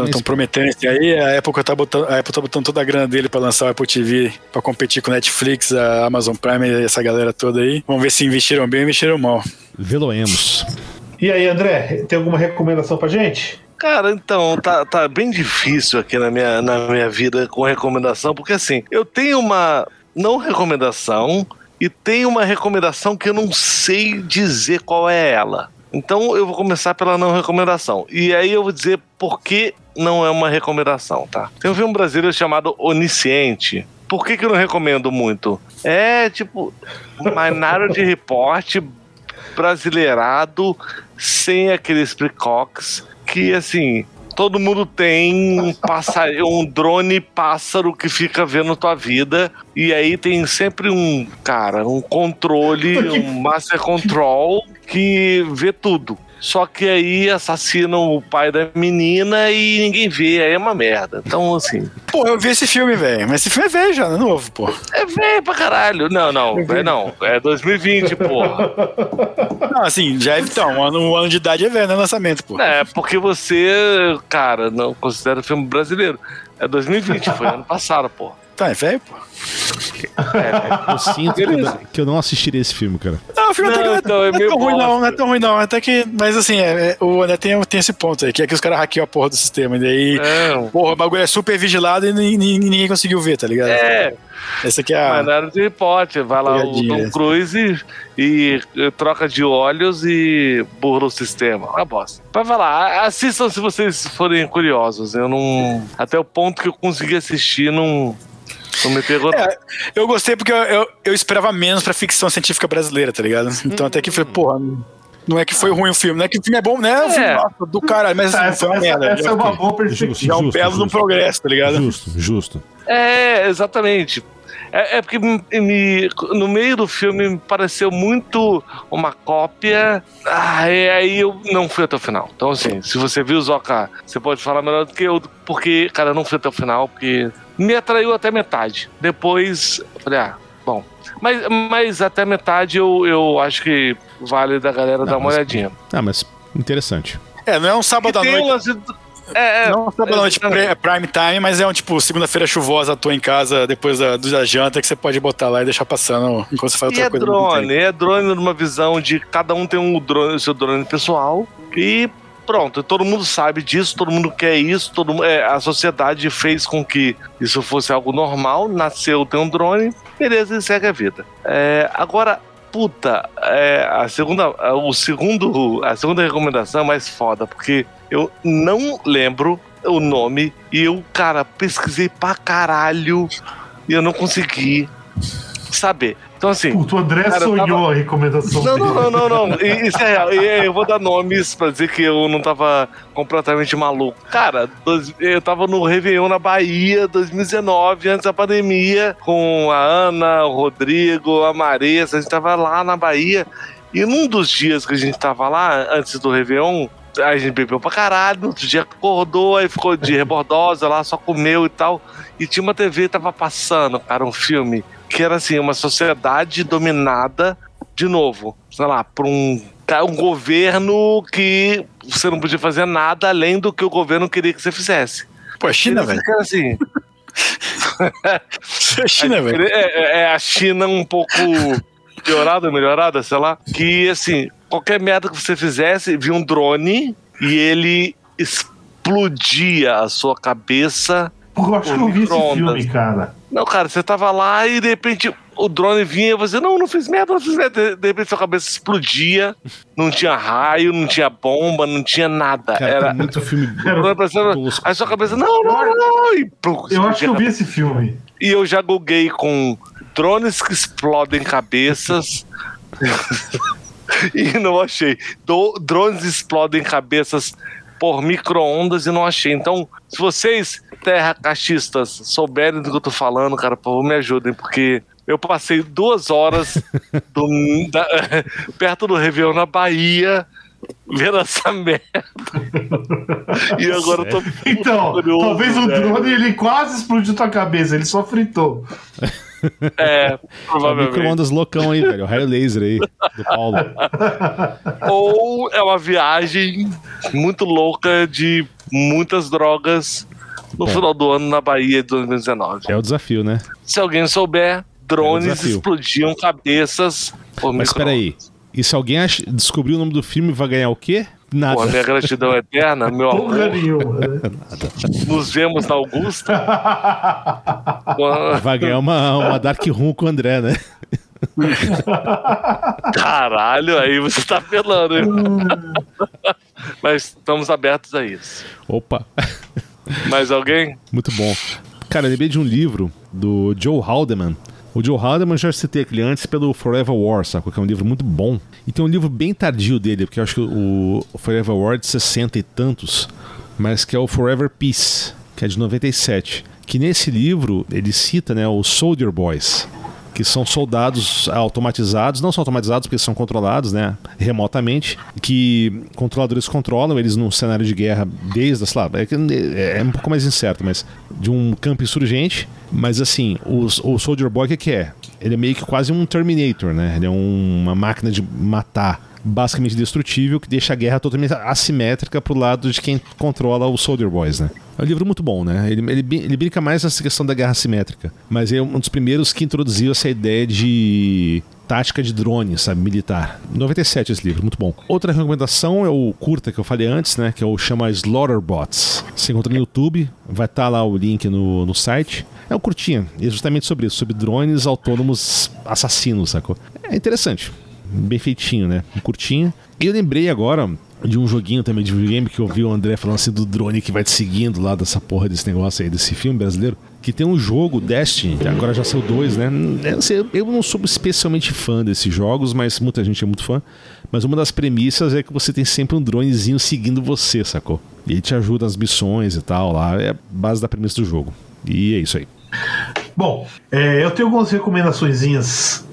estão prometendo isso aí. A Apple, tá botando, a Apple tá botando toda a grana dele para lançar o Apple TV para competir com Netflix, a Amazon Prime e essa galera toda aí. Vamos ver se investiram bem ou investiram mal. Veloemos. E aí, André, tem alguma recomendação pra gente? Cara, então, tá, tá bem difícil aqui na minha, na minha vida com recomendação, porque assim, eu tenho uma não recomendação e tenho uma recomendação que eu não sei dizer qual é ela. Então eu vou começar pela não recomendação. E aí eu vou dizer por que não é uma recomendação, tá? Tem um filme brasileiro chamado Onisciente. Por que, que eu não recomendo muito? É tipo Minority Report brasileirado sem aqueles precox que assim todo mundo tem um, pássaro, um drone pássaro que fica vendo tua vida. E aí tem sempre um, cara, um controle, um master control que vê tudo. Só que aí assassinam o pai da menina e ninguém vê, aí é uma merda. Então, assim. Pô, eu vi esse filme, velho. Mas esse filme é velho já, não é novo, pô. É velho pra caralho. Não, não, é não. É 2020, porra. Não, assim, já é. Então, um ano, um ano de idade é velho, no lançamento, pô. É, porque você, cara, não considera filme brasileiro. É 2020, foi ano passado, pô. Tá, é velho, pô. É, eu sinto que eu, que eu, não assistiria esse filme, cara. Não, o filme não, até, então, não, é, não é tão ruim, não, não é tão ruim, não. Até que. Mas assim, é, é, o André tem, tem esse ponto aí, que é que os caras hackeiam a porra do sistema. E daí, é. porra, o bagulho é super vigilado e ninguém conseguiu ver, tá ligado? É. Essa aqui é a. Mas do Harry Potter. Vai lá o Tom. Cruise e, e troca de olhos e burla o sistema. Uma bosta. Vai falar, assistam se vocês forem curiosos. Eu não. Até o ponto que eu consegui assistir, não. Não me pegou. É, eu gostei porque eu, eu, eu esperava menos pra ficção científica brasileira, tá ligado? Então até que foi, porra. Não é que foi ruim o filme, não é que o filme é bom, né? O filme, É. nossa, do caralho, mas assim, Essa, foi uma essa- merda. essa é uma boa perspectiva. já é um Justo, belo no justo. progresso, tá ligado? Justo, justo. É, exatamente. É, é porque me- me- no meio do filme me pareceu muito uma cópia. Ah, e aí eu não fui até o final. Então, assim, se você viu o Zoka, você pode falar melhor do que eu, porque, cara, eu não fui até o final, porque me atraiu até metade. Depois, eu falei, ah. Mas, mas até metade eu, eu acho que vale da galera dar uma mas- olhadinha. Ah, mas interessante. É, não é um sábado à noite. É, é, Não é um sábado à noite pre- prime time, mas é um tipo segunda-feira chuvosa, à toa em casa depois da, da janta que você pode botar lá e deixar passando enquanto você faz E outra é coisa. drone, é drone numa visão de cada um tem um drone, o seu drone pessoal e pronto, todo mundo sabe disso, todo mundo quer isso, todo mu- é, a sociedade fez com que isso fosse algo normal, nasceu, tem um drone, beleza, e segue a vida. É, agora, puta, é, a segunda, o segundo, a segunda recomendação é mais foda, porque eu não lembro o nome e eu, cara, pesquisei pra caralho e eu não consegui saber. Então, assim, o André Cara, sonhou tava- a recomendação não, dele. não, não, não, não. Isso é real. E Eu vou dar nomes pra dizer que eu não tava completamente maluco. Cara, dois- eu tava no Réveillon na Bahia, 2019, antes da pandemia, com a Ana, o Rodrigo, a Maressa. A gente tava lá na Bahia. E num dos dias que a gente tava lá, antes do Réveillon, a gente bebeu pra caralho. No outro dia acordou, aí ficou de rebordosa lá, só comeu e tal. E tinha uma TV, tava passando, cara, um filme que era assim, uma sociedade dominada de novo, sei lá, por um, ca- um governo que você não podia fazer nada além do que o governo queria que você fizesse. Pô, é China, E velho. fica assim, É China, velho. é, é- é a China um pouco piorada, melhorada, sei lá. Que assim, qualquer merda que você fizesse, vinha um drone e ele explodia a sua cabeça. Eu acho que eu vi esse filme, cara. Não, cara, você tava lá e de repente o drone vinha e você, não, não fiz merda, não fiz merda. De, repente sua cabeça explodia, não tinha raio, não tinha bomba, não tinha nada. Cara, Era. tem muito filme. tosco. Aí sua cabeça, não, não, não, não, e Eu acho que eu vi esse filme. e eu já googlei com drones que explodem cabeças. e não achei. Do- drones explodem cabeças por micro-ondas e não achei. Então, se vocês, terra cachistas, souberem do que eu tô falando, cara, por favor, me ajudem, porque eu passei duas horas do- da- perto do Réveillon na Bahia. Vendo essa merda. e agora eu tô Então, curioso, talvez o drone ele quase explodiu tua cabeça, ele só fritou. É, É o provavelmente. micro-ondas loucão aí, velho. O raio laser aí, do Paulo. Ou é uma viagem muito louca de muitas drogas no Bom. final do ano na Bahia de 2019. É o desafio, né? Se alguém souber, drones É explodiam cabeças por Mas espera aí. E se alguém descobrir o nome do filme, vai ganhar o quê? Nada. Porra, minha gratidão eterna, meu Porra amor. nenhuma. né? Nos vemos na Augusta. Vai ganhar uma, uma Dark Room com o André, né? Caralho, aí você tá apelando, hein? Mas estamos abertos a isso. Opa, Mais alguém? muito bom. Cara, eu lembrei de um livro do Joe Haldeman. O Joe Haldeman já citei aquele antes pelo Forever War, sabe? Que é um livro muito bom. E tem um livro bem tardio dele, porque eu acho que o, o Forever War é de 60 e tantos, mas que é o Forever Peace, que é de 97. Que nesse livro ele cita né, os Soldier Boys, que são soldados automatizados, não são automatizados porque são controlados, né, remotamente, que controladores controlam eles num cenário de guerra desde, sei lá, é, é um pouco mais incerto, mas de um campo insurgente, mas assim, o Soldier Boy o que, que é? Ele é meio que quase um Terminator, né? Ele é um- uma máquina de matar basicamente destrutível que deixa a guerra totalmente assimétrica pro lado de quem controla os Soldier Boys, né? É um livro muito bom, né? Ele, ele, ele brinca mais nessa questão da guerra assimétrica, mas é um dos primeiros que introduziu essa ideia de tática de drone, sabe, militar. 97 esse livro, muito bom. Outra recomendação é o curta que eu falei antes, né, que é o chama Slaughterbots. Você encontra no YouTube, vai estar tá lá o link no, no site. É um curtinha, e é justamente sobre isso, sobre drones autônomos assassinos, sacou? É interessante, bem feitinho, né? Curtinho. E eu lembrei agora de um joguinho também de videogame que eu vi o André falando assim do drone que vai te seguindo lá dessa porra desse negócio aí, desse filme brasileiro. Que tem um jogo, Destiny, agora já saiu dois, né? Eu não sou especialmente fã desses jogos, mas muita gente é muito fã. Mas uma das premissas é que você tem sempre um dronezinho seguindo você, sacou? E ele te ajuda nas missões e tal lá. É a base da premissa do jogo. E é isso aí. Bom, é, eu tenho algumas recomendações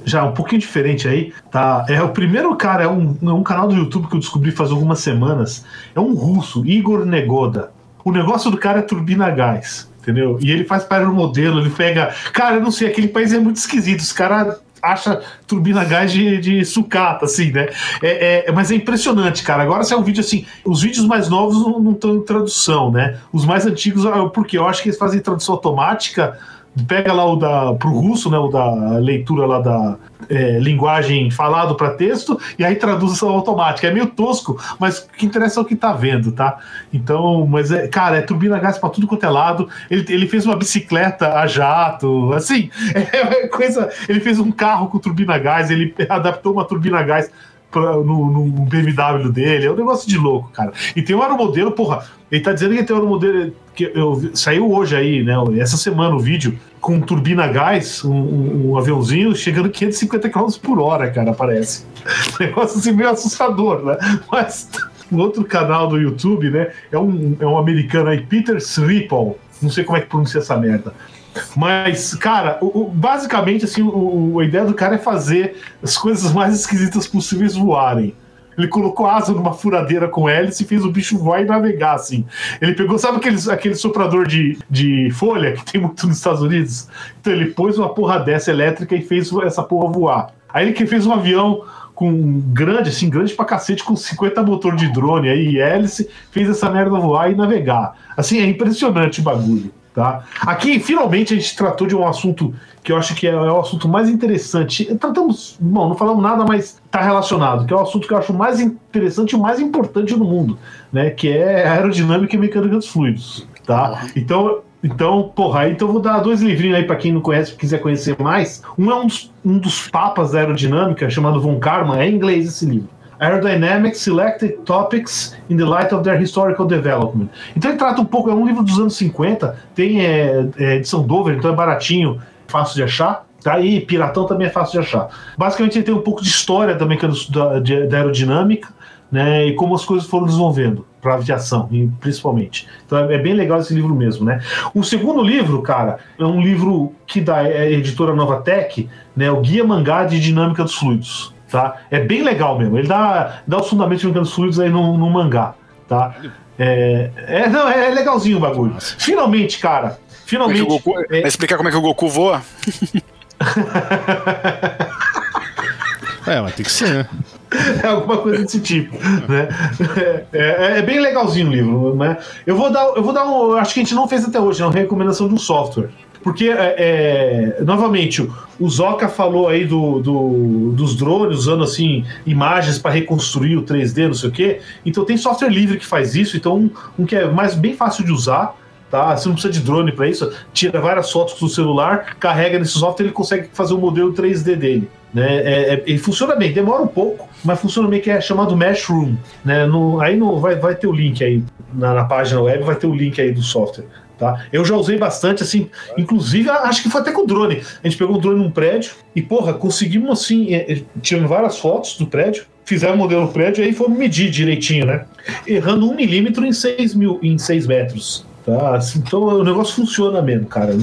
já um pouquinho diferente aí, tá? É o primeiro cara, é um, é um canal do YouTube que eu descobri faz algumas semanas. É um russo, Igor Negoda. O negócio do cara é turbina gás, entendeu? E ele faz para o modelo, ele pega. Cara, eu não sei, aquele país é muito esquisito. Os caras acha turbina gás de, de sucata, assim, né? É, é, mas é impressionante, cara. Agora se é um vídeo assim, os vídeos mais novos não estão em tradução, né? Os mais antigos, porque eu acho que eles fazem tradução automática pega lá o da pro russo, né, o da leitura lá da é, linguagem falado para texto e aí traduz automática. É meio tosco, mas o que interessa é o que tá vendo, tá? Então, mas é, cara, é turbina gás para tudo quanto é lado. Ele, ele fez uma bicicleta a jato, assim, é coisa. Ele fez um carro com turbina gás, ele adaptou uma turbina gás no, no, BMW dele. É um negócio de louco, cara. E tem um aeromodelo, porra. Ele tá dizendo que tem um aeromodelo que eu, saiu hoje aí, né? Essa semana o vídeo com turbina gás, um, um, um aviãozinho chegando 550 km por hora, cara, parece. Um negócio assim meio assustador, né? Mas um outro canal do YouTube, né? É um, é um americano aí, Peter Sripol. Não sei como é que pronuncia essa merda. Mas, cara, o, o, basicamente, assim, o, a ideia do cara é fazer as coisas mais esquisitas possíveis voarem. Ele colocou asa numa furadeira com hélice e fez o bicho voar e navegar, assim. Ele pegou, sabe aquele, aquele soprador de, de folha que tem muito nos Estados Unidos? Então ele pôs uma porra dessa elétrica e fez essa porra voar. Aí ele fez um avião com grande, assim, grande pra cacete, com 50 motor de drone aí hélice, fez essa merda voar e navegar. Assim, é impressionante o bagulho. Tá? Aqui, finalmente, a gente tratou de um assunto que eu acho que é, é o assunto mais interessante. Tratamos, bom, não falamos nada, mas está relacionado, que é o assunto que eu acho mais interessante e o mais importante do mundo, né? Que é aerodinâmica e mecânica dos fluidos. Tá? Então, então, porra, então eu vou dar dois livrinhos aí para quem não conhece, quiser conhecer mais. Um é um dos, um dos papas da aerodinâmica, chamado Von Karman, é em inglês esse livro. Aerodynamics Selected Topics in the Light of Their Historical Development. Então ele trata um pouco, é um livro dos anos 50, tem é, é, edição Dover, então é baratinho, fácil de achar. Tá? E Piratão também é fácil de achar. Basicamente ele tem um pouco de história da, da, da aerodinâmica, né, e como as coisas foram desenvolvendo para aviação, principalmente. Então é, é, bem legal esse livro mesmo, né? O segundo livro, cara, é um livro que da é, editora Nova Tech, né, o Guia Mangá de Dinâmica dos Fluidos tá? É bem legal mesmo. Ele dá, dá os fundamentos de mecânicos fluidos aí no, no mangá, tá? É, é, não, é legalzinho o bagulho. Nossa. Finalmente, cara. Finalmente. Como é Goku, é... Vai explicar como é que o Goku voa? é, mas tem que ser, né? É alguma coisa desse tipo, né? É, é, é, bem legalzinho o livro, né? Eu vou dar, eu vou dar um, acho que a gente não fez até hoje, é uma recomendação de um software. Porque, é, é, novamente, o Zoca falou aí do, do, dos drones, usando assim imagens para reconstruir o 3D, não sei o quê. Então tem software livre que faz isso, então um, um que é mais bem fácil de usar, tá? Você não precisa de drone para isso, tira várias fotos do celular, carrega nesse software, ele consegue fazer o modelo 3D dele. Né? É, é, ele funciona bem, demora um pouco, mas funciona bem, que é chamado Meshroom. Né? No, aí no, vai, vai ter o link aí na, na página web, vai ter o link aí do software. Tá? Eu já usei bastante, assim, inclusive acho que foi até com o drone. A gente pegou o drone num prédio e, porra, conseguimos assim, é, é, tirando várias fotos do prédio, fizemos o modelo do prédio e aí fomos medir direitinho, né? Errando um milímetro em seis mil, em seis metros. Tá? Assim, então o negócio funciona mesmo, cara.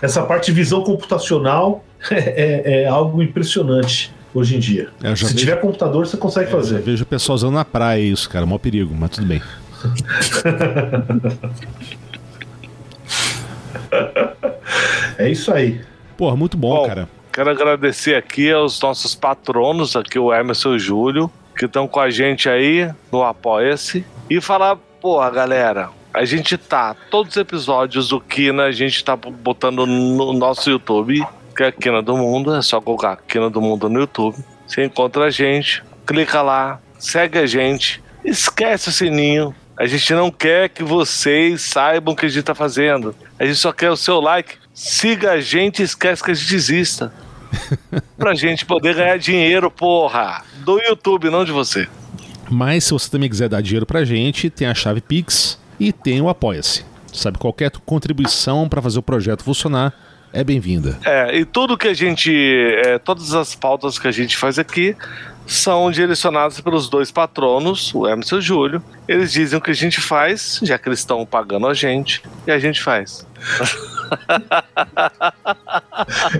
Essa parte de visão computacional é, é, é algo impressionante hoje em dia. Se vejo... tiver computador, você consegue fazer. Eu vejo o pessoal usando na praia isso, cara. Mó perigo, mas tudo bem. é isso aí. Porra, muito bom, bom, cara. Quero agradecer aqui aos nossos patronos, aqui o Emerson e o Júlio, que estão com a gente aí no Apoia-se. E falar, porra, galera, a gente tá, todos os episódios do Kina, a gente tá botando no nosso YouTube que é a Quina do Mundo. É só colocar Quina do Mundo no YouTube. Você encontra a gente, clica lá, segue a gente, esquece o sininho. A gente não quer que vocês saibam o que a gente tá fazendo. A gente só quer o seu like. Siga a gente e esquece que a gente exista. pra gente poder ganhar dinheiro, porra. Do YouTube, não de você. Mas se você também quiser dar dinheiro pra gente, tem a chave Pix e tem o Apoia-se. Sabe, qualquer contribuição para fazer o projeto funcionar é bem-vinda. É, e tudo que a gente. É, todas as pautas que a gente faz aqui são direcionadas pelos dois patronos, o Emerson e o Júlio. Eles dizem o que a gente faz, já que eles estão pagando a gente, e a gente faz.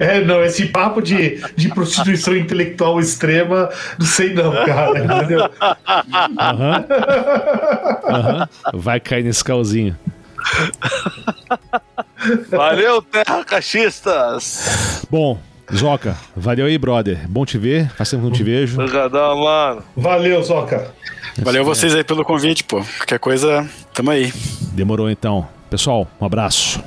É, não, esse papo de, de prostituição intelectual extrema, não sei não, cara, entendeu? Aham. Aham. Vai cair nesse calzinho. Valeu, Terra Cachistas! Bom, Zoca, valeu aí, brother. Bom te ver, faz tempo que não te vejo. Obrigadão, mano. Valeu, Zoca. Valeu vocês aí pelo convite, pô. Qualquer coisa, tamo aí. Demorou então. Pessoal, um abraço.